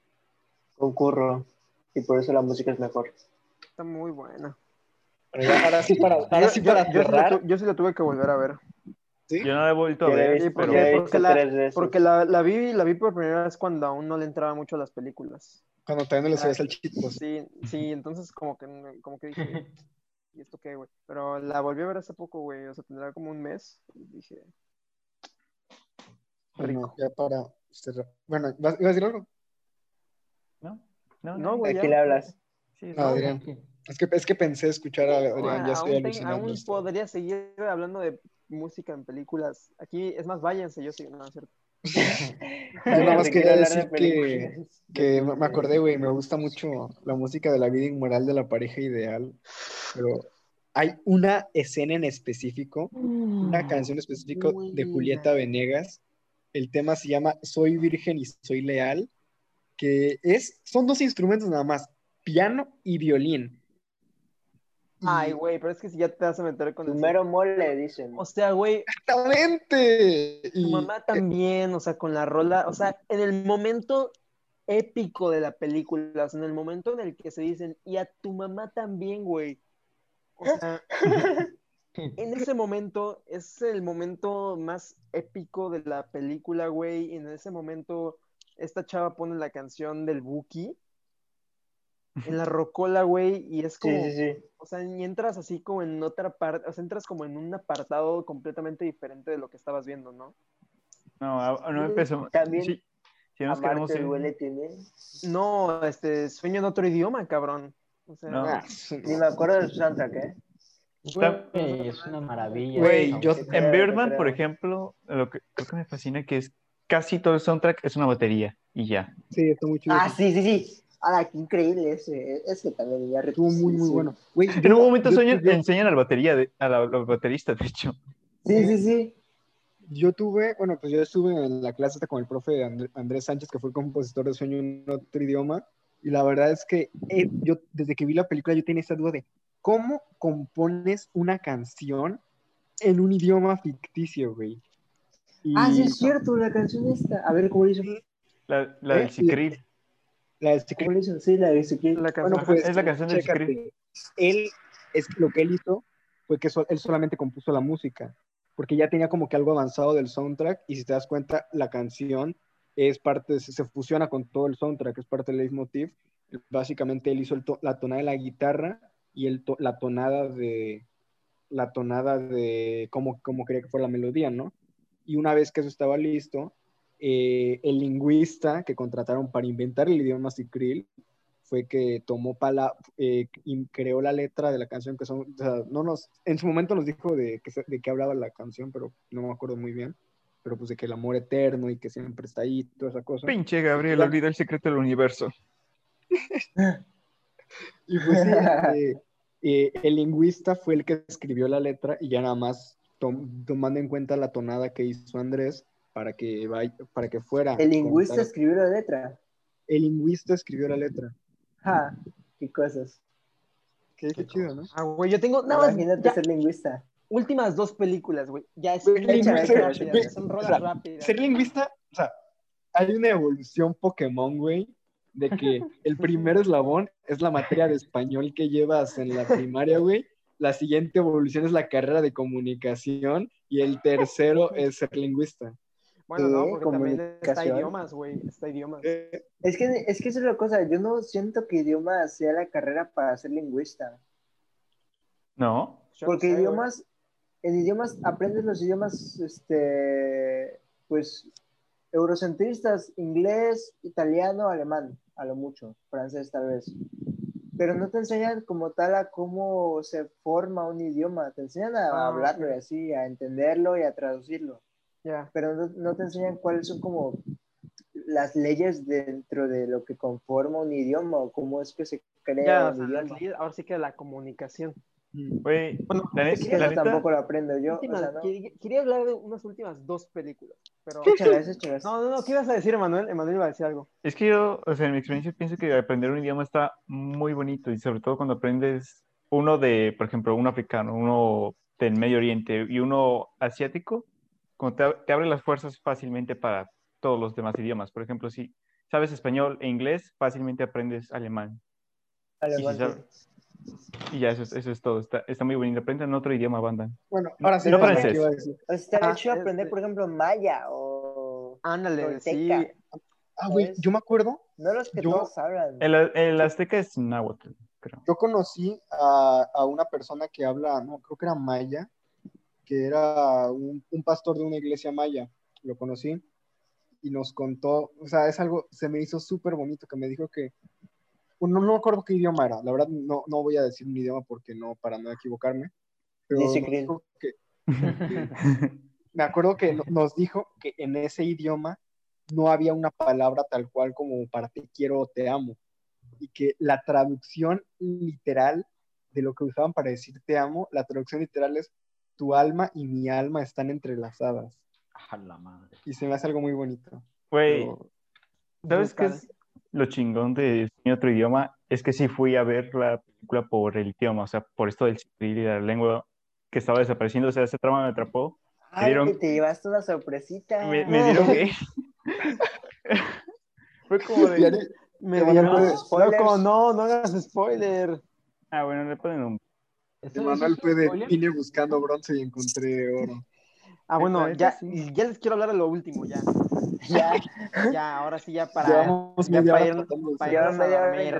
Concurro. Y por eso la música es mejor.
Está muy buena.
Pero ya, ahora sí para, ahora sí
Yo-
para cerrar.
yo sí la tuve que volver a ver.
¿sí?
Yo no la he vuelto a ver,
Sí, porque-
la
pero
porque. Porque la, la vi, la vi por primera vez cuando aún no le entraba mucho a las películas.
Cuando todavía no le sabías al chicos.
Sí, sí, entonces como que, como que dije, ¿y esto qué, güey? Pero la volví a ver hace poco, güey, o sea, tendrá como un mes. Y dije,
Bueno, ya para cerrar. Bueno, ¿vas- ¿ibas a decir algo?
¿No? No,
no,
¿A
güey,
quién
ya.
le hablas?
Sí,
No, Adrián. Es que, es que pensé escuchar a Adrián, ya estoy
aún, ten-
alucinando.
aún
esto.
podría seguir hablando de música en películas. Aquí, es más, váyanse, yo sí, no, es cierto.
Yo nada más quería decir que, que me me acordé, güey, me gusta mucho la música de la vida inmoral de la pareja ideal, pero hay una escena en específico, una canción específica de Julieta Venegas. El tema se llama Soy virgen y soy leal, que es, son dos instrumentos nada más, piano y violín.
Ay, güey, pero es que si ya te vas a meter con
Tu
el...
mero mole, dicen.
O sea, güey,
Exactamente.
tu mamá también, o sea, con la rola, o sea, en el momento épico de la película, o sea, en el momento en el que se dicen, y a tu mamá también, güey. O sea, en ese momento es el momento más épico de la película, güey. y En ese momento, esta chava pone la canción del Buki en la rocola, güey, y es
Sí,
como,
sí, sí.
o sea, y entras así como en otra parte, o sea, entras como en un apartado completamente diferente de lo que estabas viendo, ¿no?
No, no empezó.
También
Sí, si nos queremos
Amarte
ir-
duele tiene.
No, este, sueño en otro idioma, cabrón. O sea,
No.
Ah,
Ni me acuerdo de su soundtrack, ¿eh?
Güey, es una maravilla.
Güey, yo en Birdman, por ejemplo, lo que creo que me fascina que es casi todo el soundtrack es una batería y ya.
Sí, está muy chido.
Ah, sí, sí, sí. Ah, qué increíble ese. Ese también ya
Estuvo muy, muy
sí.
bueno. Güey,
En un momento
yo-
sueñan-
yo-
enseñan al batería de, a la, los bateristas, de hecho.
Sí, sí, sí.
Yo tuve, bueno, pues yo estuve en la clase con el profe Andr- Andrés Sánchez, que fue el compositor de Sueño en otro idioma, y la verdad es que eh, yo, desde que vi la película, yo tenía esa duda de cómo compones una canción en un idioma ficticio, güey. Y
Ah, sí, es cierto, la canción esta. A ver, ¿cómo hizo?
La, del
Eh,
Sicril.
La de.
Sí, la de Ezequiel.
la canción.
Bueno, pues,
es la canción
chécate.
Secret.
Él, es, lo que él hizo fue que so- él solamente compuso la música, porque ya tenía como que algo avanzado del soundtrack, y si te das cuenta, la canción es parte, se, fusiona con todo el soundtrack, es parte del leitmotiv. Básicamente él hizo to- la tonada de la guitarra y el to- la tonada de la tonada de cómo, cómo quería que fuera la melodía, ¿no? Y una vez que eso estaba listo, eh, el lingüista que contrataron para inventar el idioma Sicril fue que tomó pala, eh, y creó la letra de la canción que son, o sea, no nos, en su momento nos dijo de, que, se- de qué hablaba la canción, pero no me acuerdo muy bien, pero pues de que el amor eterno y que siempre está ahí, toda esa cosa.
Pinche Gabriel,
La-
olvida el secreto del universo.
Y pues sí, eh, eh, el lingüista fue el que escribió la letra y ya nada más tom- tomando en cuenta la tonada que hizo Andrés para que, vaya, para que fuera.
El lingüista
contara-
escribió la letra.
El lingüista escribió la letra.
Ja, qué cosas.
Qué, qué chido, ¿no?
Ah, güey, yo tengo, nada más,
Imagínate
ya,
ser lingüista.
últimas dos películas, güey. Ya es
Güey,
échale,
lingüista,
rápidas, son
o
rolas
sea,
rápidas.
Ser lingüista, o sea, hay una evolución Pokémon, güey, de que el primer eslabón es la materia de español que llevas en la primaria, güey. La siguiente evolución es la carrera de comunicación y el tercero es ser lingüista.
Bueno, no, porque también está
Comunicación.
idiomas, güey, está idiomas.
Eh,
Es que, es que esa es la cosa. Yo no siento que idioma sea la carrera para ser lingüista.
¿No?
Porque
no sé,
idiomas, en idiomas aprendes los idiomas, este, pues, eurocentristas, inglés, italiano, alemán, a lo mucho, francés tal vez. Pero no te enseñan como tal a cómo se forma un idioma, te enseñan a
Ah,
hablarlo y así, a entenderlo y a traducirlo.
Ya.
Pero no, no te enseñan cuáles son como las leyes dentro de lo que conforma un idioma o cómo es que se crea
Ya, o
un
sea, las
idioma.
leyes- ahora sí que la comunicación.
Güey,
Bueno,
la,
Es que
la
eso
neta,
tampoco lo aprendo yo. o
últimas-
sea, no.
quería, quería hablar de unas últimas dos películas, pero...
Échalas, échalas.
No, no, no, ¿qué ibas a decir, Emanuel? Emanuel iba a decir algo.
es que yo, o sea, en mi experiencia pienso que aprender un idioma está muy bonito y sobre todo cuando aprendes uno de, por ejemplo, un africano, uno del Medio Oriente y uno asiático, como te, ab- te abre las fuerzas fácilmente para todos los demás idiomas. Por ejemplo, si sabes español e inglés, fácilmente aprendes alemán.
Alemán.
Y ya, eso es, eso es todo. Está, está muy bonito. Aprendan otro idioma, banda.
Bueno, ahora sí,
No francés.
sea, estaría
Ah,
chido aprender,
este-
por ejemplo, maya o
Ándale, sí.
Ah, güey, yo me acuerdo,
No los que
Yo-
todos hablan.
El, el azteca es náhuatl, creo.
yo conocí a, a una persona que habla, no, creo que era maya, que era un, un pastor de una iglesia maya. Lo conocí y nos contó, o sea, es algo, se me hizo súper bonito que me dijo que, no me acuerdo qué idioma era, la verdad no, no voy a decir un idioma porque no, para no equivocarme, pero que, me acuerdo que no- nos dijo que en ese idioma no había una palabra tal cual como para te quiero o te amo. Y que la traducción literal de lo que usaban para decir te amo, la traducción literal es tu alma y mi alma están entrelazadas.
A la madre.
Y se me hace algo muy bonito.
Güey, ¿sabes qué es lo chingón de mi otro idioma? Es que sí fui a ver la película por el idioma, o sea, por esto del cibril y la lengua que estaba desapareciendo, o sea, ese trama me atrapó.
Ay,
dieron-
que te llevaste una sorpresita.
Me, me dieron que... Fue como de...
Me dieron-. Loco, no, no hagas spoiler.
Ah, bueno, le ponen un...
¿Eso-
Emanuel fue de vine buscando bronce y encontré oro.
Ah, bueno, ya, ya les quiero hablar de lo último, ya.
Ya,
Ya, ahora sí, ya para, ya para ir- irnos a dormir.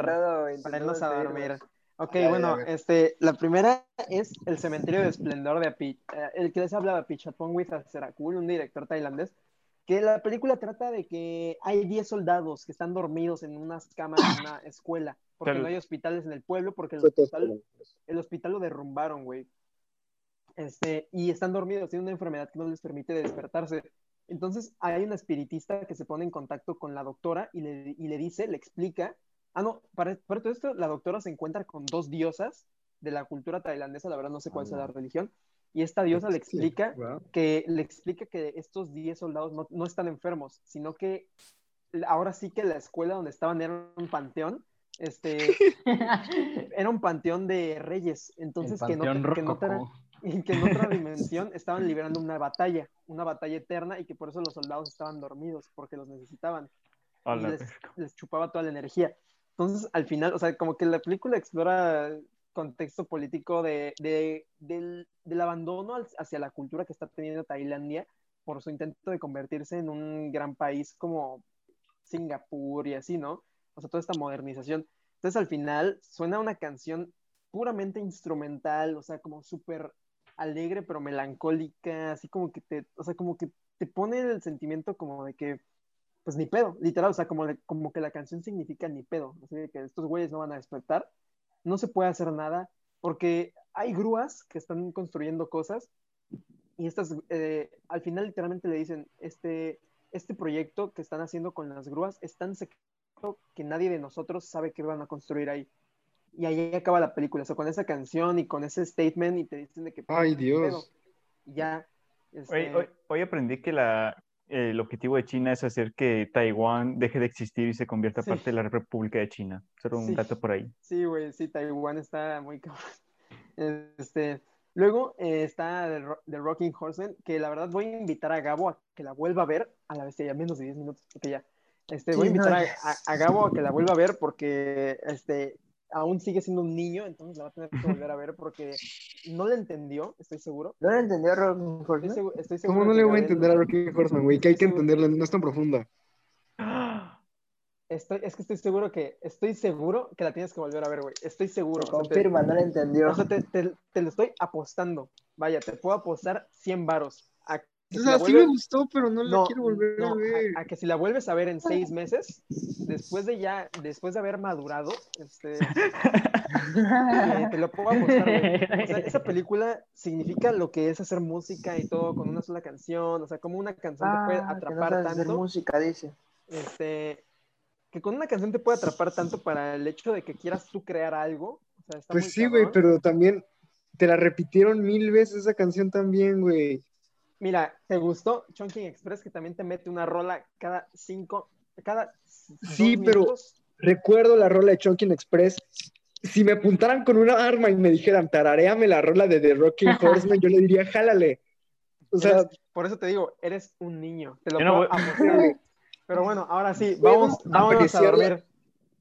para irnos a dormir. Ok, bueno, este, la primera es El cementerio de esplendor de Api, eh, el que les hablaba Apichatpong with Sarakul, un director tailandés, que la película trata de que hay 10 soldados que están dormidos en unas camas en una escuela, porque
Claro.
no hay hospitales en el pueblo, porque el hospital, el hospital lo derrumbaron, güey. Este, y están dormidos, tienen una enfermedad que no les permite despertarse. Entonces hay una espiritista que se pone en contacto con la doctora y le, y le dice, le explica. Ah, no, para, para todo esto, la doctora se encuentra con dos diosas de la cultura tailandesa, la verdad no sé cuál sea la religión, y esta diosa le explica
wow.
que le explica que estos 10 soldados no, no están enfermos, sino que ahora sí que la escuela donde estaban era un panteón, este, era un panteón de reyes, entonces que, no, que, en otra,
rococó.
y que en otra dimensión estaban liberando una batalla, una batalla eterna y que por eso los soldados estaban dormidos, porque los necesitaban les, les chupaba toda la energía. Entonces, al final, o sea, como que la película explora contexto político de, de- del, del abandono hacia la cultura que está teniendo Tailandia por su intento de convertirse en un gran país como Singapur y así, ¿no? O sea, toda esta modernización. Entonces, al final, suena una canción puramente instrumental, o sea, como súper alegre, pero melancólica, así como que te, o sea, como que te pone el sentimiento como de que pues ni pedo, literal, o sea, como, como que la canción significa ni pedo, así de que estos güeyes no van a despertar, no se puede hacer nada, porque hay grúas que están construyendo cosas y estas, eh, al final literalmente le dicen, este, este proyecto que están haciendo con las grúas es tan secreto que nadie de nosotros sabe qué van a construir ahí. Y ahí acaba la película, o sea, con esa canción y con ese statement y te dicen de que... pues,
Ay,
pedo.
Dios.
Y ya.
Hoy,
este,
hoy- hoy aprendí que la, el objetivo de China es hacer que Taiwán deje de existir y se convierta
Sí.
parte de la República de China. Solo un
Sí.
dato por ahí.
Sí, güey, sí, Taiwán está muy cabrón. Este, luego eh, está The, Ro- The Rocking Horseman, que la verdad voy a invitar a Gabo a que la vuelva a ver a la bestia, ya menos de 10 minutos, porque ya. Este, voy a invitar a- a Gabo a que la vuelva a ver porque este, aún sigue siendo un niño, entonces la va a tener que volver a ver porque no la entendió, estoy seguro.
¿No lo entendió Rob
Estoy
Horseman?
seguro, estoy seguro
¿Cómo no le voy a entender a Rocky Horseman, güey? Que hay que entenderla, no es tan profunda.
Estoy, es que estoy seguro que, estoy seguro que la tienes que volver a ver, güey. Estoy seguro.
Me
o sea, te-
confirma, no lo entendió.
O sea, te, te- te lo estoy apostando. Vaya, te puedo apostar 100 varos. A
O sea,
la
sí me gustó, pero no la
no,
quiero volver
no,
a ver.
a, a que si la vuelves a ver en seis meses, después de ya, después de haber madurado, este, eh, te lo puedo apostar, güey. O sea, esa película significa lo que es hacer música y todo con una sola canción. O sea, como una canción te puede
Ah, no
atrapar
sabes hacer
tanto.
música, dice.
Este, que con una canción te puede atrapar tanto para el hecho de que quieras tú crear algo. O sea, está muy
Pues sí, güey, pero también te la repitieron mil veces esa canción también, güey.
Mira, ¿te gustó Chunking Express que también te mete una rola cada cinco, cada
Sí, pero-
minutos?
Recuerdo la rola de Chunkin Express. Si me apuntaran con una arma y me dijeran, tarareame la rola de The Rocking Horseman, yo le diría, jálale. O sea,
Eres- por eso te digo, eres un niño. Te lo
no
puedo
voy-
apostar. Pero bueno, ahora sí, vamos, vámonos a dormir.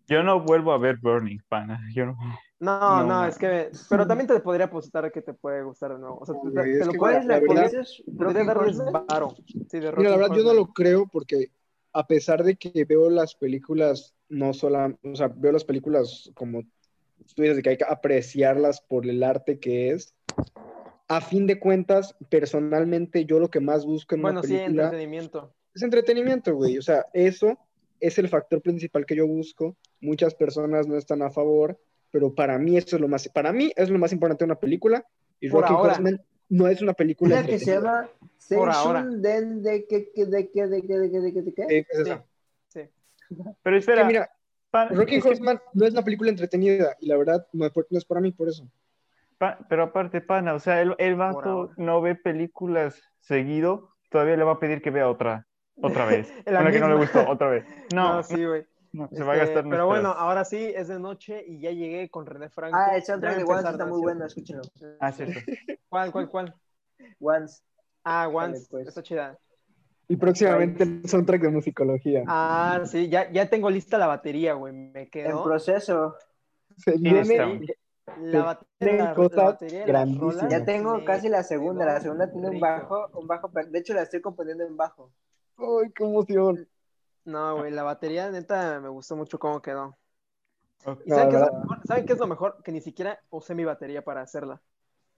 Yo no vuelvo a ver Burning, pana. Yo no.
No,
No,
no, es que. Pero también te podría apostar que te puede gustar de nuevo. O sea, te, te
es
lo
que,
puedes
la
podrías-
verdad-
¿Conoces
podría
Rocky
darles
Horseman?
varo. Sí, de
Mira, la verdad, yo no lo creo porque a pesar de que veo las películas, no solo, o sea, veo las películas como tú dices, de que hay que apreciarlas por el arte que es. A fin de cuentas, personalmente, yo lo que más busco en
Bueno,
una
sí,
película
entretenimiento.
es entretenimiento, güey. O sea, eso es el factor principal que yo busco. Muchas personas no están a favor, pero para mí eso es lo más, para mí es lo más importante de una película. Y
Por
Rocky
ahora.
Horseman no es una película
Una que se
entretenida.
llama
Por ahora.
De que de que de que de que de que de que de que
Sí, es esa.
Sí.
Pero
Es que
espera,
mira,
pan-
Rocky
es que-
Horseman no es una película entretenida y la verdad no es, por- no es para mí por eso.
pa- pero aparte, pana, o sea, el, el vato no ve películas seguido, todavía le va a pedir que vea otra, otra vez.
La
Una que no le gustó, otra vez. No,
No, sí, güey.
No, se va a
Este,
gastar
Pero bueno, ahora sí, es de noche y ya llegué con René Franco.
Ah, el soundtrack de Once está muy bueno, escúchenlo.
Ah, cierto.
¿Cuál, cuál, cuál?
Once.
Ah, Once.
pues.
Está chida.
Y próximamente el soundtrack de musicología.
Ah, sí, ya, ya tengo lista la batería, güey. Me
En
quedó.
proceso.
Se
¿Quién
viene?
La batería, la, batería rolas
Ya tengo casi la segunda. La segunda tiene un bajo, un bajo. De hecho, la estoy componiendo en bajo.
¡Ay, qué emoción!
No, güey, la batería neta me gustó mucho cómo quedó. ¿Y
No,
saben, qué es lo mejor? ¿Saben qué es lo mejor? Que ni siquiera usé mi batería para hacerla.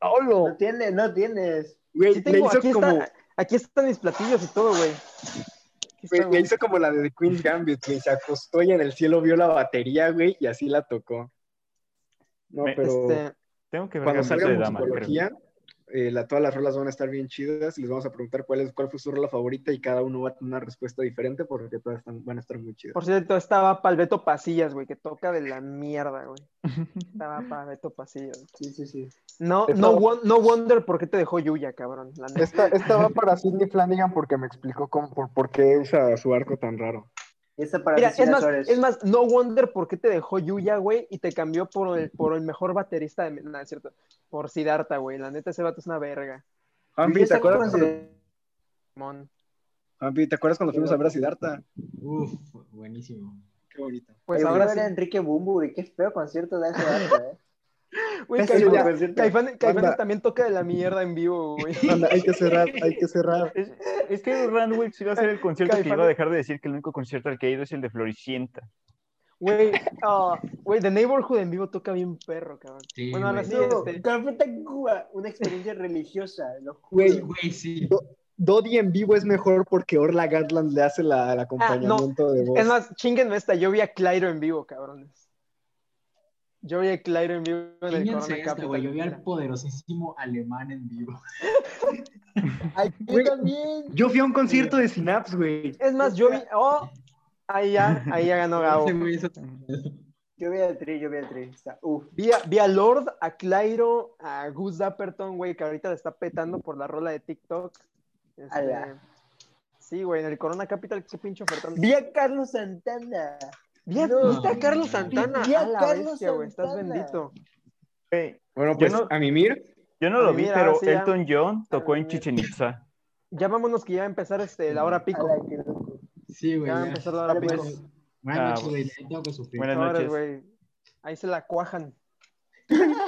¡Holo!
No tienes, no tienes.
Güey,
Sí tengo,
hizo
aquí,
como,
está, aquí están mis platillos y todo, güey.
Le
güey.
hizo como la de The Queen's Gambit, güey. Se acostó y en el cielo vio la batería, güey, y así la tocó. No,
Me-
pero
Este,
Tengo que ver
cuando salga
de Dama, creo.
Eh, la- todas las rolas van a estar bien chidas y les vamos a preguntar cuál, es, cuál fue su rola favorita y cada uno va a tener una respuesta diferente porque todas están- van a estar muy chidas.
por cierto, estaba Palbeto Pasillas, güey, que toca de la mierda, güey. Estaba Palbeto Pasillas.
Sí, sí, sí.
No, no, won- no wonder por qué te dejó Yuya, cabrón. La.
Esta, esta va para Sidney Flanagan porque me explicó cómo, por, por qué usa su arco tan raro.
Esta para
Mira, es más,
Suárez.
es más, no wonder por qué te dejó Yuya, güey, y te cambió por el, por el mejor baterista de... No, es cierto. Por Siddhartha, güey. La neta, ese vato es una verga.
Juanpi, ¿te acuerdas,
Mon.
Juanpi, ¿te acuerdas cuando fuimos a ver a Siddhartha?
Uf, buenísimo.
Qué bonito.
Pues ahora sí.
Enrique Bumburi, qué feo concierto de ese vato, eh.
Güey, Caifanes-. Caifanes, también toca de la mierda en vivo, güey.
Anda, hay que cerrar, hay que cerrar.
Es, es que Randwick iba a ser el concierto que
Caifanes.
iba a dejar de decir que el único concierto al que he ido es el de Floricienta.
Güey, ah, güey, The Neighborhood en vivo toca bien perro, cabrón.
Sí,
bueno, ahora
güey.
sí,
No,
este,
Café Tacuba, una experiencia religiosa, lo juro.
Güey,
Sí, güey, sí.
Dodi en vivo es mejor porque Orla Gatland le hace la, el acompañamiento de voz.
es más, chinguenme esta, yo vi a Clairo en vivo, cabrones. Yo vi a Clairo en vivo en el Corona
esta,
Capital.
güey. Yo vi al poderosísimo alemán en vivo.
Ay, yo también.
Yo fui a un concierto de Synapse, güey.
Es más, yo vi, oh, ahí ya, ahí ya ganó Gabo.
Yo vi al tri, yo vi al tri. Uf.
Vi a, vi a Lord, a Clairo, a Gus Dapperton, güey, que ahorita le está petando por la rola de TikTok. Este, sí, güey, en el Corona Capital, qué pinche ofertón.
Vi a Carlos Santana.
Vi a,
No.
¿viste a Carlos Santana.
Vi a
a la
Carlos
bestia, güey, estás bendito.
Güey,
Bueno, pues
no-
a Mimir,
yo no lo vi,
mira,
pero
ahora sí ya.
Elton John tocó en. Chichen Itza.
Ya vámonos que ya va a empezar este, la hora pico.
Sí, güey.
Ya va a
ya.
empezar la hora pico.
pues.
Buenas
Ah,
noches, güey. ya Tengo que sufrir.
Buenas noches.
güey. Ahí se la cuajan.